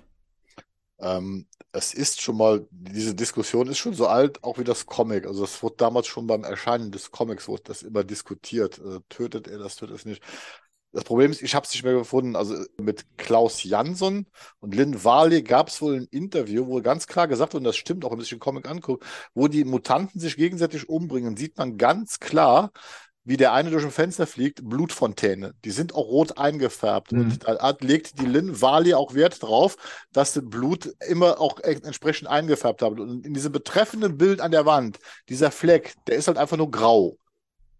Ähm, es ist schon mal, diese Diskussion ist schon so alt, auch wie das Comic. Also es wurde damals schon beim Erscheinen des Comics, wurde das immer diskutiert. Äh, tötet er das, tötet es nicht. Das Problem ist, ich habe es nicht mehr gefunden. Also mit Klaus Jansson und Lynn Warley gab es wohl ein Interview, wo ganz klar gesagt wird, und das stimmt auch, wenn man sich den Comic anguckt, wo die Mutanten sich gegenseitig umbringen, sieht man ganz klar, wie der eine durch ein Fenster fliegt, Blutfontäne. Die sind auch rot eingefärbt. Mhm. Und da legt die Lynn Wali auch Wert drauf, dass das Blut immer auch entsprechend eingefärbt hat. Und in diesem betreffenden Bild an der Wand, dieser Fleck, der ist halt einfach nur grau.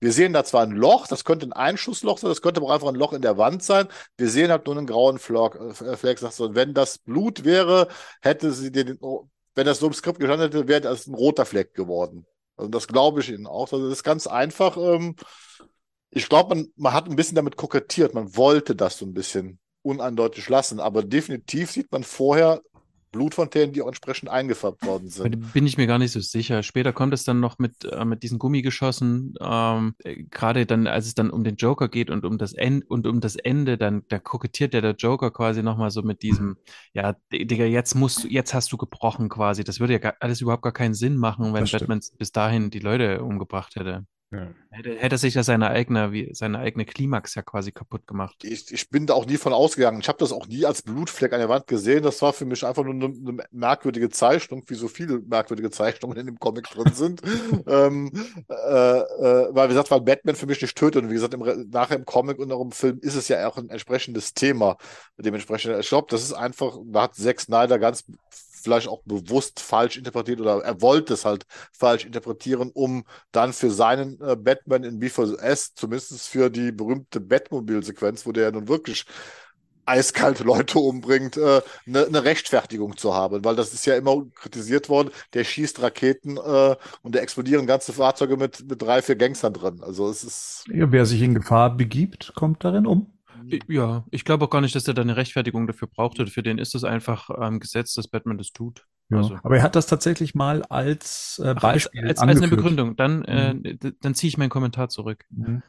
Wir sehen da zwar ein Loch, das könnte ein Einschussloch sein, das könnte aber einfach ein Loch in der Wand sein. Wir sehen halt nur einen grauen Fleck. Äh, Fleck und wenn das Blut wäre, hätte sie den, wenn das so im Skript gestanden hätte, wäre das ein roter Fleck geworden. Also das glaube ich Ihnen auch. Also das ist ganz einfach. Ähm, ich glaube, man, man hat ein bisschen damit kokettiert. Man wollte das so ein bisschen uneindeutig lassen. Aber definitiv sieht man vorher Blutfontänen, die auch entsprechend eingefärbt worden sind. Bin ich mir gar nicht so sicher. Später kommt es dann noch mit, äh, mit diesen Gummigeschossen. Ähm, äh, Gerade dann, als es dann um den Joker geht und um das Ende und um das Ende, dann da kokettiert ja der Joker quasi nochmal so mit diesem, ja, Digga, jetzt musst du, jetzt hast du gebrochen quasi. Das würde ja gar, alles überhaupt gar keinen Sinn machen, wenn Batman bis dahin die Leute umgebracht hätte. Ja. Hätte, hätte sich ja seine eigene, wie, seine eigene Klimax ja quasi kaputt gemacht. Ich, ich bin da auch nie von ausgegangen. Ich habe das auch nie als Blutfleck an der Wand gesehen. Das war für mich einfach nur eine, eine merkwürdige Zeichnung, wie so viele merkwürdige Zeichnungen in dem Comic drin sind. ähm, äh, äh, weil, wie gesagt, weil Batman für mich nicht tötet. Und wie gesagt, im, nachher im Comic und auch im Film ist es ja auch ein entsprechendes Thema. Dementsprechend, ich glaube, das ist einfach, da hat Zack Snyder ganz vielleicht auch bewusst falsch interpretiert oder er wollte es halt falsch interpretieren, um dann für seinen äh, Batman in B4S, zumindest für die berühmte Batmobil-Sequenz, wo der ja nun wirklich eiskalte Leute umbringt, eine äh, ne, Rechtfertigung zu haben. Weil das ist ja immer kritisiert worden, der schießt Raketen äh, und da explodieren ganze Fahrzeuge mit, mit drei, vier Gangstern drin. Also es ist. Ja, wer sich in Gefahr begibt, kommt darin um. Ja, ich glaube auch gar nicht, dass er da eine Rechtfertigung dafür brauchte. Für den ist es einfach ähm, Gesetz, dass Batman das tut. Ja, also. Aber er hat das tatsächlich mal als äh, Beispiel Ach, als, als, als, eine Begründung. Dann, äh, mhm. äh, dann ziehe ich meinen Kommentar zurück. Mhm.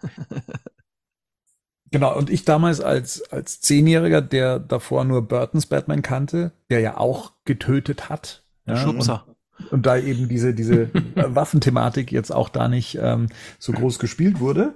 genau, und ich damals als, als Zehnjähriger, der davor nur Burtons Batman kannte, der ja auch getötet hat. Ja, Schubser und da eben diese, diese Waffenthematik jetzt auch da nicht ähm, so groß gespielt wurde,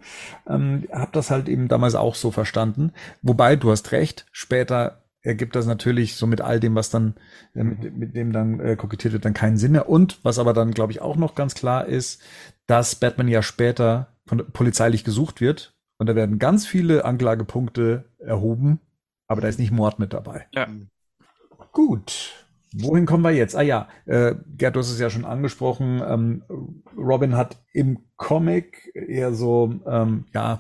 ähm, habe das halt eben damals auch so verstanden. Wobei, du hast recht, später ergibt das natürlich so mit all dem, was dann, äh, mit, mit dem dann äh, kokettiert wird, dann keinen Sinn mehr. Und was aber dann, glaube ich, auch noch ganz klar ist, dass Batman ja später von polizeilich gesucht wird und da werden ganz viele Anklagepunkte erhoben, aber da ist nicht Mord mit dabei. Ja. Gut. Wohin kommen wir jetzt? Ah ja, äh, Gerd, du hast es ja schon angesprochen. Ähm, Robin hat im Comic eher so, ähm, ja,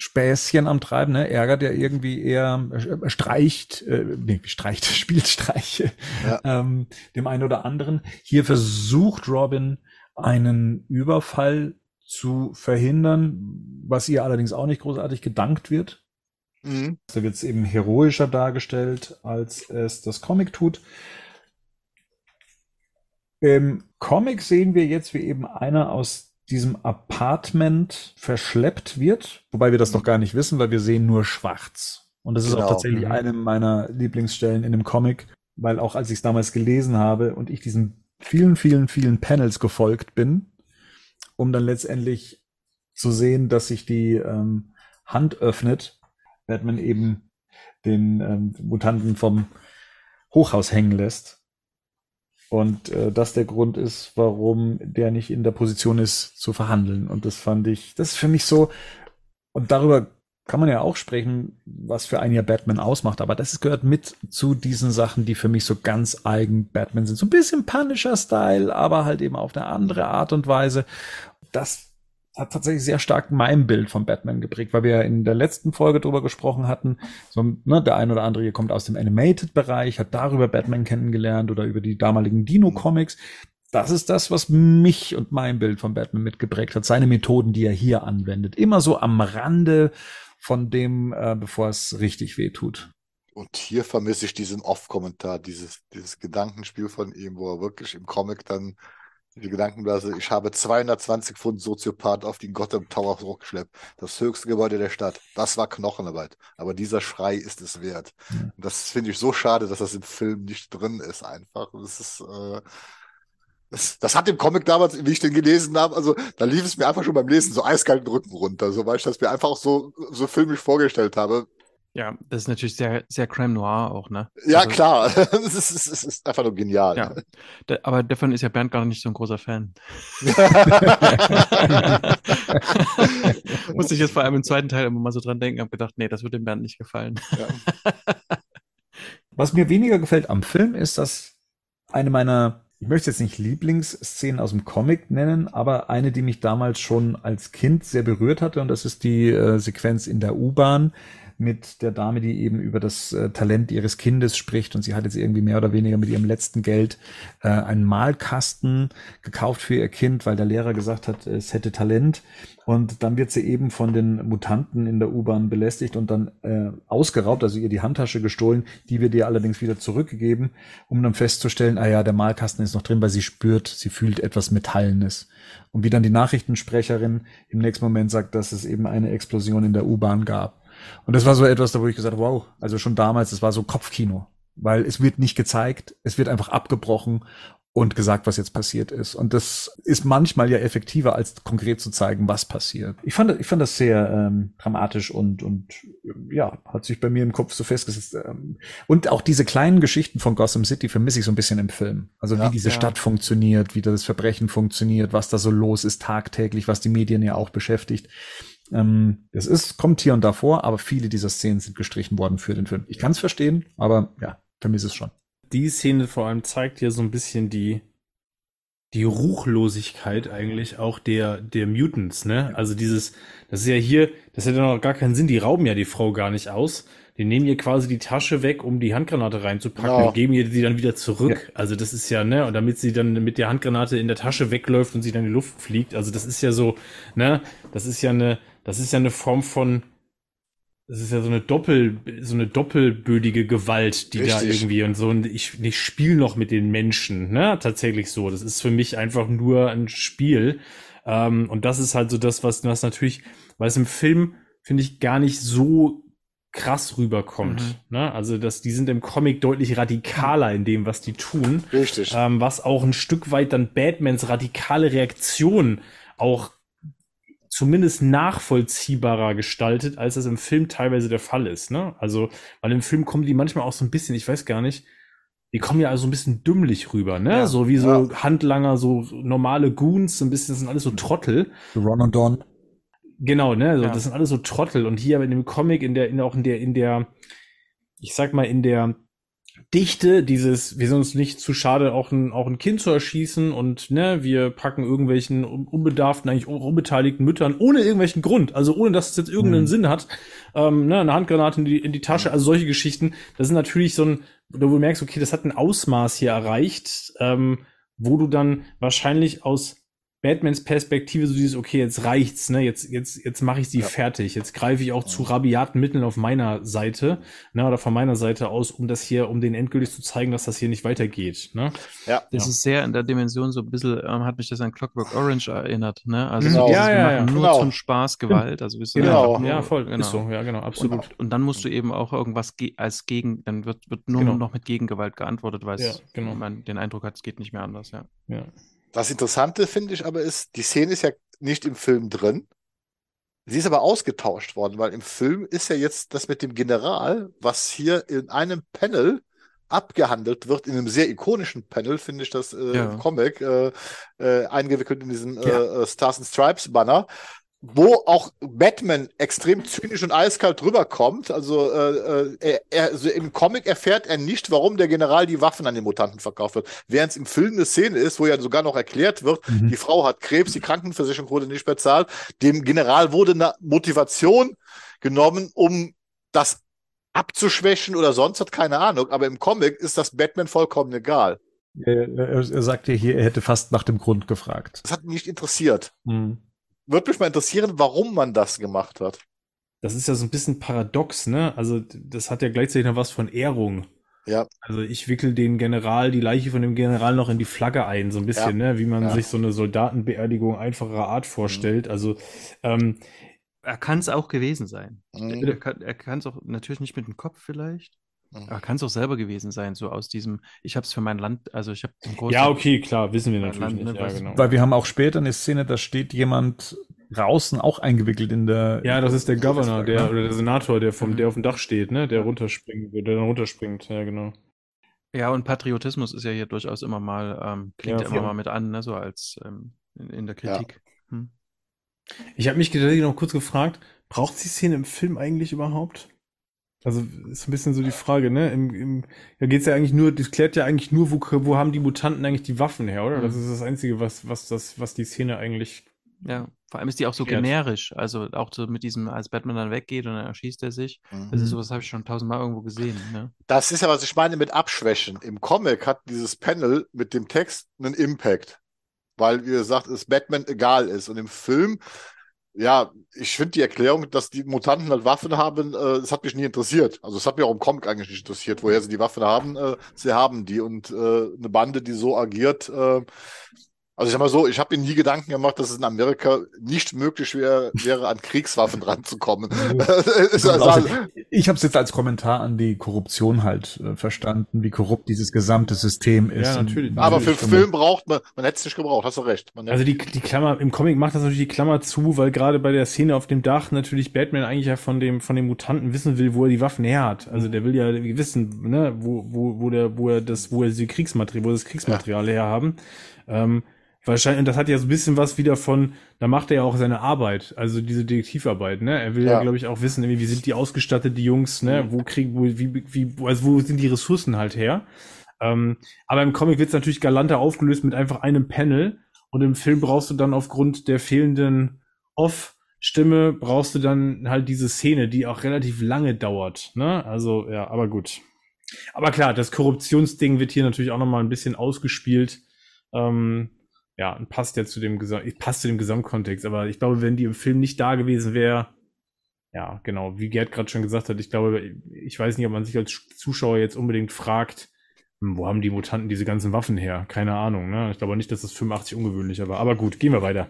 Späßchen am Treiben, ne? ärgert ja irgendwie eher, äh, streicht, äh, nee, streicht, spielt Streiche ja. ähm, dem einen oder anderen. Hier versucht Robin einen Überfall zu verhindern, was ihr allerdings auch nicht großartig gedankt wird. Mhm. Da wird es eben heroischer dargestellt, als es das Comic tut. Im Comic sehen wir jetzt, wie eben einer aus diesem Apartment verschleppt wird, wobei wir das noch gar nicht wissen, weil wir sehen nur schwarz. Und das ist Genau. auch tatsächlich Mhm. eine meiner Lieblingsstellen in dem Comic, weil auch als ich es damals gelesen habe und ich diesen vielen, vielen, vielen Panels gefolgt bin, um dann letztendlich zu sehen, dass sich die ähm, Hand öffnet, Batman eben den ähm, Mutanten vom Hochhaus hängen lässt. Und äh, das der Grund ist, warum der nicht in der Position ist zu verhandeln. Und das fand ich, das ist für mich so, und darüber kann man ja auch sprechen, was für ein Jahr Batman ausmacht, aber das gehört mit zu diesen Sachen, die für mich so ganz eigen Batman sind. So ein bisschen Punisher-Style, aber halt eben auf eine andere Art und Weise. Das hat tatsächlich sehr stark mein Bild von Batman geprägt, weil wir ja in der letzten Folge drüber gesprochen hatten. So, ne, der ein oder andere hier kommt aus dem Animated-Bereich, hat darüber Batman kennengelernt oder über die damaligen Dino-Comics. Das ist das, was mich und mein Bild von Batman mitgeprägt hat. Seine Methoden, die er hier anwendet. Immer so am Rande von dem, äh, bevor es richtig weh tut. Und hier vermisse ich diesen Off-Kommentar, dieses, dieses Gedankenspiel von ihm, wo er wirklich im Comic dann die Gedankenblase, ich habe 220 Pfund Soziopath auf den Gotham Tower hochgeschleppt. Das höchste Gebäude der Stadt. Das war Knochenarbeit. Aber dieser Schrei ist es wert. Und das finde ich so schade, dass das im Film nicht drin ist einfach. Das ist, äh, das, das hat im Comic damals, wie ich den gelesen habe, also da lief es mir einfach schon beim Lesen so eiskalt den Rücken runter, so weil ich das mir einfach auch so, so filmisch vorgestellt habe. Ja, das ist natürlich sehr, sehr Crime Noir auch, ne? Ja, Also, klar. Es ist, ist, ist einfach nur genial. Ja, Da- aber davon ist ja Bernd gar nicht so ein großer Fan. Musste ich jetzt vor allem im zweiten Teil immer mal so dran denken, habe gedacht, nee, das wird dem Bernd nicht gefallen. Was mir weniger gefällt am Film ist, dass eine meiner, ich möchte es jetzt nicht Lieblingsszenen aus dem Comic nennen, aber eine, die mich damals schon als Kind sehr berührt hatte, und das ist die äh, Sequenz in der U-Bahn mit der Dame, die eben über das äh, Talent ihres Kindes spricht und sie hat jetzt irgendwie mehr oder weniger mit ihrem letzten Geld äh, einen Malkasten gekauft für ihr Kind, weil der Lehrer gesagt hat, es hätte Talent und dann wird sie eben von den Mutanten in der U-Bahn belästigt und dann äh, ausgeraubt, also ihr die Handtasche gestohlen, die wird ihr allerdings wieder zurückgegeben, um dann festzustellen, ah ja, der Malkasten ist noch drin, weil sie spürt, sie fühlt etwas Metallenes. Und wie dann die Nachrichtensprecherin im nächsten Moment sagt, dass es eben eine Explosion in der U-Bahn gab. Und das war so etwas, da wo ich gesagt habe, wow, also schon damals, das war so Kopfkino, weil es wird nicht gezeigt, es wird einfach abgebrochen und gesagt, was jetzt passiert ist. Und das ist manchmal ja effektiver, als konkret zu zeigen, was passiert. Ich fand, ich fand das sehr ähm, dramatisch und, und ja, hat sich bei mir im Kopf so festgesetzt. Ähm, und auch diese kleinen Geschichten von Gotham City vermisse ich so ein bisschen im Film. Also Ja, wie diese ja. Stadt funktioniert, wie das Verbrechen funktioniert, was da so los ist tagtäglich, was die Medien ja auch beschäftigt. Ähm, es ist, kommt hier und da vor, aber viele dieser Szenen sind gestrichen worden für den Film. Ich kann es verstehen, aber ja, vermisse es schon. die Szene vor allem zeigt ja so ein bisschen die, die Ruchlosigkeit eigentlich auch der, der Mutants, ne? Also dieses, das ist ja hier, das ja noch gar keinen Sinn, die rauben ja die Frau gar nicht aus. Die nehmen ihr quasi die Tasche weg, um die Handgranate reinzupacken Genau. und geben ihr die dann wieder zurück. Also das ist ja, ne, und damit sie dann mit der Handgranate in der Tasche wegläuft und sie dann in die Luft fliegt. Also das ist ja so, ne, das ist ja eine, das ist ja eine Form von, das ist ja so eine Doppel, so eine doppelbödige Gewalt, die da Richtig. irgendwie und so. Und ich, ich spiele noch mit den Menschen, ne? Tatsächlich so. Das ist für mich einfach nur ein Spiel. Ähm, und das ist halt so das, was, was natürlich, weil es im Film, finde ich, gar nicht so krass rüberkommt. Mhm. Ne? Also, dass die sind im Comic deutlich radikaler in dem, was die tun. Richtig. Ähm, was auch ein Stück weit dann Batmans radikale Reaktion auch zumindest nachvollziehbarer gestaltet, als das im Film teilweise der Fall ist. Ne? Also, weil im Film kommen die manchmal auch so ein bisschen, ich weiß gar nicht, die kommen ja also ein bisschen dümmlich rüber, ne? Ja, so wie so ja. Handlanger, so normale Goons, so ein bisschen, das sind alles so Trottel. Ron und Don. Genau, ne? Also Ja. Das sind alles so Trottel. Und hier aber in dem Comic, in der, in auch in der, in der, ich sag mal, in der Dichte dieses, wir sind uns nicht zu schade, auch ein, auch ein Kind zu erschießen und ne, wir packen irgendwelchen un- unbedarften, eigentlich unbeteiligten Müttern ohne irgendwelchen Grund, also ohne dass es jetzt irgendeinen Mhm. Sinn hat, ähm, ne, eine Handgranate in die, in die Tasche, also solche Geschichten, das sind natürlich so ein, wo du merkst, okay, das hat ein Ausmaß hier erreicht, ähm, wo du dann wahrscheinlich aus Batmans Perspektive so dieses, okay, jetzt reicht's, ne, jetzt, jetzt, jetzt mache ich sie Ja. fertig. Jetzt greife ich auch zu rabiaten Mitteln auf meiner Seite, ne, oder von meiner Seite aus, um das hier, um den endgültig zu zeigen, dass das hier nicht weitergeht, ne? Ja. Das Ja. ist sehr in der Dimension so ein bisschen, ähm, hat mich das an Clockwork Orange erinnert, ne? Also Genau. so dieses, Ja, ja, ja. nur Genau. zum Spaß Gewalt. Also wir sind Genau. einfach nur, Ja, voll, genau. ist so, ja, genau, absolut. Und, und dann musst du eben auch irgendwas ge als Gegen, dann wird, wird nur Genau. noch mit Gegengewalt geantwortet, weil Ja, es, genau. man den Eindruck hat, es geht nicht mehr anders, ja. ja. Das Interessante finde ich aber ist, die Szene ist ja nicht im Film drin. Sie ist aber ausgetauscht worden, weil im Film ist ja jetzt das mit dem General, was hier in einem Panel abgehandelt wird, in einem sehr ikonischen Panel, finde ich das äh, Ja. Comic, äh, äh, eingewickelt in diesen äh, Ja. äh, Stars and Stripes Banner, wo auch Batman extrem zynisch und eiskalt rüberkommt. Also, äh, äh, er, er, also im Comic erfährt er nicht, warum der General die Waffen an den Mutanten verkauft wird. Während es im Film eine Szene ist, wo ja sogar noch erklärt wird, Mhm. die Frau hat Krebs, die Krankenversicherung wurde nicht bezahlt. Dem General wurde eine Motivation genommen, um das abzuschwächen oder sonst hat keine Ahnung. Aber im Comic ist das Batman vollkommen egal. Er, er, er sagt ja hier, er hätte fast nach dem Grund gefragt. Das hat ihn nicht interessiert. Mhm. Würde mich mal interessieren, warum man das gemacht hat. Das ist ja so ein bisschen paradox, ne? Also, das hat ja gleichzeitig noch was von Ehrung. Ja. Also ich wickel den General, die Leiche von dem General noch in die Flagge ein, so ein bisschen, ne? Wie man Ja. sich so eine Soldatenbeerdigung einfacherer Art vorstellt. Also, ähm, Er kann es auch gewesen sein. Mhm. Er kann es auch natürlich nicht mit dem Kopf vielleicht, Mhm. Aber kann es auch selber gewesen sein, so aus diesem, ich habe es für mein Land, also ich habe ja, okay, klar, wissen wir natürlich Land, nicht. ne, Ja, was- genau. Weil wir haben auch später eine Szene, da steht jemand draußen auch eingewickelt in der. Ja, das ist der Governor, der, ne? oder der Senator, der vom, Mhm. der auf dem Dach steht, ne? Der runterspringt, der dann runterspringt, ja, genau. Ja, und Patriotismus ist ja hier durchaus immer mal, ähm, klingt Ja, ja, immer mal mit an, ne, so als ähm, in, in der Kritik. Hm. Ich habe mich tatsächlich noch kurz gefragt, braucht die Szene im Film eigentlich überhaupt? Also ist ein bisschen so die Frage, ne? Im, im, da geht's ja eigentlich nur, das klärt ja eigentlich nur, wo, wo haben die Mutanten eigentlich die Waffen her, oder? Das Mhm. ist das Einzige, was, was, das, was die Szene eigentlich. Ja, vor allem ist die auch so Klärt. generisch, also auch so mit diesem, als Batman dann weggeht und dann erschießt er sich. Mhm. Das ist sowas, habe ich schon tausendmal irgendwo gesehen. Ne? Das ist ja, was ich meine mit Abschwächen. Im Comic hat dieses Panel mit dem Text einen Impact, weil, wie gesagt, es Batman egal ist. Und im Film, ja, ich finde die Erklärung, dass die Mutanten halt Waffen haben, äh, das hat mich nie interessiert. Also es hat mich auch im Comic eigentlich nicht interessiert, woher sie die Waffen haben. Äh, sie haben die und äh, eine Bande, die so agiert. Äh, also ich sag mal so, ich habe mir nie Gedanken gemacht, dass es in Amerika nicht möglich wär, wäre, an Kriegswaffen ranzukommen. Ist also, Ich habe es jetzt als Kommentar an die Korruption halt äh, verstanden, wie korrupt dieses gesamte System ist. Ja, natürlich. Und- aber für Film braucht man, man hätte es nicht gebraucht, hast du recht. Man Also die, die Klammer, im Comic macht das natürlich die Klammer zu, weil gerade bei der Szene auf dem Dach natürlich Batman eigentlich ja von dem, von dem Mutanten wissen will, wo er die Waffen her hat. Also der will ja wissen, ne, wo, wo, wo der, wo er das, wo er die Kriegsmaterial, wo er das Kriegsmaterial her haben. Ähm, wahrscheinlich, und das hat ja so ein bisschen was wieder von, da macht er ja auch seine Arbeit, also diese Detektivarbeit, ne? Er will ja, Ja. glaube ich, auch wissen, irgendwie, wie sind die ausgestattet, die Jungs, ne? Wo kriegen, wo, wie, wie, also wo sind die Ressourcen halt her? Ähm, aber im Comic wird es natürlich galanter aufgelöst mit einfach einem Panel. Und im Film brauchst du dann aufgrund der fehlenden Off-Stimme, brauchst du dann halt diese Szene, die auch relativ lange dauert. Ne? Also, ja, aber gut. Aber klar, das Korruptionsding wird hier natürlich auch nochmal ein bisschen ausgespielt. Ähm, ja, und passt ja zu dem, Gesa- passt zu dem Gesamtkontext. Aber ich glaube, wenn die im Film nicht da gewesen wäre, ja, genau, wie Gerd gerade schon gesagt hat, ich glaube, ich weiß nicht, ob man sich als Zuschauer jetzt unbedingt fragt, hm, wo haben die Mutanten diese ganzen Waffen her? Keine Ahnung, ne? Ich glaube nicht, dass das 85 ungewöhnlicher war. Aber gut, gehen wir weiter.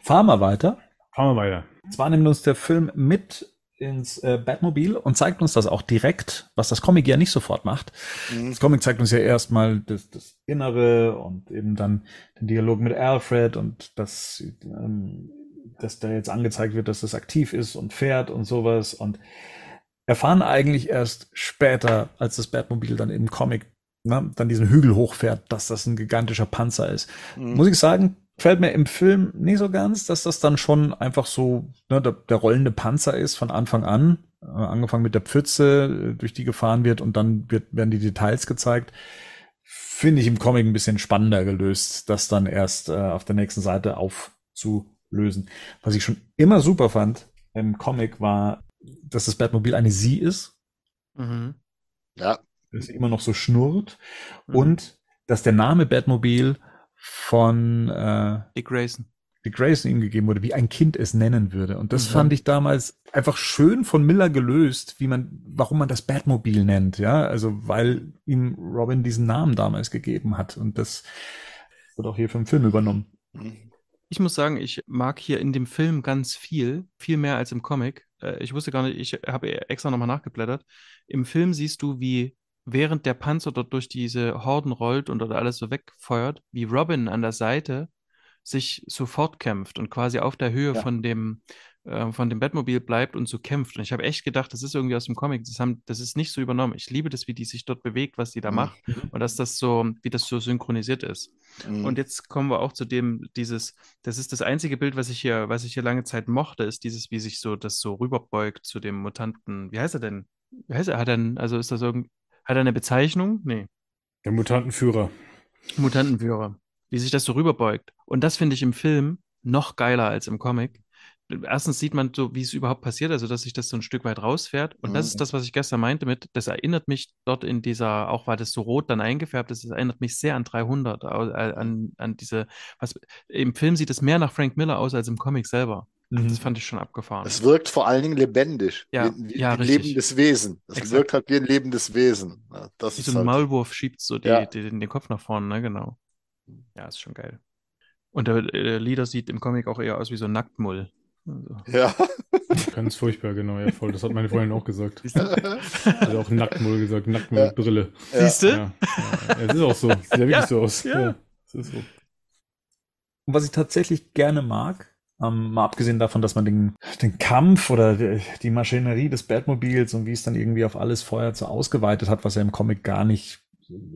Fahren wir weiter. Fahren wir weiter. Zwar nimmt uns der Film mit ins äh, Batmobil und zeigt uns das auch direkt, was das Comic ja nicht sofort macht. Mhm. Das Comic zeigt uns ja erstmal das, das Innere und eben dann den Dialog mit Alfred und dass, ähm, dass da jetzt angezeigt wird, dass das aktiv ist und fährt und sowas und erfahren eigentlich erst später, als das Batmobil dann im Comic ne, dann diesen Hügel hochfährt, dass das ein gigantischer Panzer ist. Mhm. Muss ich sagen, gefällt mir im Film nicht so ganz, dass das dann schon einfach so ne, der, der rollende Panzer ist von Anfang an. Äh, angefangen mit der Pfütze, äh, durch die gefahren wird und dann wird, werden die Details gezeigt. Finde ich im Comic ein bisschen spannender gelöst, das dann erst äh, auf der nächsten Seite aufzulösen. Was ich schon immer super fand im Comic war, dass das Batmobil eine Sie ist, Mhm. Ja, dass sie immer noch so schnurrt Mhm. und dass der Name Batmobil von äh, Dick Grayson. Dick Grayson ihm gegeben wurde, wie ein Kind es nennen würde. Und das Mhm. fand ich damals einfach schön von Miller gelöst, wie man, warum man das Batmobil nennt, ja. Also weil ihm Robin diesen Namen damals gegeben hat. Und das wird auch hier den Film übernommen. Ich muss sagen, ich mag hier in dem Film ganz viel, viel mehr als im Comic. Äh, Ich wusste gar nicht, ich habe extra nochmal nachgeblättert. Im Film siehst du, wie während der Panzer dort durch diese Horden rollt und dort alles so wegfeuert, wie Robin an der Seite sich so fortkämpft und quasi auf der Höhe Ja. von dem, äh, von dem Batmobil bleibt und so kämpft. Und ich habe echt gedacht, das ist irgendwie aus dem Comic. Das haben, das ist nicht so übernommen. Ich liebe das, wie die sich dort bewegt, was die da Mhm. macht und dass das so, wie das so synchronisiert ist. Mhm. Und jetzt kommen wir auch zu dem, dieses, das ist das einzige Bild, was ich hier, was ich hier lange Zeit mochte, ist dieses, wie sich so das so rüberbeugt zu dem Mutanten. Wie heißt er denn? Wie heißt er? Hat einen- also ist das irgend, hat er eine Bezeichnung? Nee. Der Mutantenführer. Mutantenführer. Wie sich das so rüberbeugt. Und das finde ich im Film noch geiler als im Comic. Erstens sieht man so, wie es überhaupt passiert, also dass sich das so ein Stück weit rausfährt. Und das Mhm. ist das, was ich gestern meinte mit, das erinnert mich dort in dieser, auch weil das so rot dann eingefärbt ist, das erinnert mich sehr an 300, au- äh, an, an diese, was, im Film sieht es mehr nach Frank Miller aus als im Comic selber. Das fand ich schon abgefahren. Es wirkt vor allen Dingen lebendig. Ja, wie, wie ja, ein richtig. lebendes Wesen. Es Exakt. wirkt halt wie ein lebendes Wesen. Ja, Das Wie ist so ein halt, Maulwurf schiebt so die, Ja. die, den, den Kopf nach vorne, ne, genau. Ja, ist schon geil. Und der, der Leader sieht im Comic auch eher aus wie so ein Nacktmull. Also. ja. Ganz furchtbar, genau, ja, voll. Das hat meine Freundin auch gesagt. Also auch Nacktmull gesagt, Nacktmull Ja. Siehst du? Ja, ja, ja, es ist auch so. Sieht ja wirklich Ja, so aus. ja. Ja, es ist so. Und was ich tatsächlich gerne mag, ähm, mal abgesehen davon, dass man den, den Kampf oder die, Maschinerie des Batmobils und wie es dann irgendwie auf alles feuert so ausgeweitet hat, was ja im Comic gar nicht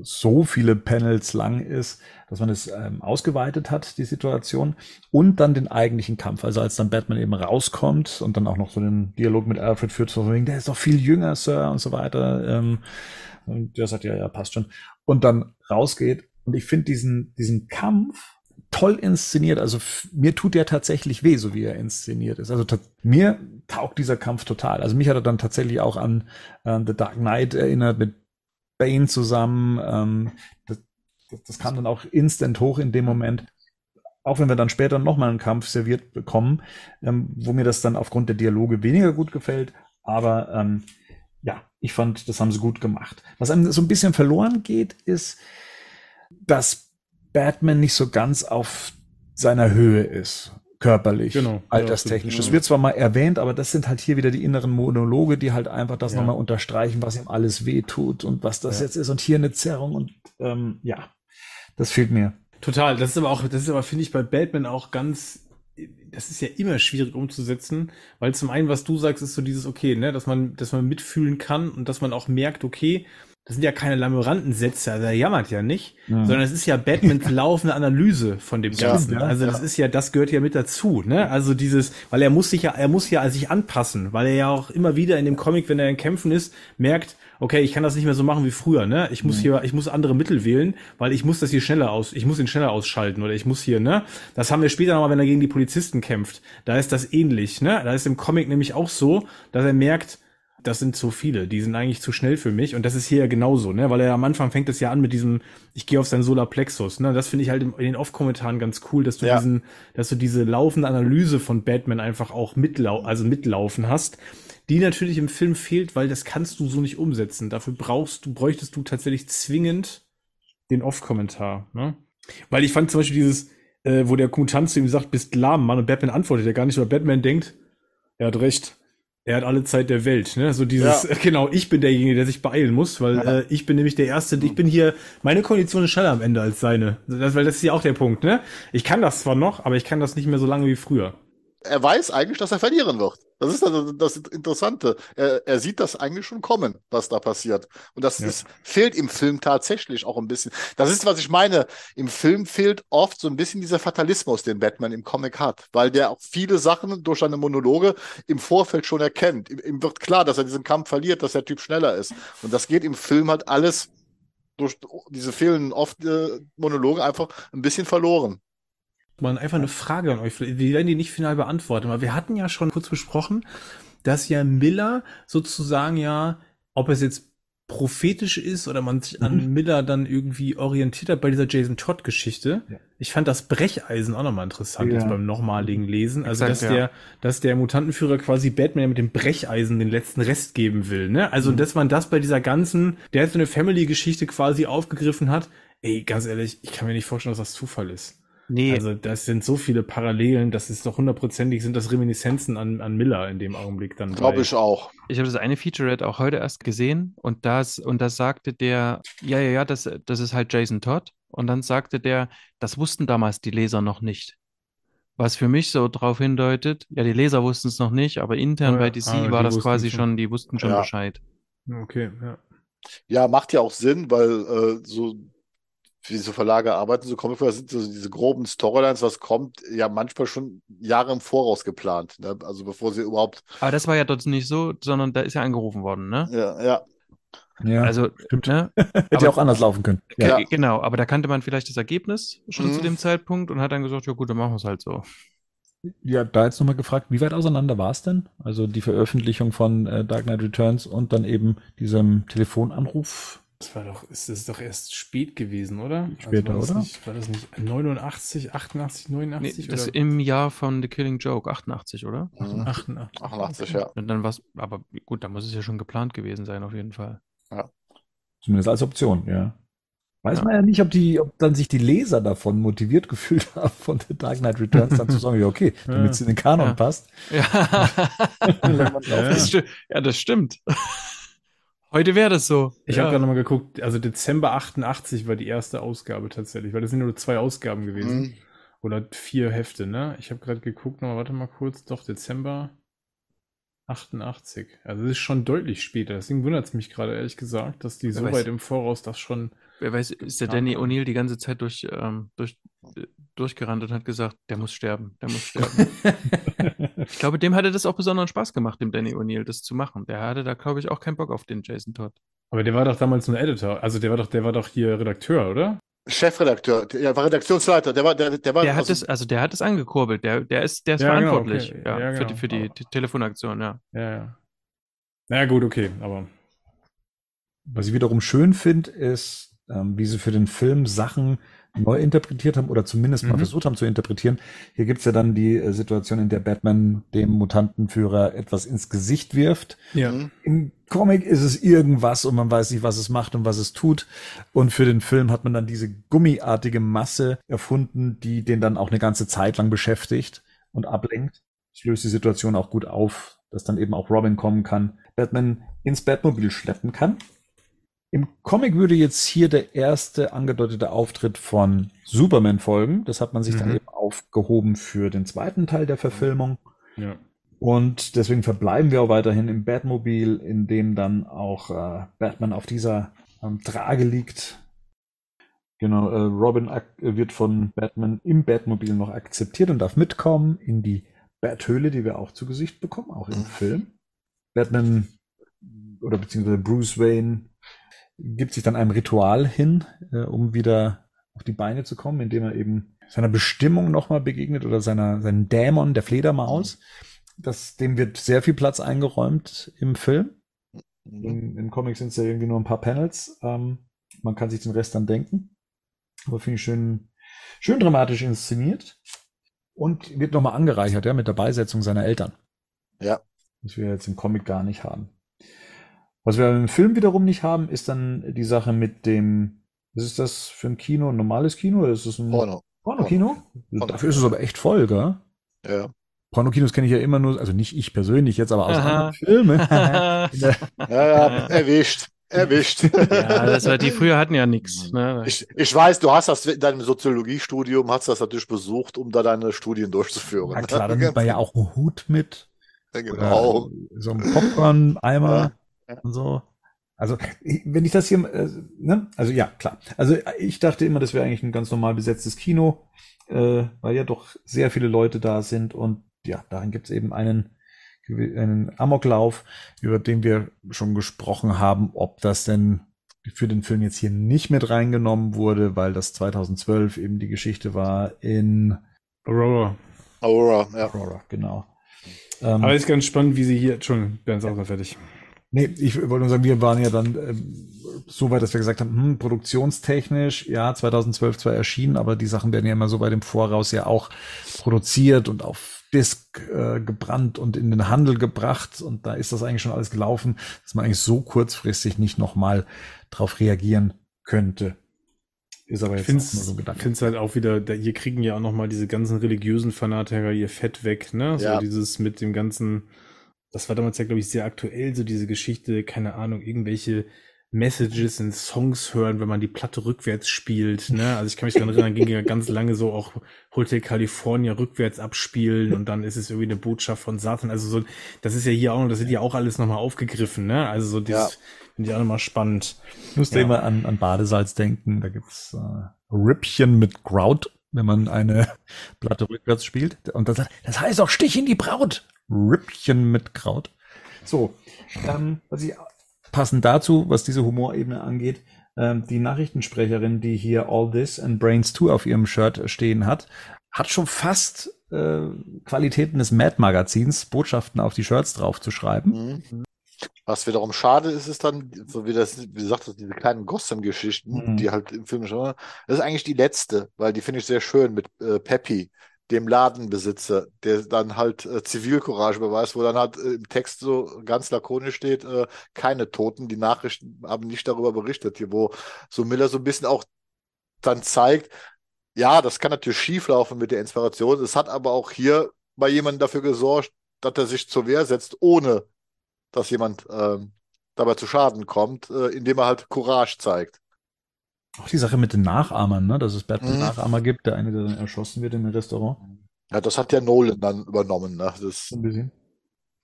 so viele Panels lang ist, dass man es ähm, ausgeweitet hat, die Situation, und dann den eigentlichen Kampf. Also als dann Batman eben rauskommt und dann auch noch so den Dialog mit Alfred führt, so wegen, der ist doch viel jünger, Sir, und so weiter. Ähm, und der sagt, ja, ja, passt schon. Und dann rausgeht. Und ich finde diesen, diesen Kampf toll inszeniert. Also mir tut der tatsächlich weh, so wie er inszeniert ist. Also mir taugt dieser Kampf total. Also mich hat er dann tatsächlich auch an äh, The Dark Knight erinnert mit Bane zusammen. Ähm, das, das, das kam dann auch instant hoch in dem Moment. Auch wenn wir dann später nochmal einen Kampf serviert bekommen, ähm, wo mir das dann aufgrund der Dialoge weniger gut gefällt. Aber ähm, ja, ich fand, das haben sie gut gemacht. Was einem so ein bisschen verloren geht, ist, dass Batman nicht so ganz auf seiner Höhe ist, körperlich, Genau. alterstechnisch. Ja, Das absolut. wird zwar mal erwähnt, aber das sind halt hier wieder die inneren Monologe, die halt einfach das Ja. nochmal unterstreichen, was ihm alles wehtut und was das Ja. jetzt ist und hier eine Zerrung und ähm, ja, das fehlt mir. Total. Das ist aber auch, das ist aber, finde ich, bei Batman auch ganz, das ist ja immer schwierig umzusetzen, weil zum einen, was du sagst, ist so dieses, okay, ne, dass man, dass man mitfühlen kann und dass man auch merkt, okay, das sind ja keine Lamorantensätze, also er jammert ja nicht, Mhm. sondern es ist ja Batmans laufende Analyse von dem Ja, Ganzen. ja, also das ist ja, das gehört ja mit dazu, ne? Also dieses, weil er muss sich ja, er muss ja sich anpassen, weil er ja auch immer wieder in dem Comic, wenn er in Kämpfen ist, merkt, okay, ich kann das nicht mehr so machen wie früher, ne? Ich muss hier, ich muss andere Mittel wählen, weil ich muss das hier schneller aus, ich muss ihn schneller ausschalten oder ich muss hier, ne? Das haben wir später nochmal, wenn er gegen die Polizisten kämpft. Da ist das ähnlich, ne? Da ist im Comic nämlich auch so, dass er merkt, das sind zu viele, die sind eigentlich zu schnell für mich und das ist hier ja genauso, ne, weil er am Anfang fängt es ja an mit diesem, ich gehe auf seinen Solarplexus, ne, das finde ich halt in den Off-Kommentaren ganz cool, dass du Ja. diesen, dass du diese laufende Analyse von Batman einfach auch mitlau also mitlaufen hast, die natürlich im Film fehlt, weil das kannst du so nicht umsetzen. Dafür brauchst du, bräuchtest du tatsächlich zwingend den Off-Kommentar, ne, weil ich fand zum Beispiel dieses, äh, wo der Mutant zu ihm sagt, bist lahm, Mann, und Batman antwortet ja gar nicht, weil Batman denkt, er hat recht. Er hat alle Zeit der Welt, ne? So dieses, Ja. genau, ich bin derjenige, der sich beeilen muss, weil Ja. äh, ich bin nämlich der Erste, ich bin hier, meine Kondition ist schneller am Ende als seine. Das, weil das ist ja auch der Punkt, ne? Ich kann das zwar noch, aber ich kann das nicht mehr so lange wie früher. Er weiß eigentlich, dass er verlieren wird. Das ist also das Interessante. Er, er sieht das eigentlich schon kommen, was da passiert. Und das Ja. ist, fehlt im Film tatsächlich auch ein bisschen. Das ist, was ich meine. Im Film fehlt oft so ein bisschen dieser Fatalismus, den Batman im Comic hat, weil der auch viele Sachen durch seine Monologe im Vorfeld schon erkennt. Ihm, ihm wird klar, dass er diesen Kampf verliert, dass der Typ schneller ist. Und das geht im Film halt alles durch diese fehlenden oft äh, Monologe einfach ein bisschen verloren. Mal einfach eine Frage an euch. Wir werden die nicht final beantworten, aber wir hatten ja schon kurz besprochen, dass ja Miller sozusagen ja, ob es jetzt prophetisch ist oder man sich an Miller dann irgendwie orientiert hat bei dieser Jason Todd Geschichte. Ja. Ich fand das Brecheisen auch nochmal interessant Ja. jetzt beim nochmaligen Lesen. Also, Exakt, dass ja. der, dass der Mutantenführer quasi Batman mit dem Brecheisen den letzten Rest geben will, ne? Also, dass man das bei dieser ganzen, der jetzt so eine Family-Geschichte quasi aufgegriffen hat. Ey, ganz ehrlich, ich kann mir nicht vorstellen, dass das Zufall ist. Nee, Also, das sind so viele Parallelen, das ist doch hundertprozentig, sind das Reminiszenzen an, an Miller in dem Augenblick dann. Glaube ich auch. Ich habe das eine Featurette auch heute erst gesehen und das, und das sagte der, ja, ja, ja, das, das ist halt Jason Todd. Und dann sagte der, das wussten damals die Leser noch nicht. Was für mich so darauf hindeutet, ja, die Leser wussten es noch nicht, aber intern Ja, bei DC aber war das quasi schon. schon, die wussten schon Ja. Bescheid. Okay, ja. Ja, macht ja auch Sinn, weil äh, so wie so Verlage arbeiten, so Comic sind so diese groben Storylines, was kommt, ja manchmal schon Jahre im Voraus geplant. Ne? Also bevor sie überhaupt. Aber das war ja dort nicht so, sondern da ist ja angerufen worden, ne? Ja, ja. Ja, Also, stimmt. ne? hätte aber- ja auch anders laufen können. Ja. Ge- Genau, aber da kannte man vielleicht das Ergebnis schon zu Mhm. dem Zeitpunkt und hat dann gesagt, ja gut, dann machen wir es halt so. Ja, da jetzt nochmal gefragt, wie weit auseinander war es denn? Also die Veröffentlichung von äh, Dark Knight Returns und dann eben diesem Telefonanruf. Das war doch, ist das doch erst spät gewesen, oder? Später, war das oder? Nicht, war das nicht 89, 88, Nee, 89 das oder im Jahr von The Killing Joke, 88, oder? Mhm. 88? 88, ja. Und dann war's, aber gut, da muss es ja schon geplant gewesen sein, auf jeden Fall. Zumindest als Option, ja. Weiß Ja. man ja nicht, ob die, ob dann sich die Leser davon motiviert gefühlt haben, von The Dark Knight Returns dann zu sagen, ja, okay, damit es in den Kanon Ja. passt. Ja, Ja. das, ja das stimmt. Heute wäre das so. Ich ja. habe gerade nochmal geguckt, also Dezember 88 war die erste Ausgabe tatsächlich, weil das sind nur zwei Ausgaben gewesen. Mhm. Oder vier Hefte, ne? Ich habe gerade geguckt, nochmal, warte mal kurz, doch, Dezember 88. Also es ist schon deutlich später. Deswegen wundert es mich gerade, ehrlich gesagt, dass die so weit im Voraus das schon. Wer weiß, ist der. Danny O'Neill die ganze Zeit durch, ähm, durch, äh, durchgerannt und hat gesagt, der muss sterben, der muss sterben. ich glaube, dem hatte das auch besonderen Spaß gemacht, dem Danny O'Neill, das zu machen. Der hatte da, glaube ich, auch keinen Bock auf den Jason Todd. Aber der war doch damals nur Editor. Also der war doch, der war doch hier Redakteur, oder? Chefredakteur, der war Redaktionsleiter, der war, der, der war. Der hat also, es, also der hat es angekurbelt, der, der ist, der ist Ja, genau, verantwortlich okay. ja, Ja, für die, genau. für die Te- Telefonaktion, ja. Ja, ja. Na ja, gut, okay, aber. Was ich wiederum schön finde, ist, ähm, wie sie für den Film Sachen neu interpretiert haben oder zumindest mal Mhm. versucht haben zu interpretieren. Hier gibt's ja dann die äh, Situation, in der Batman dem Mutantenführer etwas ins Gesicht wirft. Ja. Mhm. Im Comic ist es irgendwas und man weiß nicht, was es macht und was es tut. Und für den Film hat man dann diese gummiartige Masse erfunden, die den dann auch eine ganze Zeit lang beschäftigt und ablenkt. Das löst die Situation auch gut auf, dass dann eben auch Robin kommen kann, Batman ins Batmobil schleppen kann. Im Comic würde jetzt hier der erste angedeutete Auftritt von Superman folgen. Das hat man sich dann Mhm. eben aufgehoben für den zweiten Teil der Verfilmung. Ja. Und deswegen verbleiben wir auch weiterhin im Batmobil, in dem dann auch äh, Batman auf dieser ähm, Trage liegt. Genau, äh, Robin wird von Batman im Batmobil noch akzeptiert und darf mitkommen in die Bathöhle, die wir auch zu Gesicht bekommen, auch im Mhm. Film. Batman oder beziehungsweise Bruce Wayne gibt sich dann einem Ritual hin, äh, um wieder auf die Beine zu kommen, indem er eben seiner Bestimmung nochmal begegnet oder seiner, seinen Dämon, der Fledermaus. Das, dem wird sehr viel Platz eingeräumt im Film. Mhm. Im, Im Comic sind es ja irgendwie nur ein paar Panels. Ähm, man kann sich den Rest dann denken. Aber finde ich schön, schön dramatisch inszeniert. Und wird nochmal angereichert, ja, mit der Beisetzung seiner Eltern. Ja. Das wir jetzt im Comic gar nicht haben. Was wir im Film wiederum nicht haben, ist dann die Sache mit dem, was ist das für ein Kino? Ein normales Kino? Oder ist es ein Porno. Porno-Kino? Porno. Dafür ist es aber echt voll, gell? Ja. Pornokinos kenne ich ja immer nur, also nicht ich persönlich jetzt, aber aus Aha. anderen Filmen. Ja, ja, erwischt. Erwischt. Ja, das war, die früher hatten ja nichts. Ne? Ich, ich weiß, du hast das in deinem Soziologiestudium, hast das natürlich besucht, um da deine Studien durchzuführen. Na klar, dann nimmt man ja auch einen Hut mit. Ja, genau. so ein Popcorn-Eimer Ja, und so. Also, wenn ich das hier, äh, ne? Also ja, klar. Also ich dachte immer, das wäre eigentlich ein ganz normal besetztes Kino, äh, weil ja doch sehr viele Leute da sind und ja, darin gibt es eben einen, einen Amoklauf, über den wir schon gesprochen haben, ob das denn für den Film jetzt hier nicht mit reingenommen wurde, weil das 2012 eben die Geschichte war in Aurora. Aurora, ja. Aurora, genau. Ähm, Aber ist ganz spannend, wie sie hier. Entschuldigung, Bernd, sag mal fertig. Nee, ich wollte nur sagen, wir waren ja dann ähm, so weit, dass wir gesagt haben, hm, produktionstechnisch, ja, 2012 zwar erschienen, aber die Sachen werden ja immer so weit im Voraus ja auch produziert und auf Disk äh, gebrannt und in den Handel gebracht und da ist das eigentlich schon alles gelaufen, dass man eigentlich so kurzfristig nicht nochmal drauf reagieren könnte. Ist aber jetzt Ich auch nur so ein finde Gedanke. es halt auch wieder, da, hier kriegen ja auch nochmal diese ganzen religiösen Fanatiker ihr Fett weg, ne? So Ja. dieses mit dem ganzen, das war damals ja, glaube ich, sehr aktuell, so diese Geschichte, keine Ahnung, irgendwelche Messages in Songs hören, wenn man die Platte rückwärts spielt, ne? Also ich kann mich daran erinnern, ging ja ganz lange so auch Hotel California rückwärts abspielen und dann ist es irgendwie eine Botschaft von Satan. Also so, das ist ja hier auch, das wird ja auch alles nochmal aufgegriffen, ne? Also so dieses, finde ich auch nochmal spannend. Ich musste Ja. immer an, an Badesalz denken. Da gibt's äh, Rippchen mit Kraut, wenn man eine Platte rückwärts spielt. Und das, das heißt auch Stich in die Braut. Rippchen mit Kraut. So, ähm, was ich passend dazu, was diese Humorebene angeht, ähm, die Nachrichtensprecherin, die hier All This and Brains 2 auf ihrem Shirt stehen hat, hat schon fast äh, Qualitäten des Mad-Magazins, Botschaften auf die Shirts draufzuschreiben. Mhm. Was wiederum schade ist, ist dann, so wie das, wie gesagt, diese kleinen Gotham-Geschichten, Mhm. die halt im Film schon, das ist eigentlich die letzte, weil die finde ich sehr schön mit äh, Peppy, dem Ladenbesitzer, der dann halt äh, Zivilcourage beweist, wo dann halt äh, im Text so ganz lakonisch steht, äh, keine Toten, die Nachrichten haben nicht darüber berichtet, hier, wo so Miller so ein bisschen auch dann zeigt, ja, das kann natürlich schieflaufen mit der Inspiration, es hat aber auch hier bei jemandem dafür gesorgt, dass er sich zur Wehr setzt, ohne dass jemand ähm, dabei zu Schaden kommt, äh, indem er halt Courage zeigt. Auch die Sache mit den Nachahmern, ne? dass es Mhm. Batman-Nachahmer gibt, der eine, der dann erschossen wird im Restaurant. Ja, das hat ja Nolan dann übernommen. Ne? Das, ein bisschen.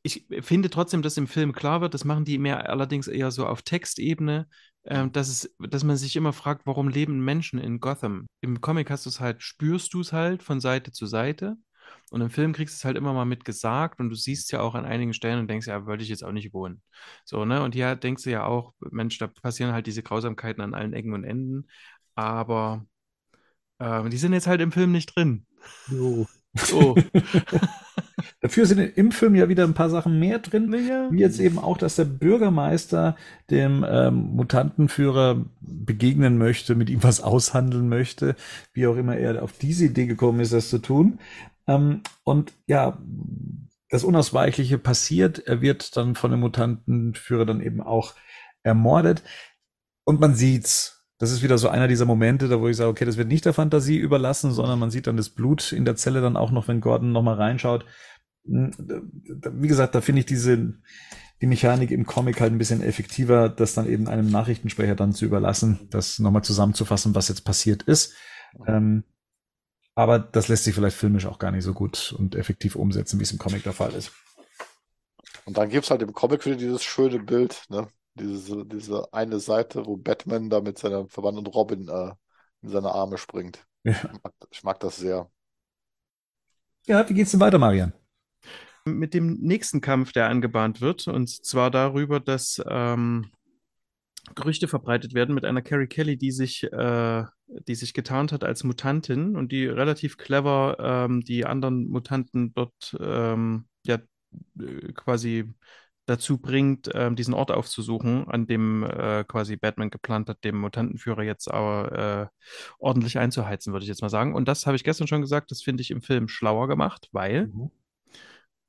Ich finde trotzdem, dass im Film klar wird, das machen die mehr allerdings eher so auf Textebene, ähm, dass, es, dass man sich immer fragt, warum leben Menschen in Gotham? Im Comic hast du es halt, spürst du es halt von Seite zu Seite und im Film kriegst du es halt immer mal mit gesagt und du siehst ja auch an einigen Stellen und denkst, ja, würde ich jetzt auch nicht wohnen. So, ne? Und hier denkst du ja auch, Mensch, da passieren halt diese Grausamkeiten an allen Ecken und Enden, aber ähm, die sind jetzt halt im Film nicht drin. Jo. So. Dafür sind im Film ja wieder ein paar Sachen mehr drin. naja. Wie jetzt eben auch, dass der Bürgermeister dem ähm, Mutantenführer begegnen möchte, mit ihm was aushandeln möchte, wie auch immer er auf diese Idee gekommen ist, das zu tun. Ähm, und ja, das Unausweichliche passiert. Er wird dann von dem Mutantenführer dann eben auch ermordet. Und man sieht's. Das ist wieder so einer dieser Momente, da wo ich sage, okay, das wird nicht der Fantasie überlassen, sondern man sieht dann das Blut in der Zelle dann auch noch, wenn Gordon noch mal reinschaut. Hm, Wie gesagt, da finde ich diese, die Mechanik im Comic halt ein bisschen effektiver, das dann eben einem Nachrichtensprecher dann zu überlassen, das nochmal zusammenzufassen, was jetzt passiert ist. Ähm, aber das lässt sich vielleicht filmisch auch gar nicht so gut und effektiv umsetzen, wie es im Comic der Fall ist. und dann gibt es halt im Comic wieder dieses schöne Bild, ne? Diese, diese eine Seite, wo Batman da mit seiner Verwandten Robin äh, in seine Arme springt. Ja. Ich mag, ich mag das sehr. Ja, wie geht's denn weiter, Marian? mit dem nächsten Kampf, der angebahnt wird, und zwar darüber, dass ähm, Gerüchte verbreitet werden mit einer Carrie Kelly, die sich, äh, die sich getarnt hat als Mutantin und die relativ clever ähm, die anderen Mutanten dort ähm, ja äh, quasi dazu bringt, ähm, diesen Ort aufzusuchen, an dem äh, quasi Batman geplant hat, dem Mutantenführer jetzt aber äh, ordentlich einzuheizen, würde ich jetzt mal sagen. Und das habe ich gestern schon gesagt, das finde ich im Film schlauer gemacht, weil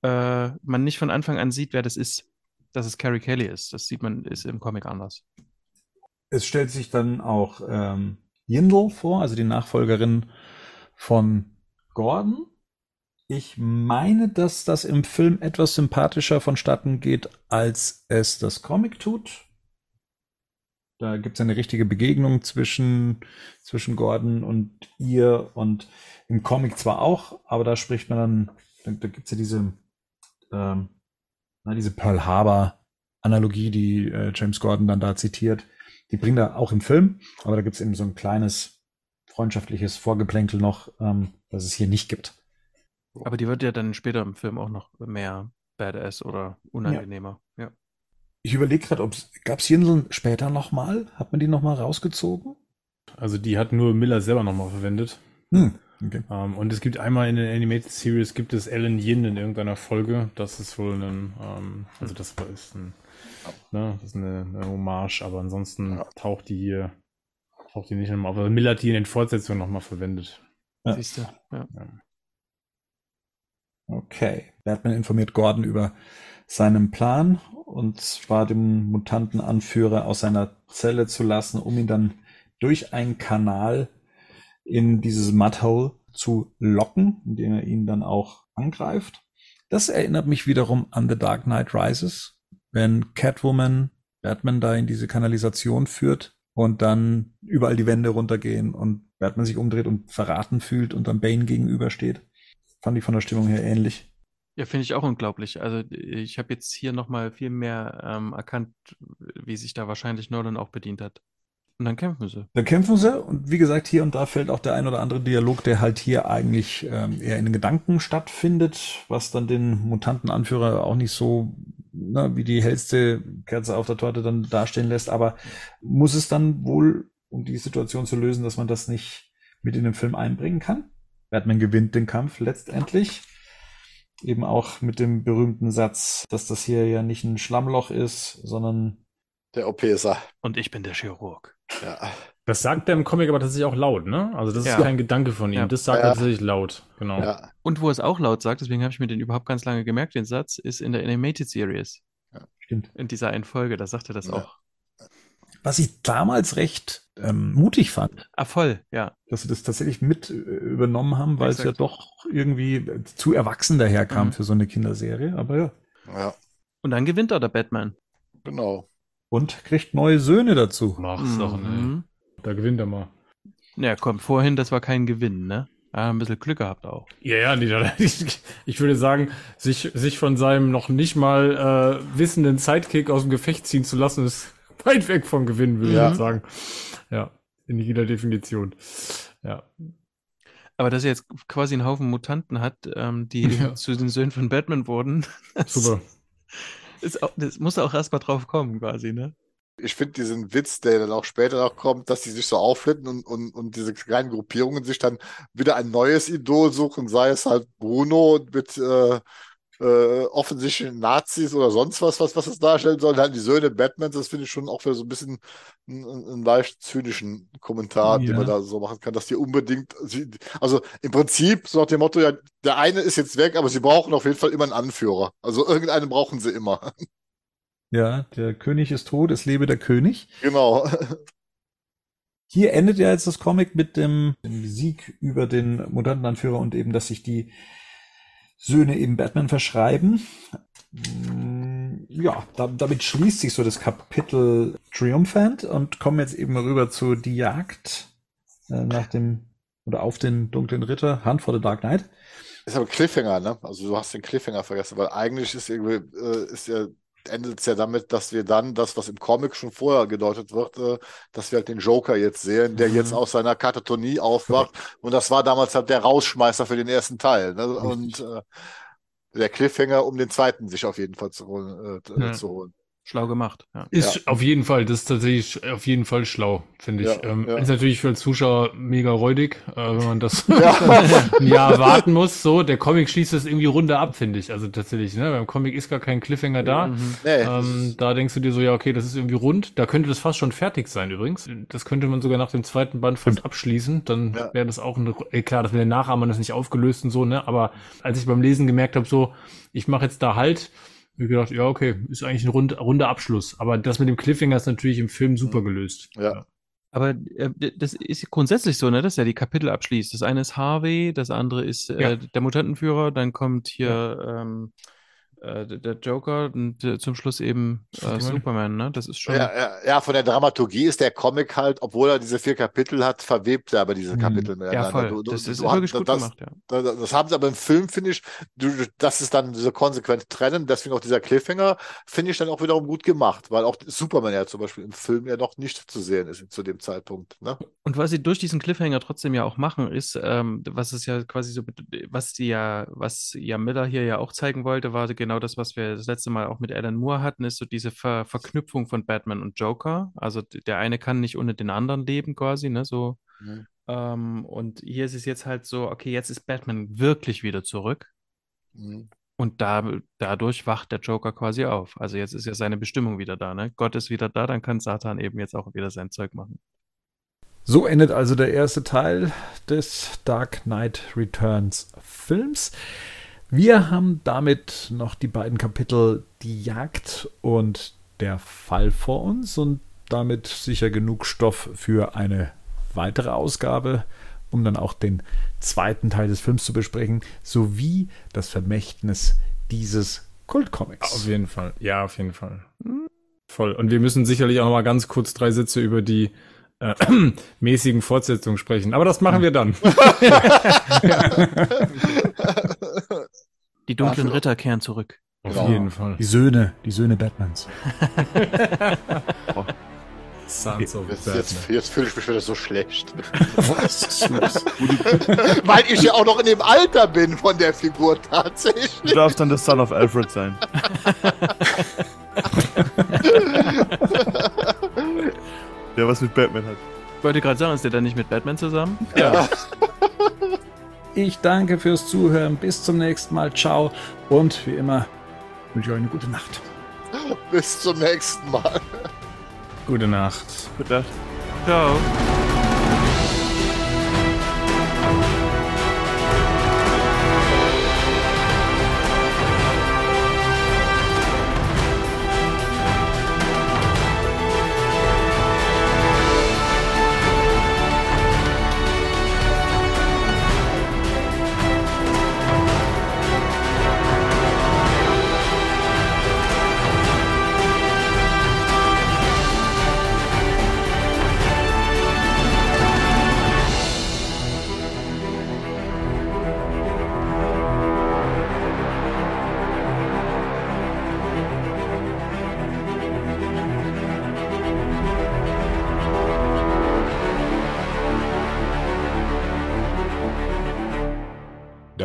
äh, man nicht von Anfang an sieht, wer das ist, dass es Carrie Kelly ist. Das sieht man, ist im Comic anders. Es stellt sich dann auch ähm, Yindel vor, also die Nachfolgerin von Gordon. Ich meine, dass das im Film etwas sympathischer vonstatten geht, als es das Comic tut. Da gibt es eine richtige Begegnung zwischen, zwischen Gordon und ihr und im Comic zwar auch, aber da spricht man dann, da, da gibt es ja diese, ähm, na, diese Pearl Harbor Analogie, die äh, James Gordon dann da zitiert. Die bringt er auch im Film, aber da gibt es eben so ein kleines freundschaftliches Vorgeplänkel noch, ähm, das es hier nicht gibt. Aber die wird ja dann später im Film auch noch mehr Badass oder unangenehmer. Ja. Ich überlege gerade, ob gab es Jinseln später nochmal? Hat man die nochmal rausgezogen? Also die hat nur Miller selber nochmal verwendet. Hm, okay. Ähm, und es gibt einmal in der Animated Series gibt es Alan Yin in irgendeiner Folge. Das ist wohl ein, ähm, also das war- ist ein Ne? Das ist eine, eine Hommage, aber ansonsten Ja. taucht die hier, taucht die nicht nochmal auf. Aber Miller hat die in den Fortsetzungen nochmal verwendet. Ja. Siehst du? Ja. Okay. Batman informiert Gordon über seinen Plan und zwar den Mutantenanführer aus seiner Zelle zu lassen, um ihn dann durch einen Kanal in dieses Mudhole zu locken, indem er ihn dann auch angreift. Das erinnert mich wiederum an The Dark Knight Rises, wenn Catwoman Batman da in diese Kanalisation führt und dann überall die Wände runtergehen und Batman sich umdreht und verraten fühlt und dann Bane gegenübersteht. Fand ich von der Stimmung her ähnlich. Ja, finde ich auch unglaublich. Also ich habe jetzt hier nochmal viel mehr ähm, erkannt, wie sich da wahrscheinlich Nolan auch bedient hat. Und dann kämpfen sie. Da kämpfen sie und wie gesagt, hier und da fällt auch der ein oder andere Dialog, der halt hier eigentlich ähm, eher in den Gedanken stattfindet, was dann den Mutantenanführer auch nicht so na, wie die hellste Kerze auf der Torte dann dastehen lässt. Aber muss es dann wohl, um die Situation zu lösen, dass man das nicht mit in den Film einbringen kann? Batman gewinnt den Kampf letztendlich. Eben auch mit dem berühmten Satz, dass das hier ja nicht ein Schlammloch ist, sondern Der OPSer. Und ich bin der Chirurg. Ja. Das sagt er im Comic aber tatsächlich auch laut, ne? Also das Ja. ist kein Gedanke von ihm. Ja. Das sagt Ja. er tatsächlich laut. Genau. ja. Und wo es auch laut sagt, deswegen habe ich mir den überhaupt ganz lange gemerkt, den Satz, ist in der Animated Series. stimmt. In dieser einen Folge, da sagt er das Ja. auch. Was ich damals recht ähm, mutig fand, Ah, voll, ja. dass sie das tatsächlich mit äh, übernommen haben, weil es ja Exakt. doch irgendwie äh, zu erwachsen daherkam Mhm. für so eine Kinderserie. Aber ja. ja, Und dann gewinnt er der Batman. genau. Und kriegt neue Söhne dazu. Mach's doch, ne? Mhm. Da gewinnt er mal. Ja, komm, vorhin, das war kein Gewinn, ne? Ah, ein bisschen Glück gehabt auch. Ja, ja, nee, ich, ich würde sagen, sich, sich von seinem noch nicht mal äh, wissenden Sidekick aus dem Gefecht ziehen zu lassen, ist weit weg vom Gewinnen, würde Ja. ich sagen. Ja, in jeder Definition. Ja. Aber dass er jetzt quasi einen Haufen Mutanten hat, ähm, die Ja. zu den Söhnen von Batman wurden, das, Super. Ist auch, das muss auch erst mal drauf kommen, quasi, ne? Ich finde diesen Witz, der dann auch später noch kommt, dass die sich so auflitten und, und, und diese kleinen Gruppierungen sich dann wieder ein neues Idol suchen, sei es halt Bruno mit äh, äh, offensichtlichen Nazis oder sonst was, was, was es darstellen soll. Dann die Söhne Batmans, das finde ich schon auch wieder so ein bisschen einen, einen leicht zynischen Kommentar, den Ja. man da so machen kann, dass die unbedingt, also im Prinzip so nach dem Motto, ja, der eine ist jetzt weg, aber sie brauchen auf jeden Fall immer einen Anführer. Also irgendeinen brauchen sie immer. Ja, der König ist tot, es lebe der König. Genau. Hier endet ja jetzt das Comic mit dem, dem Sieg über den Mutantenanführer und eben, dass sich die Söhne eben Batman verschreiben. Mm, Ja, da, damit schließt sich so das Kapitel Triumphant und kommen jetzt eben rüber zu die Jagd äh, nach dem oder auf den dunklen Ritter, Hunt for the Dark Knight. Ist aber Cliffhanger, ne? Also du hast den Cliffhanger vergessen, weil eigentlich ist irgendwie, äh, ist ja, endet es ja damit, dass wir dann das, was im Comic schon vorher gedeutet wird, äh, dass wir halt den Joker jetzt sehen, der Mhm. jetzt aus seiner Katatonie aufwacht. Und das war damals halt der Rausschmeißer für den ersten Teil. Ne? Und äh, der Cliffhanger, um den zweiten sich auf jeden Fall zu holen. Äh, Ja. zu holen. Schlau gemacht, ja. Ist auf jeden Fall, das ist tatsächlich auf jeden Fall schlau, finde ich. Ja, ähm, ja. Ist natürlich für den Zuschauer mega räudig, äh, wenn man das Ja. ein Jahr warten muss. So, der Comic schließt das irgendwie runter ab, finde ich. Also tatsächlich, ne? Beim Comic ist gar kein Cliffhanger da. Mhm. Nee, das Ähm, da denkst du dir so, ja, okay, das ist irgendwie rund. Da könnte das fast schon fertig sein übrigens. Das könnte man sogar nach dem zweiten Band fast abschließen. Dann Ja. wäre das auch ein, äh, klar, das mit den Nachahmern ist nicht aufgelöst und so, ne? Aber als ich beim Lesen gemerkt habe, so, ich mache jetzt da halt, hab ich gedacht, ja, okay, ist eigentlich ein rund, runder Abschluss. Aber das mit dem Cliffhanger ist natürlich im Film super gelöst. Ja. Aber äh, das ist grundsätzlich so, ne, dass er die Kapitel abschließt. Das eine ist Harvey, das andere ist äh, Ja. der Mutantenführer, dann kommt hier ähm, äh, der- Joker und äh, zum Schluss eben äh, Superman. Ne? Das ist schon. Ja, ja, ja, von der Dramaturgie ist der Comic halt, obwohl er diese vier Kapitel hat, verwebt er aber diese Mhm. Kapitel Ja, miteinander. voll. Du- du- das ist du wirklich gut das, gemacht, ja. Das, das haben sie aber im Film, finde ich, du, das ist dann diese konsequente Trennen, deswegen auch dieser Cliffhanger, finde ich dann auch wiederum gut gemacht, weil auch Superman ja zum Beispiel im Film ja noch nicht zu sehen ist zu dem Zeitpunkt. Ne? Und was sie durch diesen Cliffhanger trotzdem ja auch machen, ist, ähm, was es ja quasi so, was die ja, was ja Miller hier ja auch zeigen wollte, war genau das, was wir das letzte Mal auch mit Alan Moore hatten, ist so diese Ver Verknüpfung von Batman und Joker. Also der eine kann nicht ohne den anderen leben, quasi, ne? So. Mhm. Ähm, und hier ist es jetzt halt so, okay, jetzt ist Batman wirklich wieder zurück. Mhm. Und da, dadurch wacht der Joker quasi auf. Also jetzt ist ja seine Bestimmung wieder da, ne? Gott ist wieder da, dann kann Satan eben jetzt auch wieder sein Zeug machen. So endet also der erste Teil des Dark Knight Returns Films. Wir haben damit noch die beiden Kapitel Die Jagd und der Fall vor uns und damit sicher genug Stoff für eine weitere Ausgabe, um dann auch den zweiten Teil des Films zu besprechen, sowie das Vermächtnis dieses Kultcomics. Auf jeden Fall. Ja, auf jeden Fall. Voll. Und wir müssen sicherlich auch noch mal ganz kurz drei Sätze über die äh, mäßigen Fortsetzungen sprechen. Aber das machen wir dann. Die dunklen Dafür- Ritter kehren zurück. Auf Genau. jeden Fall. Die Söhne, die Söhne Batmans. Sons of Jetzt, Batman. jetzt, jetzt fühle ich mich wieder so schlecht. Was? Weil ich ja auch noch in dem Alter bin von der Figur tatsächlich. Du darfst dann der Son of Alfred sein. Der was mit Batman hat. Ich wollte gerade sagen, ist der dann nicht mit Batman zusammen? Ja. Ich danke fürs Zuhören. Bis zum nächsten Mal. Ciao. Und wie immer wünsche ich euch eine gute Nacht. Bis zum nächsten Mal. Gute Nacht. Bitte. Ciao.